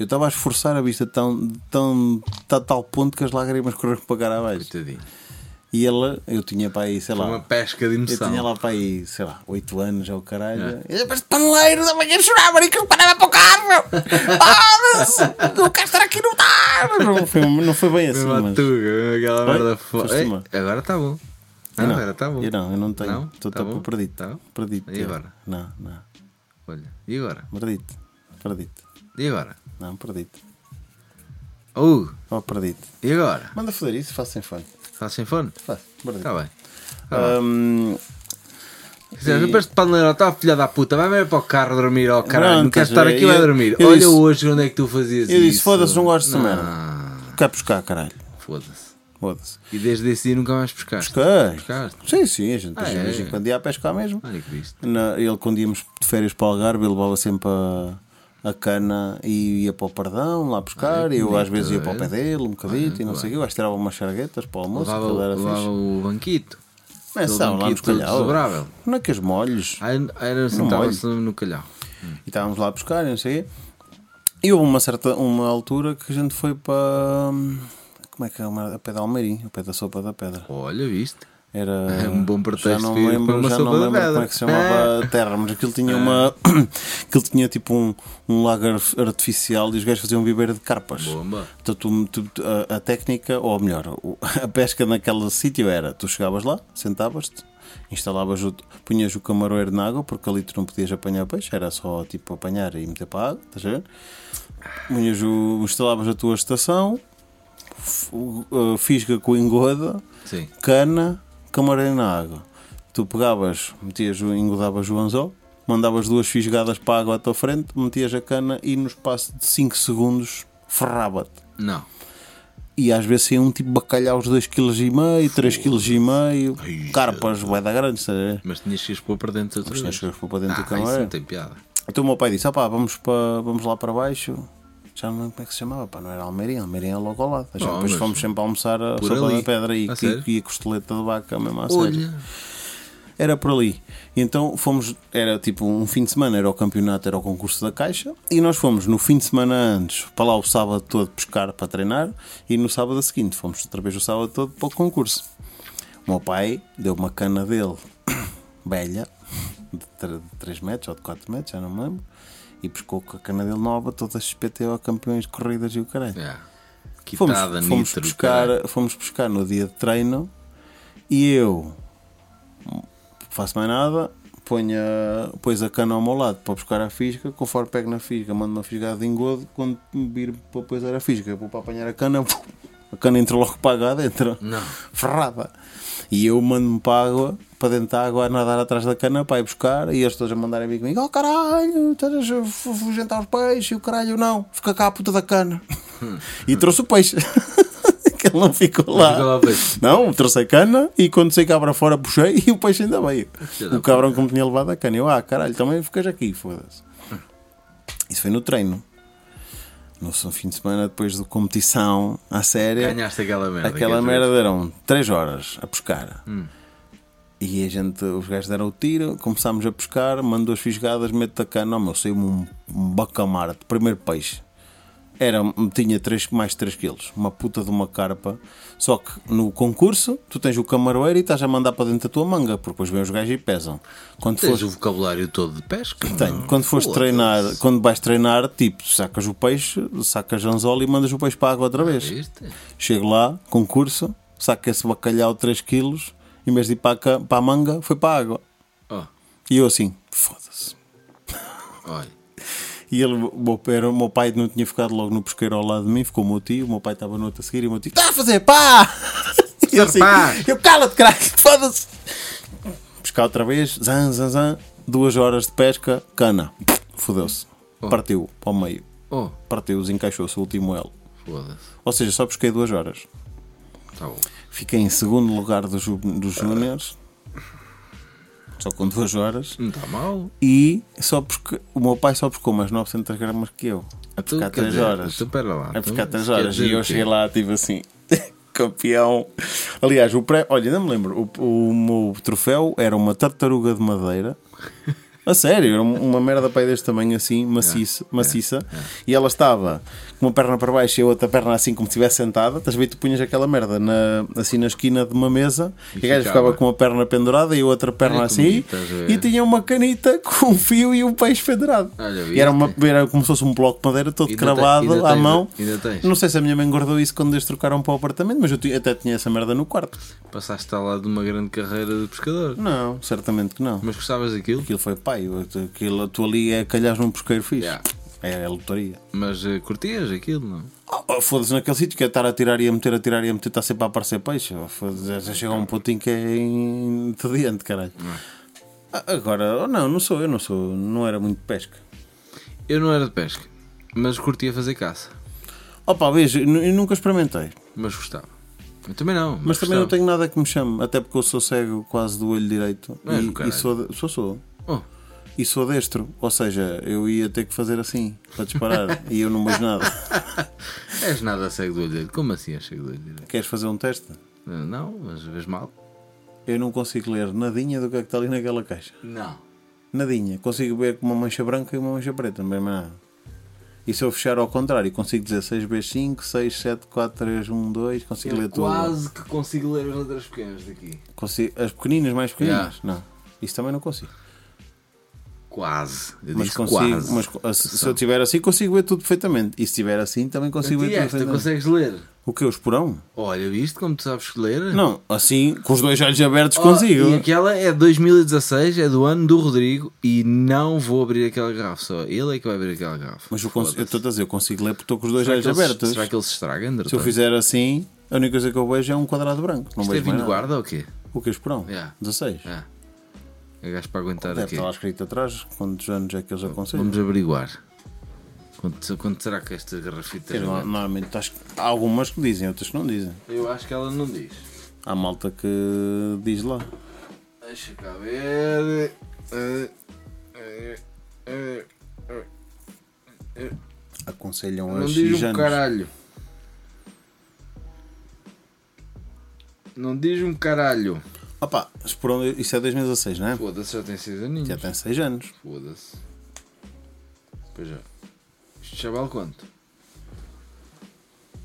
Eu estava a esforçar a vista tão, tão, a tal ponto que as lágrimas correram para cá abaixo. Coitadinho. E ele, eu tinha para aí, sei lá, uma pesca de eu emoção. tinha lá para aí, sei lá, 8 anos, já o caralho. É. E depois da manhã chorava, e que eu parava para o carro. Ah, não quero estar aqui no tar. Não foi, não foi bem assim, mas. tuga, aquela merda fo- Foste Ei, uma? Agora está bom. Eu Não, agora está bom. Eu não, eu não tenho. Não? Estou Tá tá perdido. Tá? Perdido. E agora? Não, não. Olha, e agora? Perdido. Perdido. E agora? Não, perdido. Uh, Oh, perdido. e agora? Manda foder isso, faço sem fone. Estás sem fone? Perdido. Está bem. Hum, Quiseres, depois de paneleiro, está filha da puta, vai mesmo para o carro dormir, ó caralho, não Pronto, queres estar eu- aqui, vai eu- dormir. eu Olha disse- hoje onde é que tu fazias eu isso. disse, foda-se, não gosto Não, merda. quer buscar, caralho. Foda-se. Foda-se. E desde esse dia nunca mais pescaste. Pesquei. Pescaste? Sim, sim, a gente Ah, é? gente quando ia a pescar mesmo. Que visto. Na- ele, quando íamos de férias para o Algarve, ele levava sempre a, a cana e ia para o Pardão lá buscar. E que eu às vezes ia para o é? pé dele, um bocadito e não sei o quê. Eu acho que tirava umas charguetas para o almoço, Levava, aquilo era levava o banquito. Mas estavam lá nos calhau. Não é que os molhos. Ah, Era assim, No estava-se no calhau. E estávamos lá a buscar e não sei o quê. E houve uma certa uma altura que a gente foi para. Como é que é? A pé da Almeirim, a pé da Sopa da Pedra. Olha, viste? Era um bom pretexto já não ir lembro, já não lembro como é que se chamava a terra, mas aquilo tinha uma aquilo tinha tipo um, um lago artificial e os gajos faziam viveiro de carpas. Bomba. Então, tu- tu- a, a técnica, ou melhor, a pesca naquele sítio era: tu chegavas lá, sentavas-te, instalavas o, punhas o camaroeiro na água, porque ali tu não podias apanhar peixe, era só tipo apanhar e meter para a água, estás a ver? Punhas o, instalavas a tua estação, fisga com engoda, Sim. cana, camareiro na água. Tu pegavas, metias, o- engodavas o anzol, mandavas duas fisgadas para a água à tua frente, metias a cana e no espaço de 5 segundos ferrava-te. Não. e às vezes saíam tipo bacalhaus 2,5kg, 3,5kg, Ai, carpas, vai dar grandes, estás a ver? Mas tinhas que expor para dentro outra Mas tinhas que expor para dentro ah, do camarote. isso não tem piada. Então o meu pai disse: opá, vamos, para, vamos lá para baixo. Já não lembro como é que se chamava, pá, não era Almeirinha, Almeirinha é logo ao lado. Oh, depois fomos sempre a almoçar a sopa da pedra e, e, e a costeleta de vaca mesmo a sério. Era por ali. E então fomos, era tipo um fim de semana, era o campeonato, era o concurso da Caixa, e nós fomos no fim de semana antes para lá o sábado todo pescar para treinar, e no sábado seguinte fomos outra vez o sábado todo para o concurso. O meu pai deu uma cana dele, velha, de 3 metros ou de 4 metros, já não me lembro, e pescou com a cana dele nova, todas XPTO campeões de corridas e o caralho. yeah. Fomos, Quitada, fomos, nitro, caralho. fomos pescar no dia de treino e eu faço mais nada, ponho a, pôs a cana ao meu lado para buscar a fisga, conforme pego na fisga, mando uma fisgada de engodo, quando me vir para pôr a fisga, vou para apanhar a cana, a cana entra logo para água dentro, Não. ferrada. E eu mando-me para a água, para dentro da água, a nadar atrás da cana para ir buscar. E eles todos a mandarem vir comigo: Oh caralho, estás a fu- fugentar os peixes. E o caralho, não, fica cá a puta da cana. e trouxe o peixe. que ele não ficou lá. ficou lá. Não, trouxe a cana e quando saí cá para fora puxei e o peixe ainda veio. O cabrão que me tinha levado a cana. Eu, ah caralho, também ficas aqui, foda-se. Isso foi no treino. No fim de semana, depois da competição à séria. Ganhaste aquela merda. Aquela merda deram 3 horas a pescar. Hum. E a gente, os gajos deram o tiro, começámos a pescar, mando duas fisgadas, meto a cana, oh, meu, saiu-me um, um bacamara de primeiro peixe. Era, tinha 3, mais 3 quilos, uma puta de uma carpa. Só que no concurso, tu tens o camaroeiro e estás a mandar para dentro da tua manga, porque depois vêm os gajos e pesam. Quando Tens fores, o vocabulário todo de pesca? tenho. não? Quando fores Foda-se. treinar, quando vais treinar, tipo, sacas o peixe, sacas anzol e mandas o peixe para a água outra vez. Viste? Chego lá, concurso, saco esse bacalhau 3 quilos, em vez de ir para a, para a manga, foi para a água. Oh, E eu assim, foda-se. E ele, o meu, pai- o meu pai não tinha ficado logo no pesqueiro ao lado de mim, ficou o meu tio, o meu pai estava no outro a seguir e o meu tio, está a fazer, pá! E eu assim, eu cala-te, caralho, foda-se! Pescar outra vez, zan, zan, zan, duas horas de pesca, cana, fodeu-se, partiu para o meio, Oh, partiu, desencaixou-se o último elo. foda-se. Ou seja, só pesquei duas horas. Tá bom. Fiquei em segundo lugar dos, dos Júniors, só com duas horas. Não está mal. E só porque o meu pai só pescou mais 900 gramas que eu. A Então, pescar quer 3 dizer, horas. Então, pera lá. A pescar Então, 3 quer horas. E eu cheguei lá, tipo assim, campeão. Aliás, o pré. Olha, não me lembro. O, o meu troféu era uma tartaruga de madeira. A sério, era uma merda aí deste tamanho assim, maciça, maciça. E ela estava com uma perna para baixo e a outra perna assim como se estivesse sentada. Estás a ver? Tu punhas aquela merda na, assim na esquina de uma mesa e, a gaja ficava. com uma perna pendurada e a outra perna assim. E tinha uma canita com um fio e um peixe pendurado. Olha, e era, uma, era como se fosse um bloco de madeira todo Ainda cravado tem- à tens- mão. Não sei se a minha mãe guardou isso quando eles trocaram para o apartamento, mas eu até tinha essa merda no quarto. Passaste lado de uma grande carreira de pescador. Não, certamente que não. Mas gostavas daquilo? Aquilo foi pai, aquilo, tu ali é calhas num pesqueiro fixe. Yeah. É a lotaria. Mas eh, curtias aquilo, não? Oh, oh, Foda-se naquele sítio que é estar a tirar e a meter, a tirar e a meter, está sempre a aparecer peixe. Oh, já- chega a um pontinho que é entediante, caralho. Ah, Agora, oh, não, não sou, eu não sou, não era muito pesca. Eu não era de pesca, mas curtia fazer caça. Opa, veja, eu nunca experimentei. Mas gostava. Eu também não. Mas, Mas também não tenho nada que me chame, até porque eu sou cego quase do olho direito. É, do e, e sou, de- sou, sou. Oh, E sou destro. Ou seja, eu ia ter que fazer assim para disparar e eu não vejo nada. és nada cego do olho direito. Como assim és cego do olho direito? Queres fazer um teste? Eh, Não, mas vês mal. Eu não consigo ler nadinha do que é que está ali naquela caixa. Não. Nadinha. Consigo ver com uma mancha branca e uma mancha preta, não é nada. E se eu fechar ao contrário, consigo dizer 6 vezes 5, 6, 7, 4, 3, 1, 2, consigo ler tudo. que consigo ler as letras pequenas daqui. Consigo, as pequeninas, mais pequeninas? Não. Isso também não consigo. Quase. Eu Mas consigo, quase. mas co- se se eu tiver assim, consigo ver tudo perfeitamente. E se tiver assim, também consigo ver tudo perfeitamente. consegues ler? O que? O esporão? Olha, viste como tu sabes ler? Não, assim, com os dois olhos abertos, Oh, consigo. E aquela é 2016, é do ano do Rodrigo e não vou abrir aquela garrafa só. Ele é que vai abrir aquela garrafa. Mas eu, eu estou a dizer, eu consigo ler porque estou com os dois Será olhos abertos. será que ele se estraga, André? Se eu fizer assim, a única coisa que eu vejo é um quadrado branco. Não Isto é vinho guarda ou quê? O que é esporão? Yeah. 16. É. É gajo para aguentar Deve aqui. estar lá escrito atrás quantos anos é que eles aconselham. Vamos averiguar. Quanto, quanto será que esta garrafita é? Normalmente acho há algumas que dizem, outras que não dizem. Eu acho que ela não diz. Há malta que diz lá. Deixa cá ver. Aconselham Não a diz X um anos. caralho. Não diz um caralho. Opa, mas por onde- isso é 2016, não é? Foda-se, já tem 6 aninhos. Já tem 6 anos. Foda-se. Pois já. Isto já vale quanto?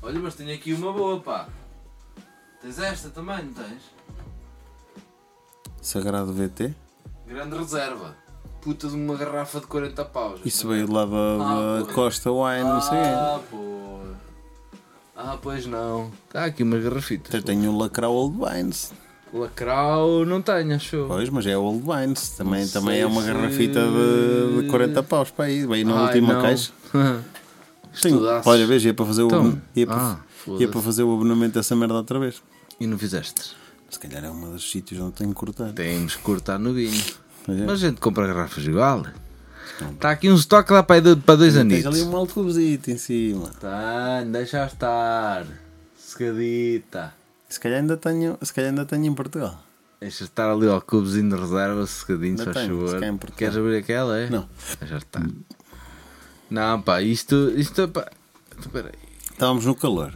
Olha, mas tenho aqui uma boa, pá. Tens esta também, não tens? Sagrado VT. Grande reserva. Puta de uma garrafa de 40 paus. Isso veio lá da, Ah, da. Costa Wine, não sei. Ah, pô. Ah, pois não. Está aqui uma garrafita. Eu tenho o Lacrau Old Wines. Lacrau não tenho, acho. Pois, mas é Old Wines. Também, Não também é uma se- garrafita de, de 40 paus para aí. Veio na Ai, última não. caixa. Estudaços. olha, veja, ia para fazer o, Então, ia para, ah, ia para fazer o abonamento dessa merda outra vez. E não fizeste? Se calhar é um dos sítios onde tenho que cortar. Temos que cortar no vinho. É. Mas a gente compra garrafas igual. Está aqui um estoque lá para, para dois Tens anitos. ali um maltubesito em cima. Tá, deixa estar. Secadita. Se calhar ainda tenho, se calhar ainda tenho em Portugal. Deixa estar ali ao cubozinho de reserva, secadinho, se faz favor. Queres abrir aquela, é? Não. Deixa estar. Não, pá, isto. Isto, pá. Espera aí. Estávamos no calor.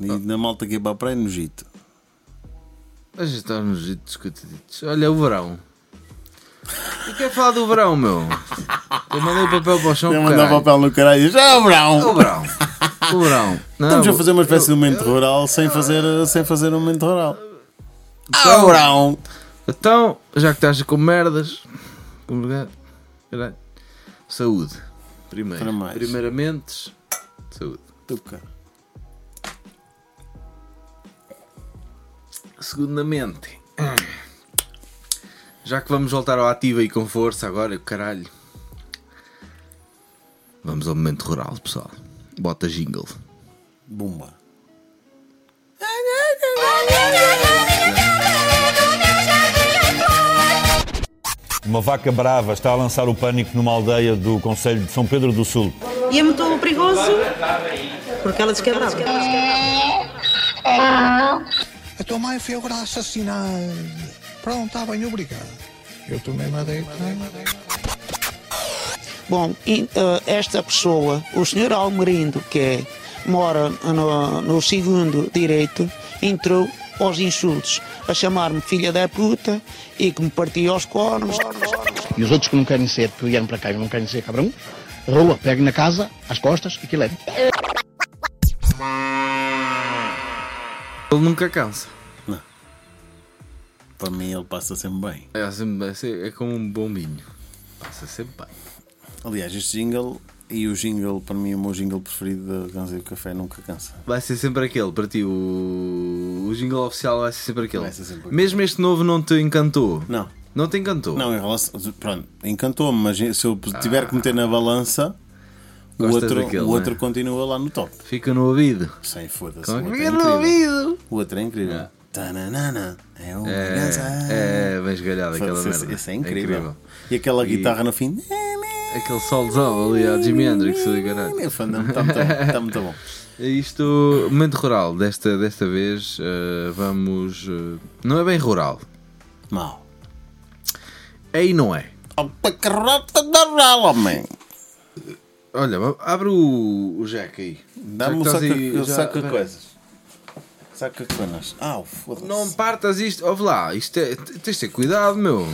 E na malta ia para a praia, no Gito. Deixa estar nos jitos coitaditos. Olha, o verão. E quer falar do verão, meu? Eu mandei o papel para o chão. Eu caralho. mandava papel no caralho. Já, O Brão! verão. O verão. Não, Estamos a fazer uma espécie de momento rural sem fazer, sem fazer um momento rural. Então- Ah, Brão! Então, já que estás com merdas, como- caralho. saúde. Primeiro. Primeiramente, saúde. Tu, cara. Segundamente, já que vamos voltar ao ativo e com força agora, caralho. Vamos ao momento rural, pessoal. Bota jingle. Bumba. Uma vaca brava está a lançar o pânico numa aldeia do Conselho de São Pedro do Sul. E é muito perigoso porque ela diz que é brava. A tua mãe foi agora assassinada. Pronto, está bem, obrigado. Eu tomei madeira. Bom, e, eh, esta pessoa, o senhor Almerindo, que é, mora no, no segundo direito, entrou aos insultos, a chamar-me filha da puta e que me partia aos cornos. E os outros que não querem ser, que vieram para cá e não querem ser cabrão, rua, pegue na casa, às costas e que leve. Ele nunca cansa. Para mim ele passa sempre bem. É, sempre- é é como um bombinho. Passa sempre bem. Aliás, este jingle e o jingle, para mim, o meu jingle preferido da Ganze do Café nunca cansa. Vai ser sempre aquele, para ti. O, o jingle oficial vai ser sempre aquele. Vai ser sempre aquele. Mesmo este novo não te encantou. Não, Não te encantou? não, em relação. Pronto, encantou-me, mas se eu tiver que meter na balança, o outro, daquele, o outro né? continua lá no top. Fica no ouvido. Sem foda-se. É outro é fica no ouvido? O outro é incrível. Tananana, é uma. É, é bem esgalhada aquela Foda-se, merda. Esse é incrível. E aquela guitarra no fim. Aquele solzão ali a Jimi Hendrix caralho. Está muito bom. Está muito bom. Isto, momento rural, desta, desta vez eh, vamos. eh, não é bem rural. Mal. Aí não é. Rota da rala, man. Olha, abre o, o Jack aí. Dá-me um saco, aí, já- saco de coisas. Saco de coisas. Ah, foda-se. Não partas isto. Ouve lá, isto é, tens de ter cuidado, meu.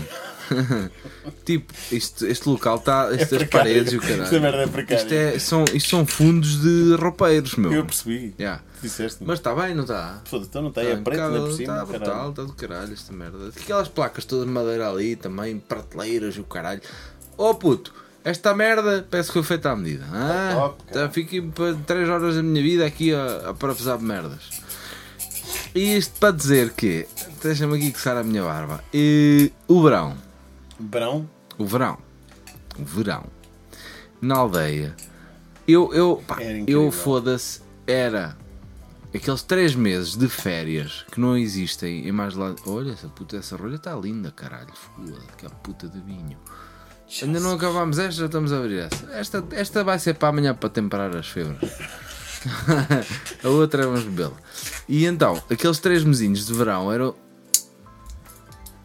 tipo, isto, este local está. Estas precário. paredes e o caralho. Esta merda é precária. Isto, é, são, isto são fundos de roupeiros, meu. Eu percebi. Yeah. Disseste. Mas está bem, não está? Foda-se, então não está aí a preta ainda por cima. Está brutal, está do caralho esta merda. Aquelas placas todas de madeira ali também, prateleiras e o caralho. Oh puto, esta merda parece que foi feita à medida. Ah, top, tá, fiquei 3 horas da minha vida aqui a, a parafusar merdas. E isto para dizer que, deixa-me aqui coçar a minha barba. E, o verão, Brão. o verão, o verão, na aldeia, eu, eu, pá, eu foda-se, era aqueles 3 meses de férias que não existem em mais lado. Olha, essa puta, essa rolha está linda, caralho, foda que a puta de vinho. Ainda não acabámos esta, já estamos a abrir essa. Esta, esta vai ser para amanhã para temperar as febres. a outra é vamos bebê-la. E então, aqueles três mesinhos de verão eram.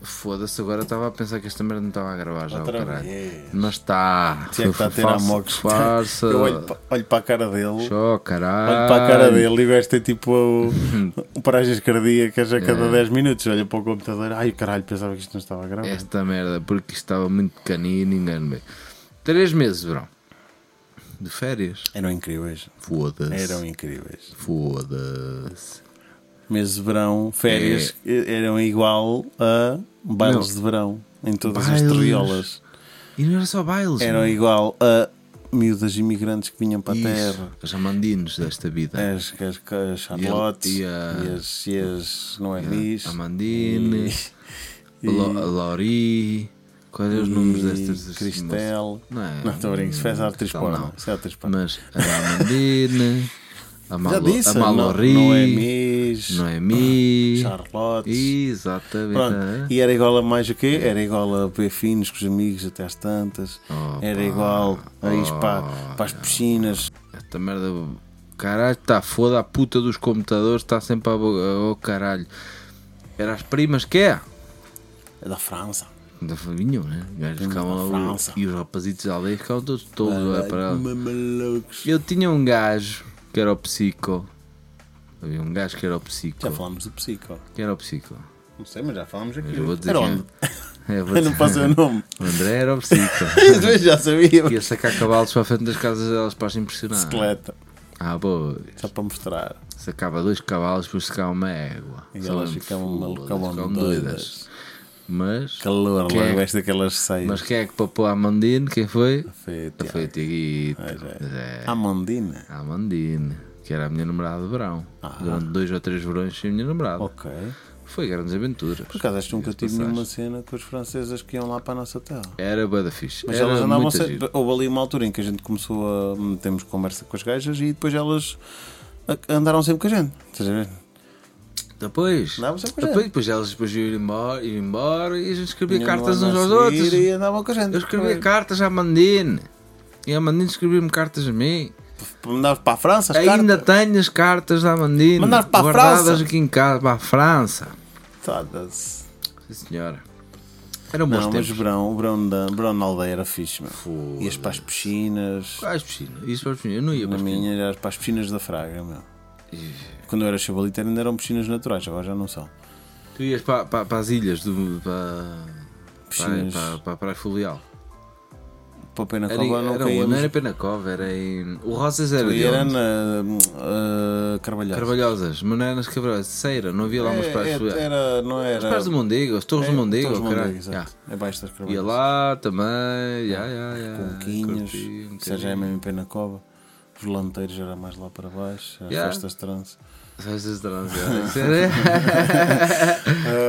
Foda-se, agora estava a pensar que esta merda não estava a gravar já, Outra caralho. vez. Mas está. Tinha que estar a ter a mox. Farsa. Eu olho, pa- olho para a cara dele. Show, caralho. Olho para a cara dele e o gajo tem tipo o, paragens cardíacas a cada É. 10 minutos. Olha para o computador. Ai caralho, pensava que isto não estava a gravar. Esta merda, porque isto estava muito pequenino, engano bem. Três meses de verão. De férias. Eram incríveis. Foda-se. Eram incríveis. Foda-se. Meses de verão, férias eram igual a bailes É. De verão em todas Bailes. as terriolas. E não era só bailes. Eram meu. igual a miúdas imigrantes que vinham para a terra. As amandinos desta vida. As, as, as Charlotte E e, as, e as Noemis. A Amandine, e- a Lori. Quais são os nomes destas? Cristel. Não é? Não, estou a brincar. Isso faz atriz Cristel porno. não. Isso é atriz porno. Mas a Amandine, a, Já Malo, disse, a Malori, Noemis, Noemi, Charlotte. Exatamente. Pronto. é. E era igual a mais o quê? Era igual a beber finos com os amigos até às tantas. Opa, Era igual a ir para, para as piscinas. Esta merda, caralho, está foda a puta dos computadores, está sempre a. Oh caralho. Era as primas que é? É da França. Da vinham, né? Os gajos ficavam lá, França. e os rapazitos da aldeia ficavam todos todos para ela. Malucos. Eu tinha um gajo que era o psico. Havia um gajo que era o psico. Já falámos do psico. Que era o psico. Não sei, mas já falámos aqui. Eu vou dizer Era quem é. onde? Vou Eu não dizer- posso o nome. O André era o psico. Já sabia. Ia sacar cavalos para a frente das casas delas para as impressionar. Bicicleta. Ah, boa. Só para mostrar. Sacava dois cavalos, depois sacava uma égua. E elas ficavam malucas, ficavam doidas. Mas, Calor, Quem é? logo esta daquelas mas quem é que papou a Amandine? Quem foi? Foi, Foi o. Pois é. Mas é. Amandina. A Amandine, que era a minha namorada de verão. Ah. Durante dois ou três verões foi a minha namorada. Ok. Foi grandes aventuras. Por acaso acho que nunca tive nenhuma cena com as francesas que iam lá para a nossa terra. Era bué da fixe. Mas era elas andavam giro. Houve ali uma altura em que a gente começou a metermos conversa com as gajas e depois elas a- andaram sempre com a gente. Estás a ver? Depois, sempre com a depois, gente. depois elas depois iam embora, iam embora e a gente escrevia cartas uns aos outros. E andavam com a gente. Eu escrevia cartas à Mandine. E a Mandine escrevia-me cartas a mim. Mandavas para a França as Ainda cartas. tenho as cartas da Mandine. Mandaste para a guardadas França? aqui em casa, para a França. Foda-se. Sim, senhora. Eram bons Não, mas tempos. o verão, o verão, da, o verão na aldeia era fixe, meu. Ias para as piscinas. Quais piscinas? Isso para as piscinas. Eu não ia para Na as piscinas. minha eras para as piscinas da Fraga, meu. Quando eu era chavalito ainda eram piscinas naturais, agora já não são. Tu ias para, para, para as ilhas, do, para, para, Piscinas. para, para a Praia Fluvial. Para o Pena Cova não era caímos. não era Penacova, era em. O Rosas era de era onde? na uh, Carvalhais. Carvalhosas, mas não era nas Carvalhosas, Ceira, não havia lá umas praias É, era, não era. As praias do Mondego, as Torres É, do Mondego, Torres caralho. Já. É baixo das Carvalhais. Ia lá também, já, já, já. Com quinhos, curti um já é mesmo em Pena Cova. Os lanteiros era mais lá para baixo, as Yeah. festas trans. Festas de era-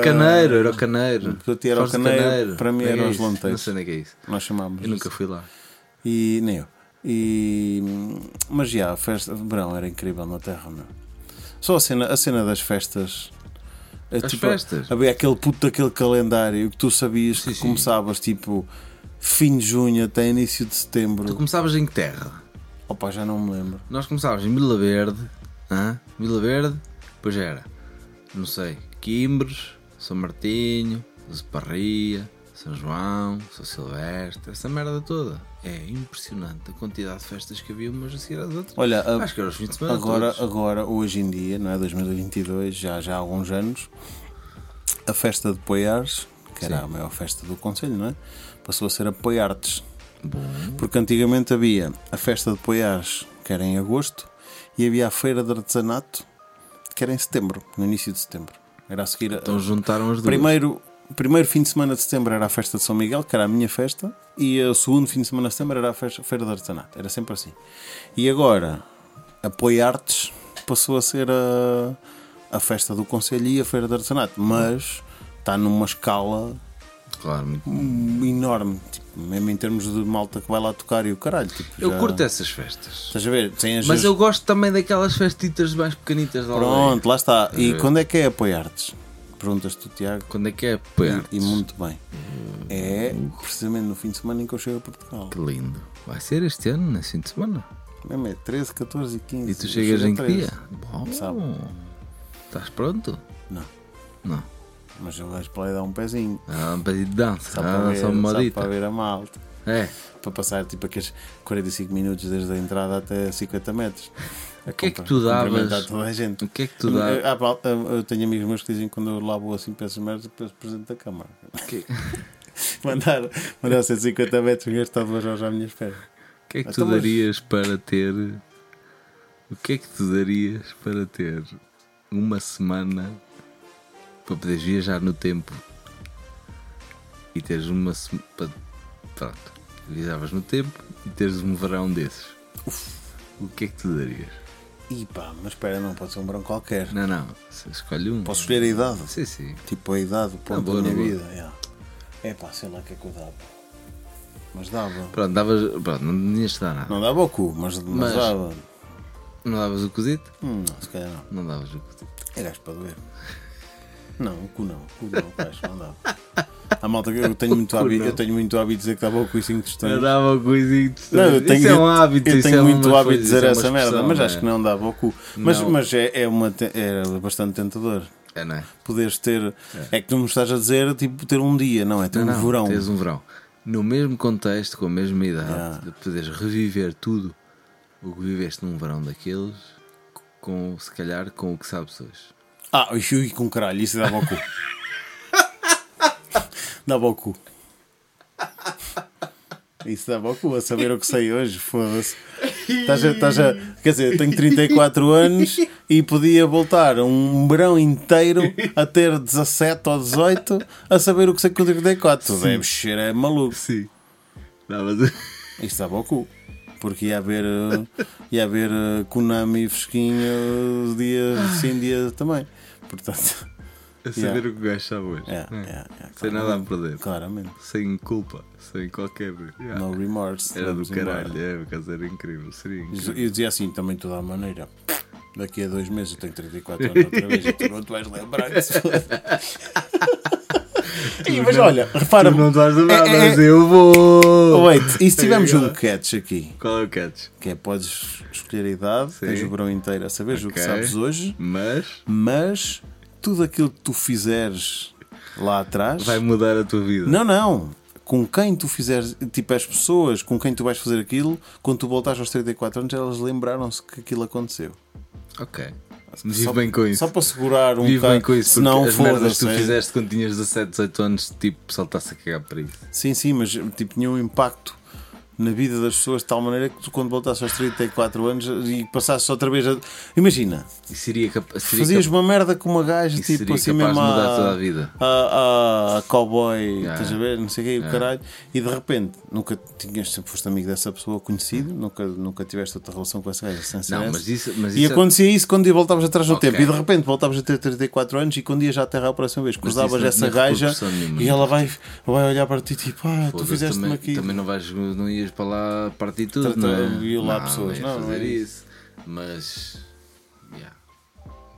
Caneiro, era o caneiro. Para ti era o de caneiro, para mim Não é os isso? lanteiros. Não sei nem que é isso. Nós chamámos. Eu nunca fui lá. E nem eu. E, mas já, a festa de verão era incrível na Terra, meu. Só a cena, a cena das festas. é, As festas? Havia aquele puto daquele calendário que tu sabias Sim, que sim. começavas tipo fim de junho até início de setembro. Tu começavas em que terra? Opa, já não me lembro. Nós começávamos em Vila Verde, hã? Vila Verde, depois era, não sei, Quimbres, São Martinho, Zeparria, São João, São Silvestre, essa merda toda. É impressionante a quantidade de festas que havia umas a seguir às outras. Olha, a- Acho que era os fins de semana agora, todos. agora, hoje em dia, não é? 2022, já, já há alguns anos, a festa de Poiares, que era Sim. a maior festa do Conselho, não é? Passou a ser a Poiartes. Porque antigamente havia a festa de Poiares, que era em agosto, e havia a feira de artesanato, que era em setembro, no início de setembro. Era a seguir. a- então juntaram as duas. primeiro, primeiro fim de semana de setembro era a festa de São Miguel, que era a minha festa, e o segundo fim de semana de setembro era a festa- feira de artesanato. Era sempre assim. E agora, a Poiartes passou a ser a, a festa do Conselho e a feira de artesanato, mas está numa escala Claro, muito- enorme, tipo, mesmo em termos de malta que vai lá tocar e o caralho. tipo, eu já- curto essas festas. Estás a ver? Sem as Mas eu gosto também daquelas festitas mais pequenitas da aldeia. Pronto, lá está. E ver? quando é que é apoiar-te? Perguntas tu, Tiago. Quando é que é apoiar E, e muito bem. É precisamente no fim de semana em que eu chego a Portugal. Que lindo. Vai ser este ano, nesse fim de semana. Mesmo é 13, 14 e 15. E tu chegas em que 13. dia? Bom. Sábado. Estás pronto? Não. Não. Mas eu vais para lá e dar um pezinho. Ah, um pedido de dança. Só para, Ah, ver, só só para ver a malta. É. Para passar tipo aqueles 45 minutos desde a entrada até 50 metros. O que é que tu davas? toda a gente. O que é que tu davas? Ah, eu tenho amigos meus que dizem que quando eu lá vou assim para essas merdas, depois presidente da Câmara. Mandar, mandar 150 metros e gastar duas horas à minha espera. O que é que tu Então, mas- darias para ter. O que é que tu darias para ter uma semana para poderes viajar no tempo e teres uma semana. Pronto, viajavas no tempo e teres um verão desses? O que é que tu darias? E pá, mas espera, não pode ser um verão qualquer. Não, não, escolhe um. Posso escolher a idade? Sim, sim. Tipo a idade, o ponto boa, da minha vida. yeah. É pá, sei lá o que é que eu dava. Mas dava. Pronto, davas. Pronto, não tinhas de dar nada. Não dava o cu, mas, mas, Mas- dava. Não davas o cozito? Hum, não, se calhar não. Não davas o cozito. É gajo para doer. Não, o cu não. O cu não, gajo, não dava. A malta, eu tenho muito hábito, eu tenho muito hábito de dizer que dava o cu e 5 tostões. Eu dava o coisinho. Não, eu tenho, isso é um hábito. eu tenho é muito hábito de dizer é essa merda, mas não acho é? que não dava o cu. Mas, Não. mas é, é, uma, é bastante tentador. É, não é? Poderes ter. É. que tu me estás a dizer, tipo, ter um dia, não é? Ter Não, um não, verão. Tens um verão. No mesmo contexto, com a mesma idade, de poderes reviver tudo o que viveste num verão daqueles, com, se calhar com o que sabes hoje. Ah, o Xui com caralho, isso dava o cu. dava cu. Isso dava cu, a saber o que sei hoje, foda-se. Estás a, estás a- quer dizer, tenho 34 anos e podia voltar um verão inteiro a ter 17 ou 18 a saber o que sei com 34. Tu deves ser é maluco. Sim. Davas Isso dava o cu. Porque ia haver, eh, ia haver Konami fresquinho eh, dia sim, dia também. Portanto, a saber Yeah. o que o gajo sabe hoje. é, É. é, Sem nada a perder. Claramente. Sem culpa. Sem qualquer. yeah. No remorse. Era do embora. caralho, é, causa era incrível. Seria E incrível. eu dizia assim também, de toda a maneira. Daqui a dois meses eu tenho 34 anos outra vez e tu não te vais lembrar disso. Ih, mas olha, repara. Tu não estás a nada, É, é, mas eu vou. Wait, e se tivermos um catch aqui? Qual é o catch? Que é podes escolher a idade, Sim. tens o verão inteiro a saberes o que sabes hoje, Mas mas tudo aquilo que tu fizeres lá atrás. vai mudar a tua vida. Não, não. Com quem tu fizeres, tipo as pessoas com quem tu vais fazer aquilo, quando tu voltares aos 34 anos, elas lembraram-se que aquilo aconteceu. Ok. Vive Só- bem com isso. Só para segurar um Vive bem com isso, não as merdas que tu é. fizeste quando tinhas 17, 18 anos, tipo, pessoal está-se a cagar para isso. Sim, sim, mas tipo, tinha um impacto na vida das pessoas de tal maneira que tu, quando voltasses aos 34 anos e passasses outra vez a. Imagina, E seria, capa seria fazias uma merda com uma gaja, e tipo assim capaz mesmo a- toda a vida. a, a, a cowboy, Yeah. estás a ver? Não sei o quê, o caralho, e de repente nunca tinhas, sempre foste amigo dessa pessoa, conhecido, nunca, nunca tiveste outra relação com essa gaja sem ser Não, mas isso, mas E isso é- acontecia isso quando voltavas atrás no Ok. tempo e de repente voltavas a ter 34 anos e quando ias já à Terra a próxima vez, cruzavas essa tinha gaja repercussão nenhuma. e ela vai, vai olhar para ti tipo, ah, tu fizeste-me aqui. também não, vais, não ias para lá partir tudo, Tratar- não é? violar não, pessoas. Não, não fazer é isso. Mas, yeah.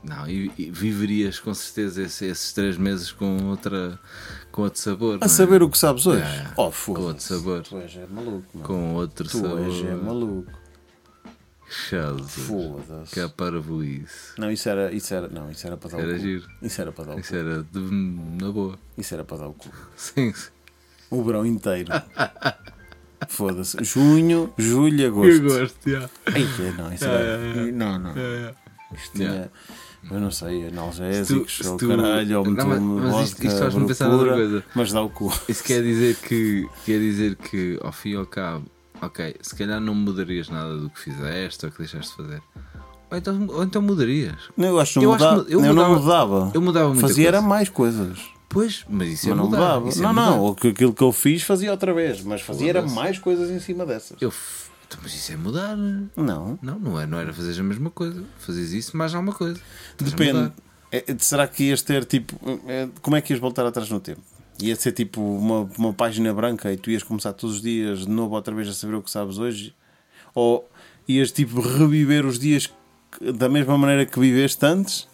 não, e, e viverias com certeza esse- esses três meses com outra, com outro sabor. A não é? saber o que sabes hoje. Yeah. Oh, Com outro sabor. Tu és é maluco, mano. Com outro Tu sabor. és é maluco. Foda-se. Que é parvoíce. Não, isso era, isso era, não, isso era para dar Era o cu. giro. Isso era para dar o Isso cu. era de, na boa. Isso era para dar o cu. Sim, sim. O verão inteiro. Foda-se. Junho, julho, agosto. gosto, já. Ai, que- não, isso era. Não, não. Isto. Yeah. Eu não sei, analgésicos, Se tu- ou tu- caralho, ou Não, mas- mas isto- vodka, isto faz-me pensar noutra pura, coisa. Mas dá o cu. Isso quer dizer que quer dizer que ao fim e ao cabo, ok, se calhar não mudarias nada do que fizeste ou que deixaste de fazer. Ou então, ou então mudarias. Não, eu acho que não Eu acho mudava. que eu eu não mudava- mudava. Eu mudava Fazia era coisa. mais coisas. Pois, mas isso é Mas não mudar. isso é Não, mudar. não. Aquilo que eu fiz fazia outra vez. Mas fazia era mais coisas em cima dessas. Eu f- Então, Mas isso é mudar. Não. Não, não, é, não era fazer a mesma coisa. Fazias isso mais alguma coisa. Estás Depende. É, é, será que ias ter tipo. é, como é que ias voltar atrás no tempo? Ia ser tipo uma, uma página branca e tu ias começar todos os dias de novo outra vez a saber o que sabes hoje? Ou ias tipo reviver os dias da mesma maneira que viveste antes,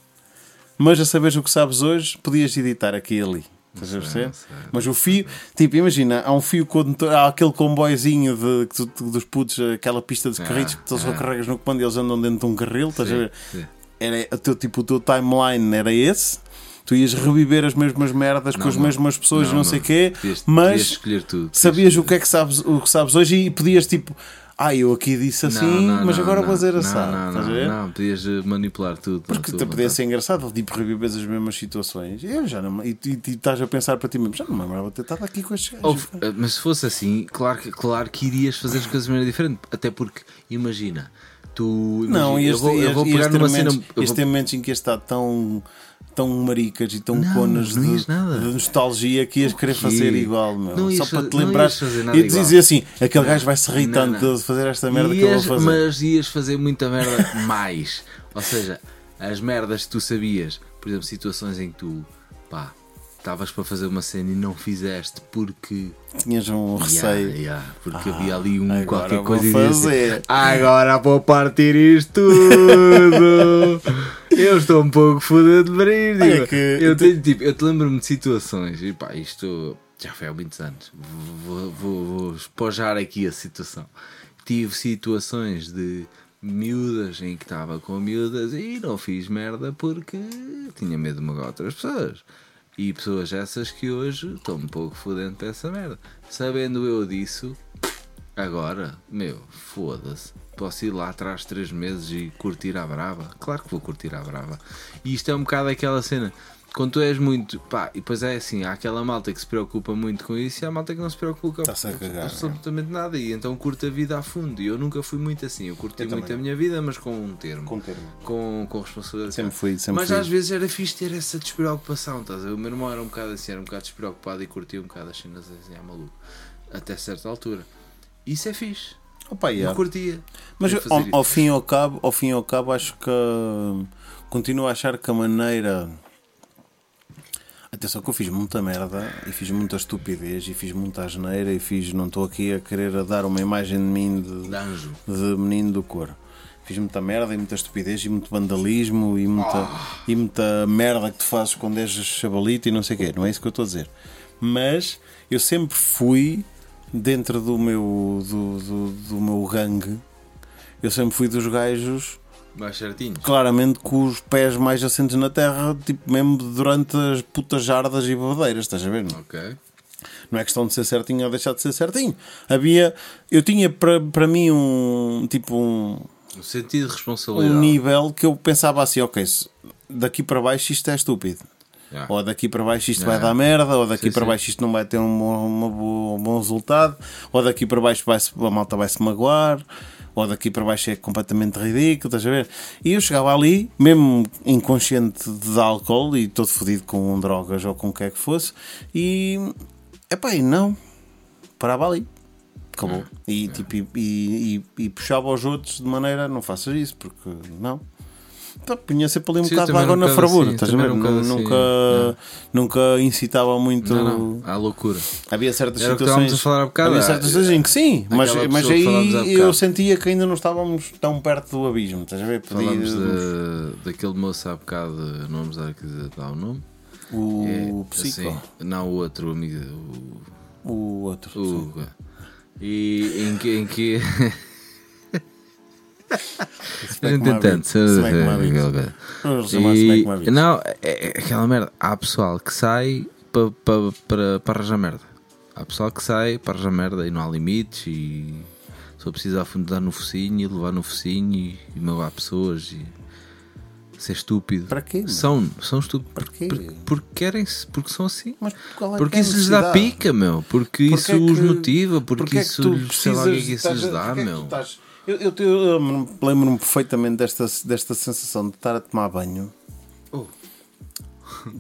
mas a saberes o que sabes hoje, podias editar aqui e ali? Estás a perceber? Mas o fio, tipo, imagina, há um fio condutor, há aquele comboizinho de, que tu- dos putos, aquela pista de carritos que tu só ah. carregas no comando e eles andam dentro de um carril, estás a ver? sim. Era, o teu, tipo, o teu timeline era esse. Tu ias reviver as mesmas merdas com Não, as não. mesmas pessoas, não, Não, sei o quê, Podias- mas podias sabias o que é que sabes, o que sabes hoje e podias tipo, ah, eu aqui disse assim, Não, não, mas não, agora não, vou dizer não, assim. Não, não, ver? não, podias eh, manipular tudo. Porque te podia ser engraçado, tipo, revives as mesmas situações. Eu já não, e, e, e estás a pensar para ti mesmo, já não me lembrava de ter estado aqui com estes gajos. Eh, mas se fosse assim, claro que, claro que irias fazer as coisas de maneira diferente. Até porque, imagina, tu. Não, imagina, e eu vou, eu vou pegar numa momentos, cena. ias vou- ter momentos em que ias estar tão, tão maricas e tão Não, conas não de, ias de nostalgia que ias O querer quê? fazer igual, meu. Ias Só para te lembrar ias e dizer assim: aquele gajo vai se rir tanto de fazer esta merda que eu Ias- vou fazer. Mas ias fazer muita merda mais. Ou seja, as merdas que tu sabias, por exemplo, situações em que tu pá, estavas para fazer uma cena e não fizeste porque. Tinhas um receio. Yeah, porque havia ali um qualquer coisa e dizias fazer. assim, Agora vou partir isto tudo. Eu estou um pouco fodido de brilho. Olha que- Eu, tenho, tipo, eu te lembro-me de situações e pá, isto já foi há muitos anos. Vou, vou, vou espojar aqui a situação. Tive situações de miúdas em que estava com miúdas e não fiz merda porque tinha medo de magoar outras pessoas. E pessoas essas que hoje estão um pouco fodendo para essa merda. Sabendo eu disso, agora, meu, foda-se. Posso ir lá atrás três meses e curtir a brava? Claro que vou curtir a brava. E isto é um bocado aquela cena. Quando tu és muito. Pá, e depois é assim: há aquela malta que se preocupa muito com isso e há malta que não se preocupa Está-se a com cagar, absolutamente nada. E então curta a vida a fundo. E eu nunca fui muito assim. Eu curti Eu muito também a minha vida, mas com um termo. Com termo. Com, com responsabilidade. Sempre fui, sempre mas fui. às vezes era fixe ter essa despreocupação. Estás a ver? O meu irmão era um bocado assim, era um bocado despreocupado e curtia um bocado as cenas assim, à maluco. Até certa altura. Isso é fixe. Opa, yeah. Eu curtia. Mas ao, ao fim e ao cabo, ao fim e ao cabo, acho que hum, continuo a achar que a maneira. Atenção que eu fiz muita merda e fiz muita estupidez e fiz muita asneira e fiz. Não estou aqui a querer dar uma imagem de mim de, De anjo. de menino do cor. Fiz muita merda e muita estupidez e muito vandalismo e muita, e muita merda que tu fazes quando és chabalito e não sei o quê. Não é isso que eu estou a dizer. Mas eu sempre fui dentro do meu, do, do, do meu gangue. Eu sempre fui dos gajos Mais certinho. claramente com os pés mais assentes na terra, tipo mesmo durante as putas jardas e bobadeiras, estás a ver? Não? Ok. Não é questão de ser certinho ou deixar de ser certinho. Havia, eu tinha para, mim um tipo um, Um sentido de um responsabilidade. nível que eu pensava assim, ok, daqui para baixo isto é estúpido. Yeah. Ou daqui para baixo isto Yeah. vai dar merda, ou daqui Sim, para sim. baixo isto não vai ter um bom, um bom resultado, ou daqui para baixo vai a malta vai se magoar, ou daqui para baixo é completamente ridículo, estás a ver? E eu chegava ali, mesmo inconsciente de álcool e todo fodido com drogas ou com o que é que fosse, e epá, e não, parava ali. Acabou. E, tipo, e, e- e puxava aos outros de maneira, não faças isso, porque não. Então, punha sempre ali um Sim, bocado de água um na fervura, assim, estás a ver? era um bocado Nu- assim, nunca, é. nunca incitava muito. Não, não. Há loucura. Havia certas Era situações. a falar há bocado, havia certas situações em que sim, mas, mas aí eu sentia que ainda não estávamos tão perto do abismo, estás a ver? Podia- de, daquele moço há bocado, não vamos dar aqui dar o nome. O É, psico, assim, não, o outro amigo. O, o outro. o, e em que. Em que chamar E- Smack Maverick. Não, é, é aquela merda. Há pessoal que sai para pa, para para arranjar merda. Há pessoal que sai para arranjar merda e não há limites. E só precisa afundar no focinho e levar no focinho e, e magoar pessoas e ser estúpido. Para quê? São, são estúpidos. Para quê? Porque, porque querem-se, porque são assim. Mas qual é Porque que é a isso lhes dá pica, meu. Porque, Porque isso é que- os motiva. Porque, porque é que isso tu lhes sei lá o que é que isso lhes dá, a- é meu. estás- Eu, eu, eu, lembro-me- perfeitamente desta, desta sensação de estar a tomar banho Oh.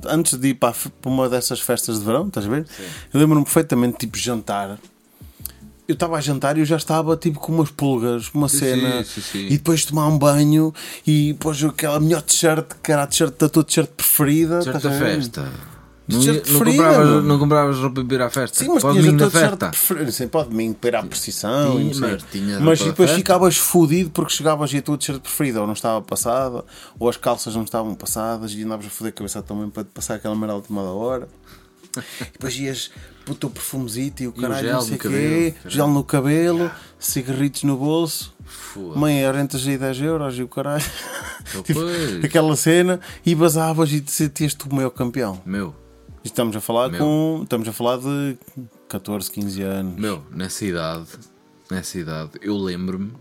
antes de ir para, uma dessas festas de verão, estás a ver? Eu lembro-me perfeitamente, tipo, jantar. Eu estava a jantar e eu já estava tipo com umas pulgas, uma Sim, cena, sim, sim, sim. e depois de tomar um banho e depois aquela melhor t-shirt, que era a t-shirt da tua t-shirt preferida. Certa estás a ver? festa. Não, não, compravas, não compravas roupa para ir à festa. Sim, mas Para o tinhas da t-shirt festa. preferida. Sim, pode domingo para ir à precisão. Sim, e mas tinhas mas depois festa. ficavas fodido porque chegavas e a tua t-shirt preferida ou não estava passada, ou as calças não estavam passadas e andavas a foder a cabeça também para passar aquela merda à última da hora. E depois ias para o teu perfumezito e o caralho, gel não sei o quê, cabelo. gel no cabelo, cigarritos no bolso, meia hora entre aí 10 euros e o caralho. Tipo, Pois. aquela cena e basavas e te sentias-te o maior campeão. Meu, E Estamos a falar Meu. com. Estamos a falar de 14, 15 anos. meu, nessa idade, nessa idade, eu lembro-me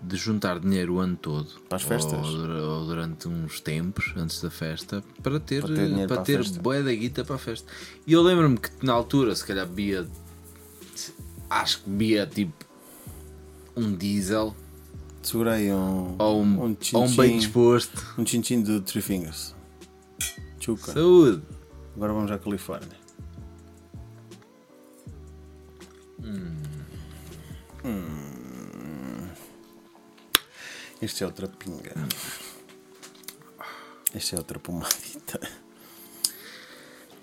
de juntar dinheiro o ano todo Para as festas? ou, ou durante uns tempos antes da festa para ter, Para ter para ter bué da guita para a festa. E eu lembro-me que na altura, se calhar bebia, acho que bebia tipo um diesel Segurei um. ou um, um ou um bem disposto. Um chin-chin de Three Fingers. Chuca. Saúde! Agora vamos à Califórnia. Hum. Este é outra pinga. Este é outra pomadita.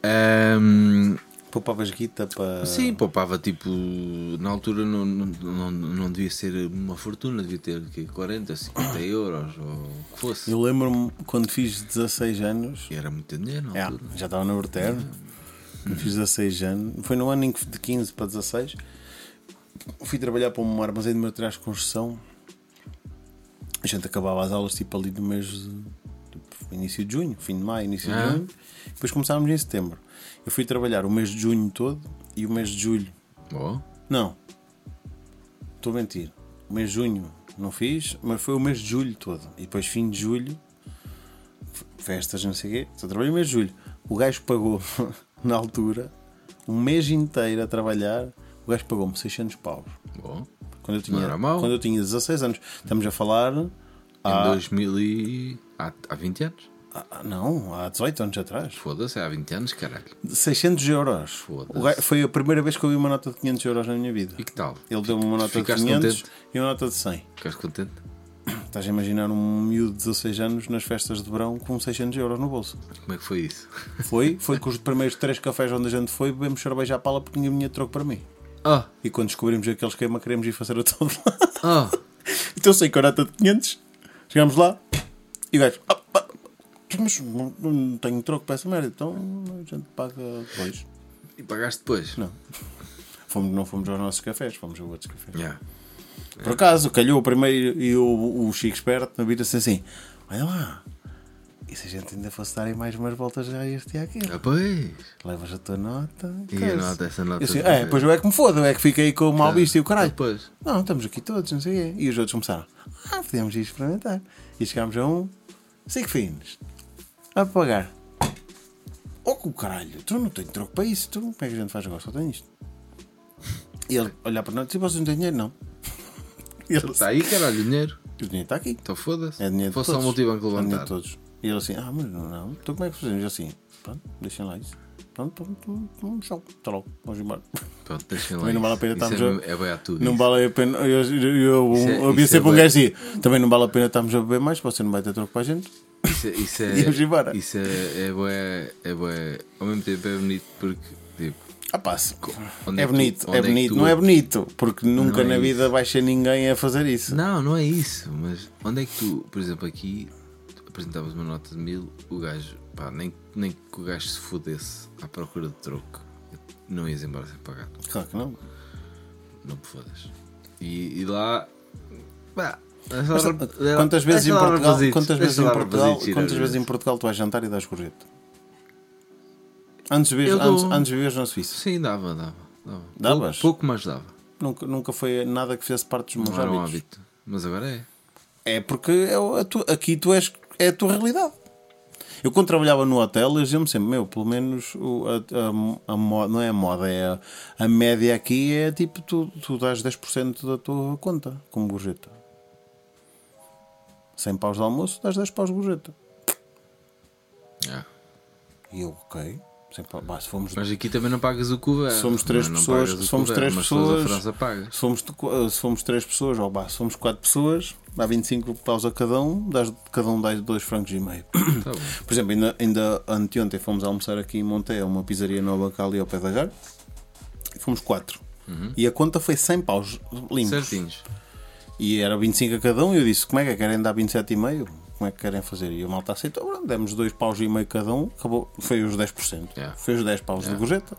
Ahm, Poupavas guita para. Sim, poupava tipo. Na altura não, não, não, não devia ser uma fortuna, devia ter que 40, 50 euros ou o que fosse. Eu lembro-me quando fiz 16 anos. E era muito dinheiro na É, já estava na Verterno. Quando fiz 16 anos. Foi no ano em que de 15 para 16. Fui trabalhar para um armazém de materiais de construção. A gente acabava as aulas tipo ali no mês de, início de junho, fim de maio, início Ah. de junho. Depois começámos em setembro. Eu fui trabalhar o mês de junho todo e o mês de julho. Oh, Não, estou a mentir. O mês de junho não fiz, mas foi o mês de julho todo. E depois, fim de julho, festas, não sei o quê. Só trabalhei o mês de julho. O gajo pagou, na altura, um mês inteiro a trabalhar. O gajo pagou-me 600 paus. bom. Quando eu, tinha, quando eu tinha 16 anos. Estamos a falar. Em Há, 2000 e... há, há 20 anos? há- não, há 18 anos atrás. Foda-se, há 20 anos, caralho. 600 euros. Foda-se. Foi a primeira vez que eu vi uma nota de 500 euros na minha vida. E que tal? Ele deu-me uma nota de Ficaste 500 contente? e uma nota de 100. Ficaste contente? Estás a imaginar um miúdo de 16 anos nas festas de verão com 600 euros no bolso. Como é que foi isso? Foi, foi com os primeiros três cafés onde a gente foi, bebemos cerveja à pala porque ninguém vinha de troco para mim. Oh, E quando descobrimos aquele esquema, queremos ir fazer a todo lado. oh, Então sei que a nota de 500, chegámos lá e o gajo, "Ah, mas não, não tenho troco para essa merda, então a gente paga depois. e pagaste depois? Não. Fomos, não fomos aos nossos cafés, fomos a outros cafés. Yeah. Por acaso, calhou o primeiro e o, o Chico Esperto vira-se assim: olha lá, e se a gente ainda fosse dar mais umas voltas já a este e aquele? Ah, pois. Levas a tua nota. E a nota, essa nota assim, é, pois eu é que me foda, eu é que fiquei com o mal visto e o caralho. Depois. Não, estamos aqui todos, não sei o quê. E os outros começaram, ah, podemos ir experimentar. E chegámos a um, cinco finos, a pagar. Oh, com o caralho, tu não tens troco para isso, tu, como é que a gente faz agora? Só tem isto. E ele olhar para nós, se vocês não têm dinheiro, não. E ele, Está aí, caralho, o dinheiro. o dinheiro está aqui. Então foda-se. É dinheiro de Fosse só todos. multibanco É dinheiro de levantar. todos. E ele assim, ah, mas não, não. Então como é que fazemos? Eu assim, pronto, deixem lá isso. Pronto, pronto, tchau, logo, vamos embora. Pronto, deixem lá. Também não vale a pena estarmos é, é bem a tudo. Não vale a pena. Eu, eu, eu, Isso é- eu havia isso sempre é um gajo assim, também não vale a pena estarmos a beber mais, você não vai ter troco para a gente. Isso, é- isso é. Íamos embora. Isso é, é, bué, é bué. Ao mesmo tempo é bonito porque. Tipo, Ah, onde É tu- bonito, onde é que bonito. tu- Não é bonito, porque nunca é na vida isso. vai ser ninguém a fazer isso. Não, não é isso. Mas onde é que tu, por exemplo, aqui tu apresentavas uma nota de mil, o gajo, pá, nem, nem que o gajo se fodesse à procura de troco, não ias embora sem pagar. Claro que não. Não me fodas. E, e lá. Pá, Mas, quantas vezes em Portugal, quantas vezes em Portugal, quantas vezes em Portugal? Tu vais jantar e dás gorjeta? Antes dou- antes, antes viveres na Suíça. Sim, dava, dava. dava. Davas? Pouco, mais dava. Nunca, nunca foi nada que fizesse parte dos meus Não era um hábitos. hábito. Mas agora é. É porque é tu- aqui tu és, é a tua realidade. Eu quando trabalhava no hotel, eu dizia-me sempre, meu, pelo menos o, a, a, a moda, não é a moda, é a, a média aqui é tipo, tu, tu dás 10% da tua conta como gorjeta. 100 paus de almoço, dás 10 paus de gorjeta. É. E eu, ok. 100 paus, bah, se fomos Mas aqui também não pagas o. Se somos três Não- não pessoas, pagas o se somos couvert, três pessoas, França pagas. se fomos, se fomos três pessoas, ou bah, se fomos quatro pessoas, dá 25 paus a cada um, dás, cada um dá dois francos e meio. Tá. Por exemplo, ainda, ainda anteontem fomos almoçar aqui em Monteia, uma pizzaria nova cá ali ao pé da Gar, fomos quatro. E a conta foi 100 paus limpos. Certinhos. E era 25 a cada um. E eu disse: Como é que é? Querem dar 27,5? Como é que querem fazer? E o malta aceitou. Pronto, demos dois paus e meio cada um. Acabou. Foi os 10%. Yeah. Foi os 10 paus Yeah. de gorjeta.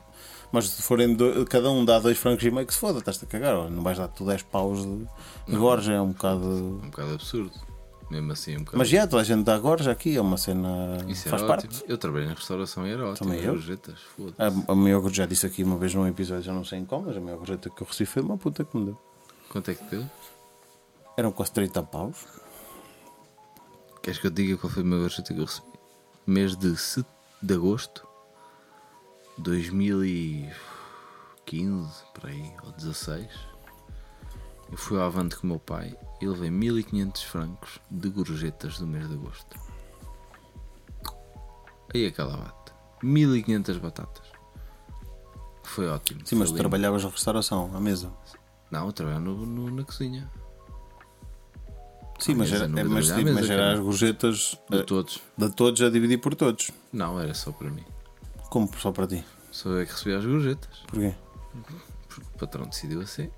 Mas se forem do- cada um dá dois francos e meio, que se foda, estás-te a cagar. Olha, Não vais dar tu 10 paus de, de gorja, é um bocado. Um bocado absurdo. Mesmo assim, um bocado. Mas já, toda a gente dá gorja aqui, é uma cena. Isso faz era parte. ótimo. Eu trabalhei na restauração e era ótimo. Também eu. Gorjetas. A, a maior gorjeta, já disse aqui uma vez num episódio, já não sei em como, mas a maior gorjeta que eu recebi foi uma puta que me deu. Quanto é que deu? Eram quase 30 paus. Queres que eu diga qual foi a minha gorjeta que eu recebi? Mês de, de agosto 2015, por aí, ou 16. Eu fui ao Avante com o meu pai e levei 1500 francos de gorjetas do mês de agosto. Aí aquela bate. 1500 batatas. Foi ótimo. Sim, mas tu trabalhavas na restauração, à mesa. Não, eu trabalhava no, no- na cozinha. Sim, mas, era, é, mas, trabalhava à mas era as gorjetas De eh, todos. de todos a dividir por todos. Não, era só para mim. Como só para ti? Só eu é que recebia as gorjetas. Porquê? Porque o patrão decidiu assim.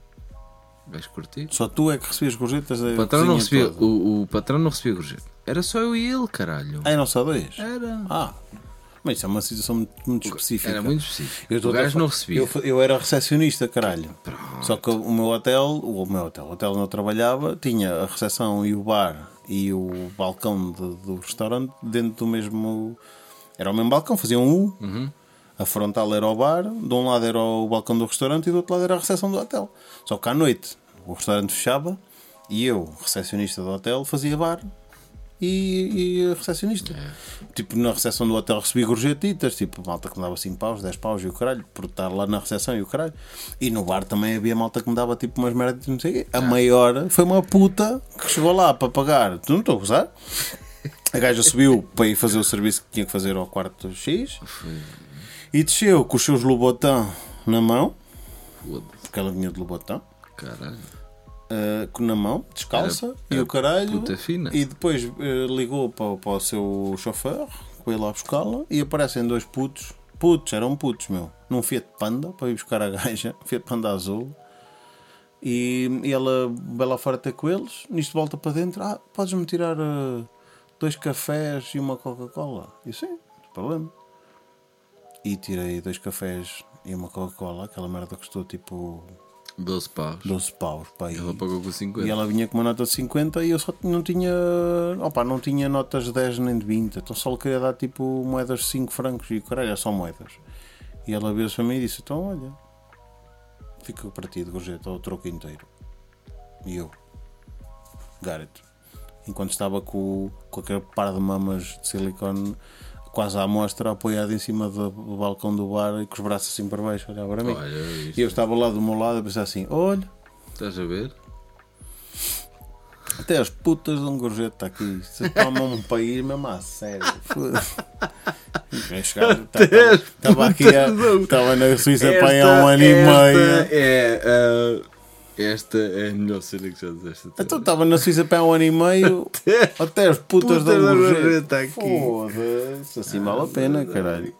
Vais curtir. Só tu é que recebias gorjetas da O patrão, não recebia, o, o patrão não recebia gorjeta. Era só eu e ele, caralho. Ah, eram só dois? Era. Ah, mas isso é uma situação muito, muito específica. Era muito específico. Eu o gajo não recebia. Eu, eu era recepcionista, caralho. Pronto. Só que o meu hotel, o meu hotel, o hotel onde eu trabalhava, tinha a recepção e o bar e o balcão de- do restaurante dentro do mesmo. Era o mesmo balcão, faziam um U. Uhum. A frontal era o bar, de um lado era o balcão do restaurante e do outro lado era a recepção do hotel. Só que à noite o restaurante fechava e eu, recepcionista do hotel, fazia bar e, e recepcionista. Tipo, na recepção do hotel recebi gorjetitas, tipo, malta que me dava 5 paus, 10 paus e o caralho, por estar lá na recepção e o caralho. E no bar também havia malta que me dava tipo umas merdas, não sei o quê. A maior foi uma puta que chegou lá para pagar. Tu não estou a gozar? A gaja subiu para ir fazer o serviço que tinha que fazer ao quarto X e desceu com os seus Louboutin na mão, porque ela vinha de Louboutin, Caralho. Uh, com- na mão, descalça, Era- e era o caralho. E depois uh, ligou para, para o seu chofer, que foi lá buscá-la, e aparecem dois putos. Putos, eram putos, meu. Num Fiat Panda, para ir buscar a gaja, Fiat Panda azul. E, e ela vai lá fora ter com eles. Nisto volta para dentro. Ah, podes-me tirar uh, dois cafés e uma Coca-Cola? E sim, não problema. E tirei dois cafés e uma Coca-Cola. Aquela merda custou tipo 12 paus. 12 paus. E- Ela pagou com 50. e ela vinha com uma nota de 50 e eu só não tinha. Opa, não tinha notas de 10 nem de 20. Então só lhe queria dar tipo moedas de 5 francos e caralho, é só moedas. E ela veio-se para mim e disse: Então olha, fica para ti de gorjeta ao troco inteiro. E eu, Garrett, enquanto estava com, com aquele par de mamas de silicone quase à mostra, apoiado em cima do, do balcão do bar e com os braços assim para baixo, olhava para mim. Olha, isto. E eu estava lá do meu lado a pensar assim: Olha. Estás a ver? Até as putas de um gorjeta aqui. Se tomam um país mesmo a sério. Estava aqui, estava na Suíça para aí há um ano e meio. É, ah, esta é a melhor cena que já disseste. Então estava na Suíça para um ano e meio. Até as putas um da gorjeta aqui. Foda-se. Assim vale a pena, caralho.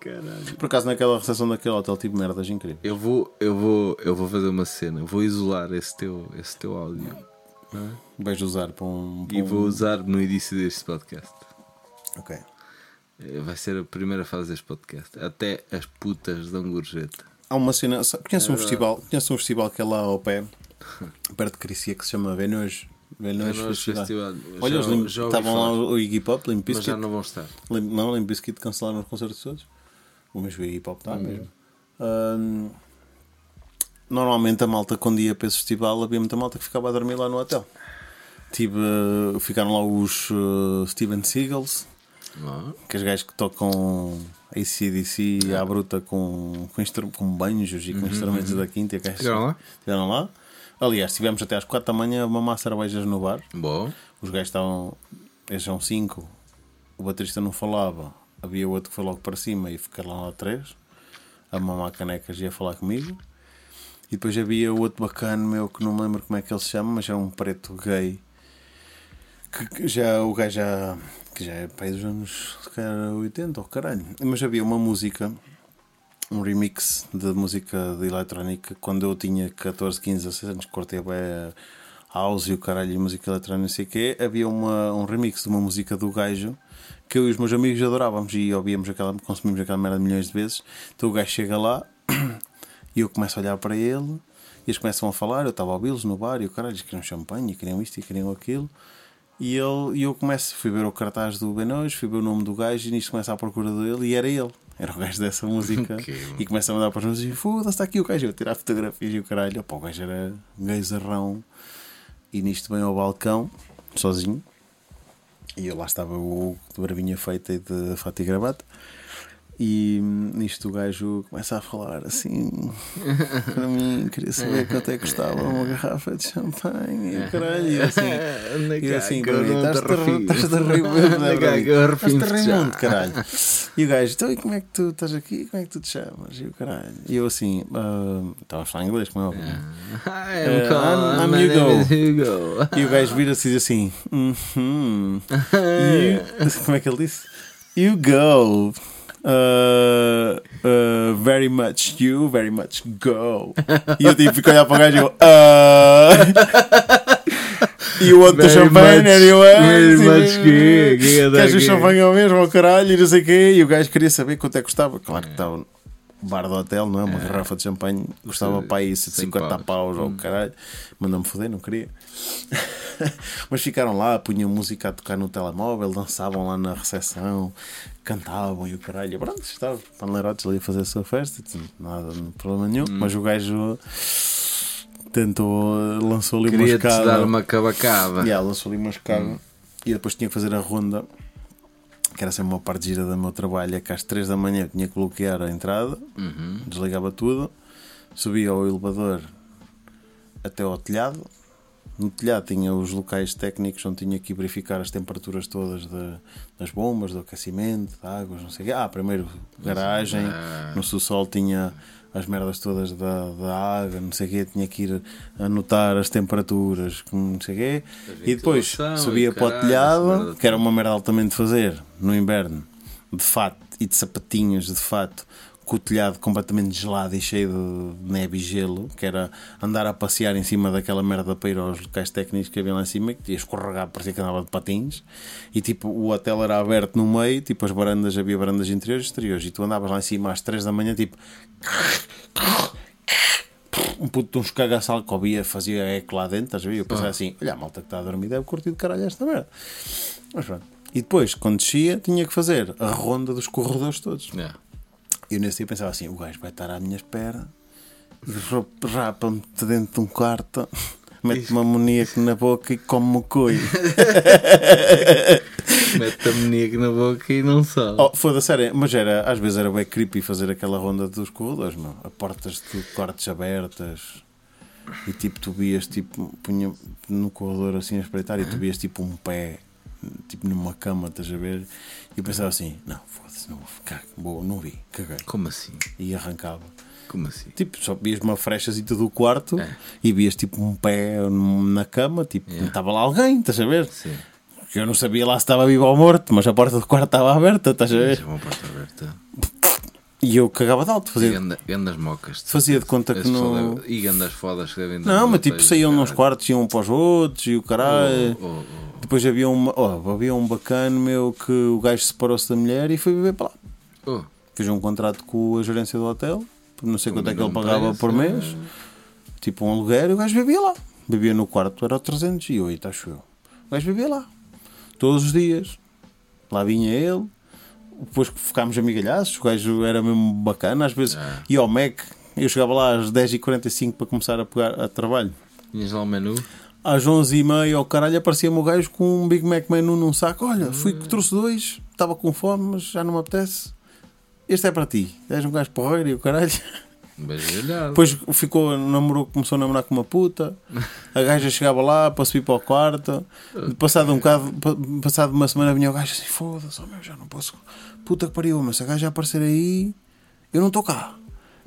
Por acaso naquela recepção daquele hotel tive merdas incríveis. Eu vou, eu vou, eu vou fazer uma cena. Vou isolar esse teu, esse teu áudio Vais usar para um. para e um- vou usar no início deste podcast. Ok. Eh, Vai ser a primeira fase deste podcast. Até as putas dão gorjeta. Há uma cena. Conhece um festival? Conhece um festival que é lá ao pé, perto de Cricia, que se chama. Venus Venus Festival. Olha, Já- os estavam lá o Iggy Pop, Limp Mas Bizkit. já não vão estar. Lim- Não, Limp Bizkit cancelaram os concertos todos. Mas o Iggy Pop está mesmo. Ahm, normalmente a malta, quando ia para esse festival, havia muita malta que ficava a dormir lá no hotel. Tive, ficaram lá os eh, Steven Seagals, Não. que os gajos que tocam ACDC à bruta com, com, com banjos e com instrumentos da quinta. é- Ficaram lá? Estiveram lá. Aliás, estivemos até às 4 da manhã a mamar cervejas no bar. Bom. Os gajos estavam. Eles são 5. O baterista não falava. Havia outro que foi logo para cima e ficaram lá três. A mamar canecas e a falar comigo. E depois havia outro bacana meu que não me lembro como é que ele se chama, mas é um preto gay. Que, que já o gajo já. que já é pai dos anos se calhar 80 ou caralho. Mas havia uma música, um remix de música de eletrónica quando eu tinha 14, 15, 16 anos, cortei bem house e o caralho e música eletrónica, não sei o quê, havia uma, um remix de uma música do gajo que eu e os meus amigos adorávamos e ouvíamos aquela, consumimos aquela merda milhões de vezes. Então o gajo chega lá e eu começo a olhar para ele e eles começam a falar. Eu estava a ouvi-los no bar e o caralho, eles queriam champanhe, queriam isto e queriam aquilo. E, ele, e eu começo, fui ver o cartaz do Benois, fui ver o nome do gajo e nisto começa a procura dele e era ele. Era o gajo dessa música e começa a mandar para os meus e foda-se, está aqui o gajo. Eu tirar fotografias e o caralho. Opa, o gajo era um gazarrão e nisto vem ao balcão, sozinho. E eu lá estava o de bravinha feita e de fato e gravata. E nisto o gajo começa a falar assim para mim, queria saber quanto é que custava uma garrafa de champanhe e o caralho. E assim, e assim para mim, estás-te a rir, mesmo, é? Estás-te a rir muito, caralho. E o gajo, então e como é que tu estás aqui? Como é que tu te chamas? E o caralho. E eu assim, ah, estava a falar inglês, como é óbvio. Uh, I'm, Hugo. Hugo. E o gajo vira-se e diz assim. You- Como é que ele disse? You go. Uh, uh, very much you, very much go. E eu tipo, fico a olhar para o gajo e eu. Uh, you want the Very champanhe much- anyway? very Sim, much sim. que- que é Queres o daqui? champanhe ao mesmo, ao caralho, e não sei o quê. E o gajo queria saber quanto é que custava. Claro que estava no bar do hotel, não é? Uma garrafa de champanhe custava Sim, para aí 100 50 paus. paus ou caralho. Mandou-me foder, não queria. Mas ficaram lá, punham música a tocar no telemóvel, dançavam lá na recepção, cantavam e o caralho. Pronto, estava panleirotes ali a fazer a sua festa, nada, não problema nenhum. Hum. Mas o gajo tentou, lançou ali uma escada. dar uma cabacaba. Yeah, lançou ali uma escada Hum. e depois tinha que fazer a ronda, que era sempre uma parte gira do meu trabalho. É que às 3 da manhã eu tinha que bloquear a entrada, Uhum. desligava tudo, subia ao elevador até ao telhado. No telhado tinha os locais técnicos onde tinha que verificar as temperaturas todas de- das bombas, do aquecimento, de águas, não sei o quê. Ah, primeiro garagem, Ah. no subsolo tinha as merdas todas da, da água, não sei o quê, tinha que ir anotar as temperaturas, não sei o quê. E depois subia para o telhado, que era uma merda altamente de fazer no inverno, de fato e de sapatinhos de fato, com o telhado completamente gelado e cheio de neve e gelo, que era andar a passear em cima daquela merda para ir aos locais técnicos que havia lá em cima, que ia escorregar, parecia que andava de patins, e tipo, o hotel era aberto no meio, tipo, as varandas, havia varandas interiores e exteriores, e tu andavas lá em cima às 3 da manhã, tipo, um puto de uns cagaçal que ouvia, fazia eco lá dentro, estás a ver? Eu pensava assim: olha, a malta que está a dormir deve curtir de caralho esta merda. Mas pronto. E depois, quando descia, tinha que fazer a ronda dos corredores todos. Yeah. E eu nesse dia pensava assim: o gajo vai estar à minha espera, rapa-me dentro de um quarto, mete uma amoníaco na boca e come o coio. Mete a maníaco na boca e não sabe. Oh, foda-se, mas era, às vezes era bem creepy fazer aquela ronda dos corredores, meu. A portas de quartos abertas e tipo, tu vias, tipo, punha no corredor assim a espreitar e tu vias tipo um pé, tipo numa cama, estás a ver? E eu pensava assim: não, foda-se, não vou ficar, vou, não vi, caguei. Como assim? E arrancava. Como assim? Tipo, só vias uma frechazita do quarto É. e vias tipo um pé na cama, tipo, estava lá alguém, estás a ver? Sim. Eu não sabia lá se estava vivo ou morto, mas a porta do quarto estava aberta, estás a ver? Deixa uma porta aberta. E eu cagava de alto, fazia, gandas mocas. fazia de conta que não. deve- E gandas fodas que devem Não, mas tipo, saíam nos quartos, iam para os outros e o caralho. Oh, oh, oh. Depois havia, uma, oh, havia um bacano meu que o gajo separou-se da mulher e foi viver para lá. Oh, Fez um contrato com a gerência do hotel, por não sei quanto é que ele um pagava preço, por é. mês, tipo um aluguer, e o gajo vivia lá. Vivia no quarto, era 308, acho eu. O gajo vivia lá, todos os dias. Lá vinha ele, depois que ficámos amigalhaços, o gajo era mesmo bacana, às vezes Ah. ia ao Mac, eu chegava lá às 10h45 para começar a pegar a trabalho. tinhas lá o menu? Às 11h30, ao caralho, aparecia-me o gajo com um Big Mac menu num saco. Olha, fui que trouxe dois, estava com fome, mas já não me apetece. Este é para ti. És um gajo porreiro e o caralho. Depois ficou, namorou, começou a namorar com uma puta. A gaja chegava lá para subir para o quarto. Passado um bocado, pa- passado uma semana, vinha o gajo assim: foda-se, oh, meu, já não posso. Puta que pariu, mas se a gaja aparecer aí, eu não estou cá.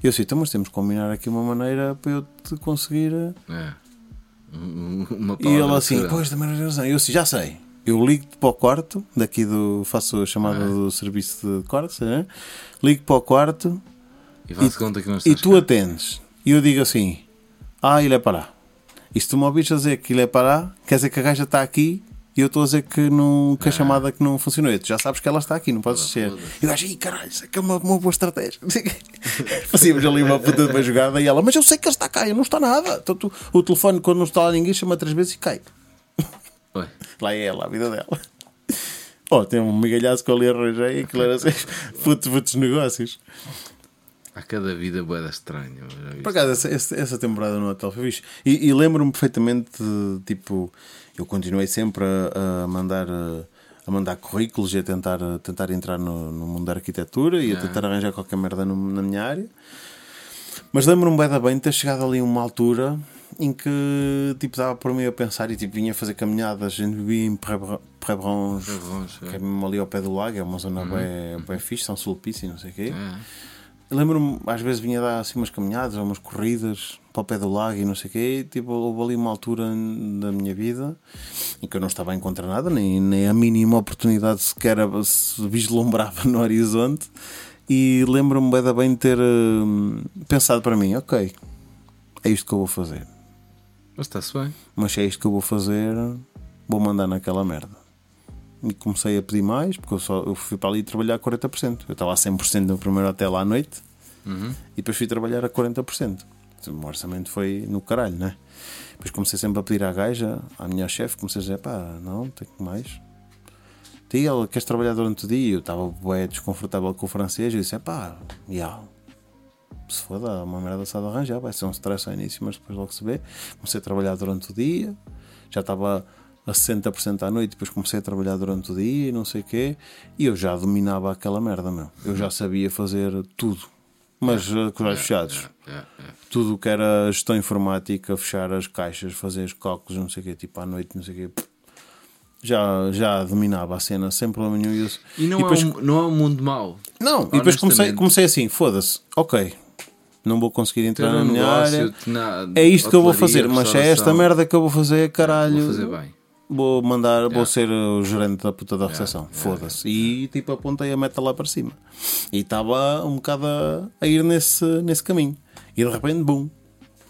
Eu disse: então, mas temos que combinar aqui uma maneira para eu te conseguir. É. Um- Uma E ele assim, pois, também não razão. Eu assim, já sei. Eu ligo-te para o quarto, daqui do. faço a chamada Ah. do serviço de quartos, né? ligo para o quarto E e estás tu cá. atendes. E eu digo assim: Ah, ele é para lá. E se tu me ouvires dizer que aquilo é para lá, quer dizer que a gaja está aqui e eu estou a dizer que, não, que a chamada que não funcionou. E tu já sabes que ela está aqui, não podes ser. E o gajo, "Ih, caralho, isso é que é uma, uma boa estratégia. Fazíamos ali uma puta de uma jogada e ela, mas eu sei que ele está cá, eu não está nada. Então, tu- o telefone, quando não está lá ninguém, chama três vezes e cai. Ué, Lá é ela, a vida dela. Oh, tem um migalhaço que eu ali arranjei e aquilo era assim, putos, putos negócios. há cada vida boeda estranha. Por acaso, essa, essa, essa temporada no hotel foi fixe. E, e lembro-me perfeitamente de, tipo, eu continuei sempre a, a mandar. A, mandar currículos e a tentar, a tentar entrar no, no mundo da arquitetura e a tentar arranjar qualquer merda no- na minha área. Mas lembro-me bem da bem de ter chegado ali a uma altura em que tipo, dava por mim a pensar e tipo, vinha fazer caminhadas. A vivia em Prébranche, é. que é mesmo ali ao pé do lago, é uma zona bem, bem fixe, São Sulpício e não sei o quê. É. Lembro-me, às vezes vinha dar assim umas caminhadas ou umas corridas para o pé do lago e não sei o quê. Tipo, houve ali uma altura da minha vida em que eu não estava a encontrar nada, nem, nem a mínima oportunidade sequer se vislumbrava no horizonte. E lembro-me bem, da bem de ter hum, pensado para mim: ok, é isto que eu vou fazer. Mas está-se bem. Mas se é isto que eu vou fazer, vou mandar naquela merda. E comecei a pedir mais, porque eu, só, eu fui para ali trabalhar a 40%. Eu estava a 100% no primeiro hotel à noite e depois fui trabalhar a 40%. O orçamento foi no caralho, né? Depois comecei sempre a pedir à gaja, à minha chefe, comecei a dizer: pá, não, tenho que mais. Tia, ela queres trabalhar durante o dia? Eu estava bem desconfortável com o francês. Eu disse: pá, já, se foda, uma merda só de arranjar, vai ser um stress ao início, mas depois logo se vê. Comecei a trabalhar durante o dia, já estava a 60% à noite, depois comecei a trabalhar durante o dia e não sei o quê, e eu já dominava aquela merda, meu. Eu já sabia fazer tudo, mas uh, com os olhos fechados. É, é. Tudo o que era gestão informática, fechar as caixas, fazer os cálculos, não sei o quê, tipo à noite, não sei o quê. Já, já dominava a cena sem problema nenhum. E, E não, e depois- é um, não é um mundo mau. não, e depois comecei, comecei assim: foda-se, ok, não vou conseguir entrar na minha negócio, área. na- É isto que eu vou fazer, mas é esta merda que eu vou fazer, caralho. Vou fazer bem. Vou mandar, vou Yeah. ser o gerente da puta da recepção. yeah, Foda-se. E tipo, apontei a meta lá para cima. E estava um bocado a, a ir nesse, nesse caminho. E de repente, bum,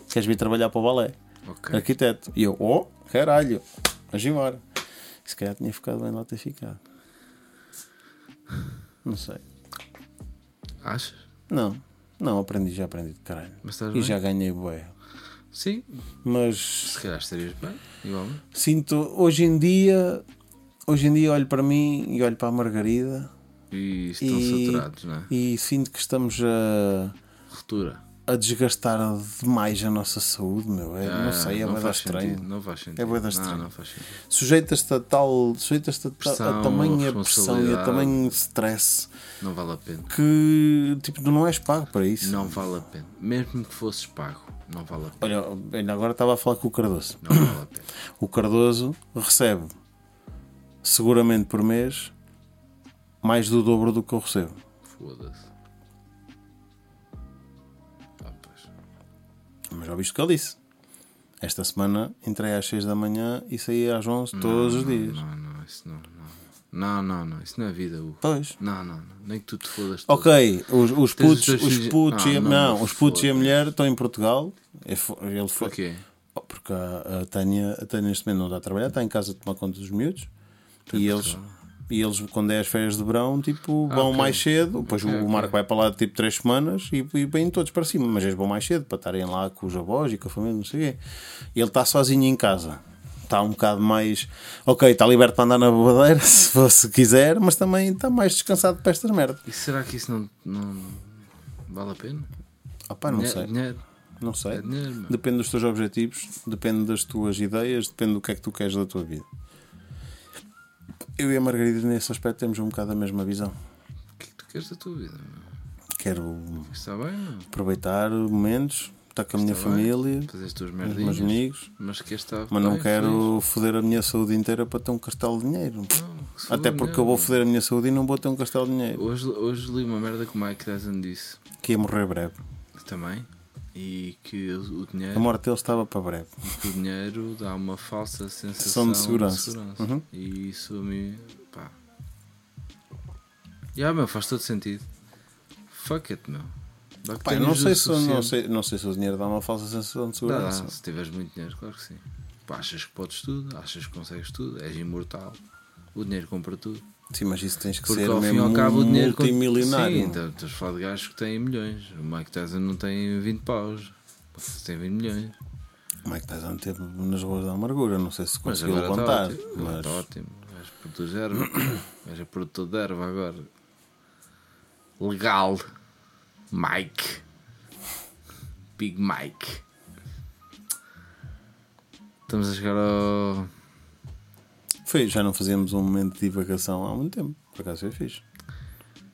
queres vir trabalhar para o balé? Ok. Arquiteto. E eu, oh, caralho, mas embora. Se calhar tinha ficado bem lá ter ficado. Não sei. Achas? Não, não, aprendi, já aprendi de caralho. E bem? já ganhei bué. Sim, Mas se calhar estarias bem, igualmente. sinto, hoje em dia, hoje em dia olho para mim e olho para a Margarida E estão E- saturados, não é? e sinto que estamos a, Ruptura. A desgastar demais a nossa saúde, meu. É, não Ah, sei, é bué da faz estranho. Não faz sentido. É bué da Não, estranho. não faz sentido. Sujeitas-te a tal, sujeitas-te a, ta- a Pressão, tamanha pressão e a tamanho stress Não vale a pena. que tipo, não és pago para isso. Não vale a pena. Mesmo que fosses pago, não vale a pena. Olha, ainda agora estava a falar com o Cardoso. Não vale a pena. O Cardoso recebe seguramente por mês mais do dobro do que eu recebo. Foda-se. Mas já viste o que ele disse. Esta semana entrei às 6 da manhã e saí às 11 todos os dias. Não, não, isso não, não. Não, não, não. Isso não é vida, Hugo. Pois. Não, não, não. Nem que tu te fodas. todo. Ok, os, os putos, os putos, e, a, Ah, não, não, não os putos e a mulher estão em Portugal. Ele foi- Ele foi, Porquê? Oh, Porque a, a Tânia, a Tânia neste momento não está a trabalhar, está em casa a tomar conta dos miúdos. E eles, e eles, quando é as férias de verão, tipo, vão Ah, ok. mais cedo. Depois Ok, o. Marco vai para lá tipo 3 semanas e, e vêm todos para cima. Mas eles vão mais cedo para estarem lá com os avós e com a família, não sei o quê. E ele está sozinho em casa. Está um bocado mais. Ok, está liberto para andar na bobadeira se, se quiser, mas também está mais descansado para estas merdas. E será que isso não, não vale a pena? Opá, não Dinheiro- sei. Dinheiro. Não sei. É dinheiro. Depende dos teus objetivos, depende das tuas ideias, depende do que é que tu queres da tua vida. Eu e a Margarida, nesse aspecto, temos um bocado a mesma visão. O que é que tu queres da tua vida? Quero Está bem, aproveitar momentos, estar com a minha Está bem. família, Fazer as tuas com os meus amigos, Mas queres estar mas não bem, quero foder a minha saúde inteira para ter um castelo de dinheiro. feliz? Não, que se Até foda, porque não. eu vou foder a minha saúde e não vou ter um castelo de dinheiro. Hoje, hoje li uma merda que o Mike Tyson disse Que ia morrer breve. também. E que o dinheiro, A morte dele estava para breve. que o dinheiro dá uma falsa sensação Sensação de segurança. Uhum. E isso a mim. pá. Já, meu, faz todo sentido. Fuck it, meu. Tenhas não, sei se, não, sei, não sei se o dinheiro dá uma falsa sensação de Dá, dá, segurança. se tiveres muito dinheiro, claro que sim. Pá, achas que podes tudo, achas que consegues tudo, és imortal. O dinheiro compra tudo. Sim, mas isso tens que Porque ser ao fim mesmo ao cabo o dinheiro. multimilionário. Sim, então, estás a falar de gajos que têm milhões. O Mike Tyson não tem 20 paus. Tem 20 milhões. É que estás a meter nas ruas da amargura? Não sei se Mas conseguiu agora está levantar. ótimo. Agora mas está ótimo. És produtor de erva. És a produtor de erva agora. Legal. Mike. Big Mike. Estamos a chegar ao. Foi, já não fazíamos um momento de divagação há muito tempo. Por acaso foi fixe.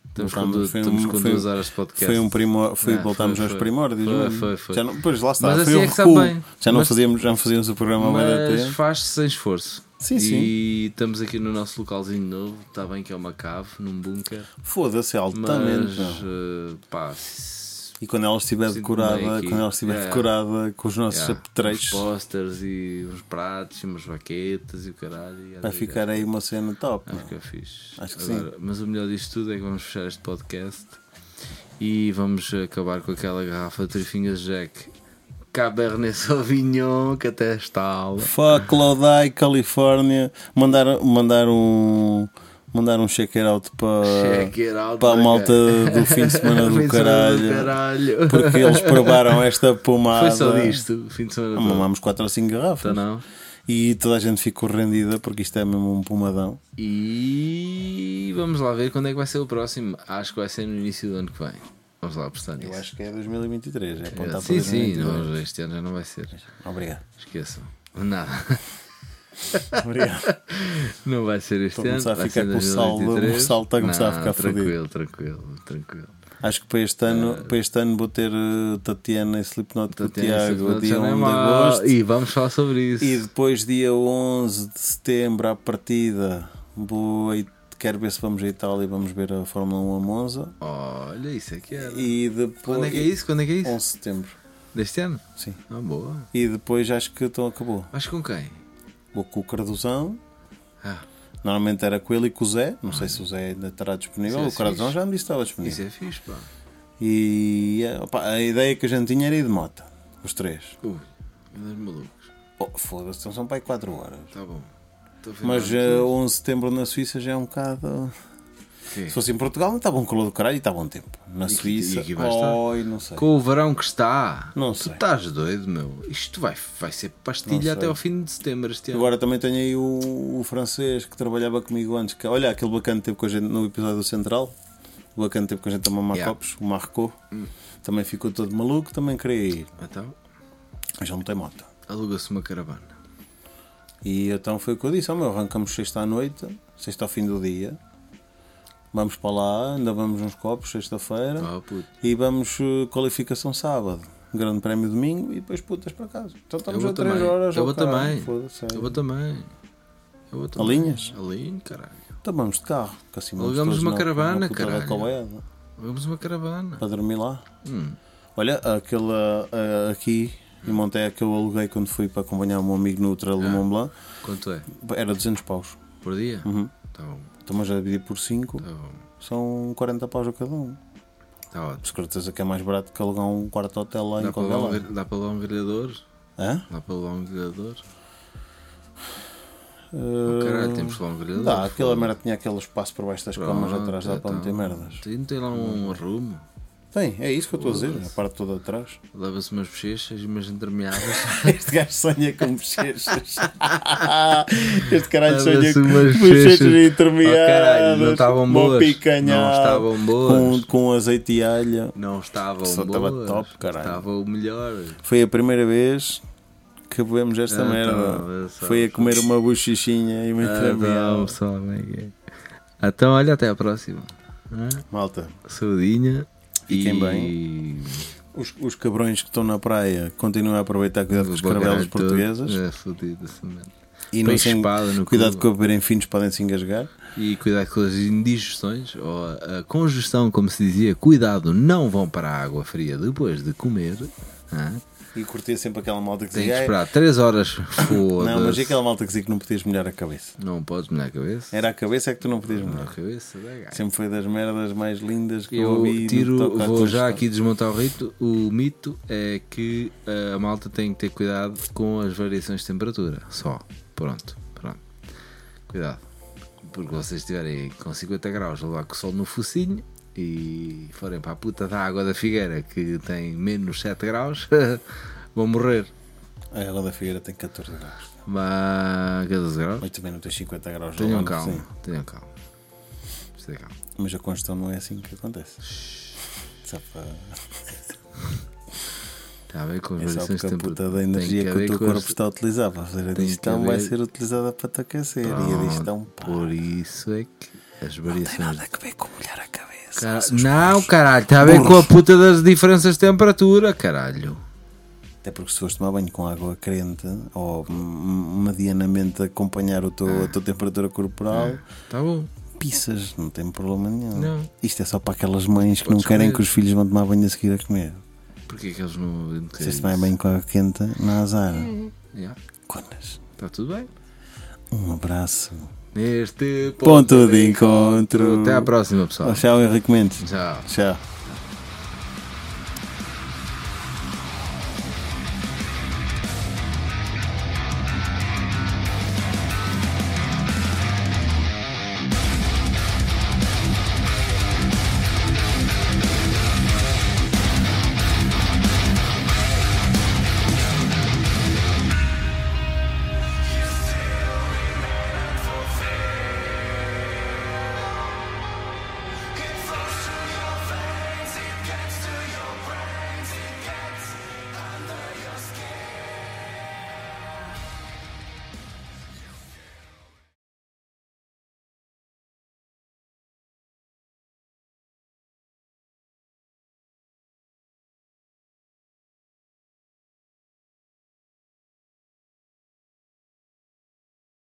Estamos com, Voltámos- foi estamos um- horas de podcast. Foi um primor, foi, Ah, voltámos foi, aos foi. primórdios. Foi, mano. foi, foi. Já não, pois lá está, Mas foi assim é que bem. Já não, Mas- fazíamos, já não fazíamos o programa Mas faz-se sem esforço. Sim, e sim. estamos aqui no nosso localzinho novo. Está bem que é uma cave, num bunker. Foda-se, Mas, altamente. meu. eh, pá, E quando ela estiver decorada, quando ela estiver Yeah. decorada com os nossos yeah, apetrechos, posters e uns pratos e umas baquetas e o caralho. e vai ficar aí uma cena top. Acho meu. que é fixe. Acho que Agora, Mas o melhor disto tudo é que vamos fechar este podcast e vamos acabar com aquela garrafa de Trifinhas Jack Cabernet Sauvignon que até está Fuck Lodi, Califórnia. Mandar, mandar um. Mandar um check it out para, it out, para a malta do fim de semana do caralho. do caralho. Porque eles provaram esta pomada. Foi só disto, fim de semana. Mamámos 4 ou 5 garrafas. Então. E toda a gente ficou rendida porque isto é mesmo um pomadão. E vamos lá ver quando é que vai ser o próximo. Acho que vai ser no início do ano que vem. Vamos lá apostar nisso. Eu acho que é 2023. É apontar para sim, sim, 2023. não, este ano já não vai ser. Obrigado. Esqueçam. Nada. Obrigado. Não vai ser este ano. a vai ficar com o 2023. o está a começar a ficar fodido. Tranquilo, tranquilo, tranquilo. Acho que para este ano, para este ano vou ter uh, Tatiana e Slipknot com o Tiago dia já não é 1 de agosto. E vamos falar sobre isso. E depois, dia 11 de setembro, à partida, vou quero ver se vamos à Itália e vamos ver a Fórmula 1 a Monza. Olha, isso é que é. E depois, Quando é que é isso? Quando é que é isso? 11 de setembro, Deste ano? sim. Ah, boa. E depois acho que então acabou. Mas com quem? Com o Carduzão. Ah, Normalmente era com ele e com o Zé. Não sei se o Zé ainda estará disponível. É o Carduzão fixe. já me disse que estava disponível. isso é fixe, pá. E eh, opa, a ideia que a gente tinha era ir de moto. Os três. Ui, meus malucos. Oh, Foda-se, então são para aí 4 horas. Tá bom. Mas mais eh, tudo. 11 de setembro na Suíça já é um bocado. Quê? Se fosse em Portugal, não estava um calor do caralho e está bom tempo. Na E Suíça, e aqui oi, não sei. Com o verão que está, Não tu sei. estás doido, meu. Isto vai, vai ser pastilha até ao fim de setembro este ano. Agora também tenho aí o, o francês que trabalhava comigo antes. Que, olha, aquele bacana que teve com a gente no episódio do Central. O bacana que teve com a gente a mamar Yeah. Hum. copos, o Marco. Também ficou todo maluco, também queria ir. Então, Mas ele não tem moto. aluga-se uma caravana. E então foi o que eu disse: ó meu, arrancamos sexta à noite, sexta ao fim do dia. Vamos para lá, ainda vamos uns copos sexta-feira. Ah. E vamos eh, qualificação sábado. Grande prémio domingo e depois putas para casa. Então estamos a vou 3 também. horas. eu vou também. é. Eu vou também. Eu vou também. Alinhas? Alinho, caralho. Então vamos de carro. Assim Alugamos uma na- caravana, caralho. Vamos uma caravana. Para dormir lá. Hum. Olha, aquele eh, aqui em Monteia que eu aluguei quando fui para acompanhar o meu amigo no Trail do Ah. Mont Blanc Quanto é? era 200 paus. Por dia? Uhum. Bom, Então, mas a dividir por 5 tá são 40 paus a cada um. Tá ótimo. De certeza que é mais barato que alugar um quarto hotel lá em Dá para, levar um, dá para levar um grelhador? Hã? Dá para levar um? Eh, Oh, caralho, temos levar um grelhador. Dá, aquela merda tinha aquele espaço por baixo das camas Pronto, atrás, dá para então. meter merdas. Tem- Não tem lá um arrumo? Tem, é isso que eu estou a dizer, a parte toda atrás. Leva-se umas bochechas e umas entremeadas. Este gajo sonha com bochechas. este caralho sonha com bochechas bochechas. intermeadas. Oh, caralho, não estavam boas. picanhada, Não estavam boas. Com, com azeite e alho. Não estavam Só boas. estava top, caralho. Estava o melhor. Foi a primeira vez que bebemos esta Ah, merda. então, eu só- Foi a comer uma bochechinha e uma Ah, entremeada. é que é? Então, olha, até à próxima. Hã? Malta, Saudinha. Fiquem e... bem. os, os cabrões que estão na praia continuem a aproveitar cuidado com os Vou caravelas portuguesas. É fodido merda. E não sem, cuidado cu. com beberem finos, podem se engasgar. E cuidado com as indigestões ou a, congestão, como se dizia. Cuidado, não vão para a água fria depois de comer. hã? E curtia sempre aquela malta que Tem que dizia. "Ei, esperar 3 horas. Foda-se. Não, mas e aquela malta que dizia que não podias molhar a cabeça? Não podes molhar a cabeça. Era a cabeça é que tu não podias molhar. cabeça da gaja. Sempre foi das merdas mais lindas que eu, Eu ouvi. tiro, vou já aqui desmontar o rito. O mito é que a malta tem que ter cuidado com as variações de temperatura. Só. Pronto. Pronto. Cuidado. Porque vocês estiverem com 50 graus a levar com o sol no focinho e forem para a puta da água da Figueira que tem menos 7 graus, vão morrer. A Ela da Figueira tem 14 graus. Mas 14 graus? Mas também não tem 50 graus. Tenham lá no calma. focinho. Tenham calma. É calma. Mas a Constão não é assim que acontece. Só para... Está a ver com as É só variações de a puta temperatura. da Tem energia que, haver o teu corpo está a utilizar para fazer a tem que digestão vai ser utilizada para te aquecer. E a Pronto, digestão, pá, Por isso é que as variações. nada a ver com molhar a cabeça. Cara- Não, caralho, está a ver com a puta das diferenças de temperatura, caralho. Até porque se fores tomar banho com água quente ou medianamente acompanhar o teu, a tua temperatura corporal, Tá bom. pisas, não tem problema nenhum. Não. Isto é só para aquelas mães que Podes não querem comer. que os filhos vão tomar banho a seguir a comer. Porquê que eles não. Se se tomar banho com água quente, não há azar. Yeah, Conas. Está tudo bem. Um abraço. Neste Ponto de encontro. Até à próxima, pessoal. Tchau, Henrique Mendes. Tchau. Tchau.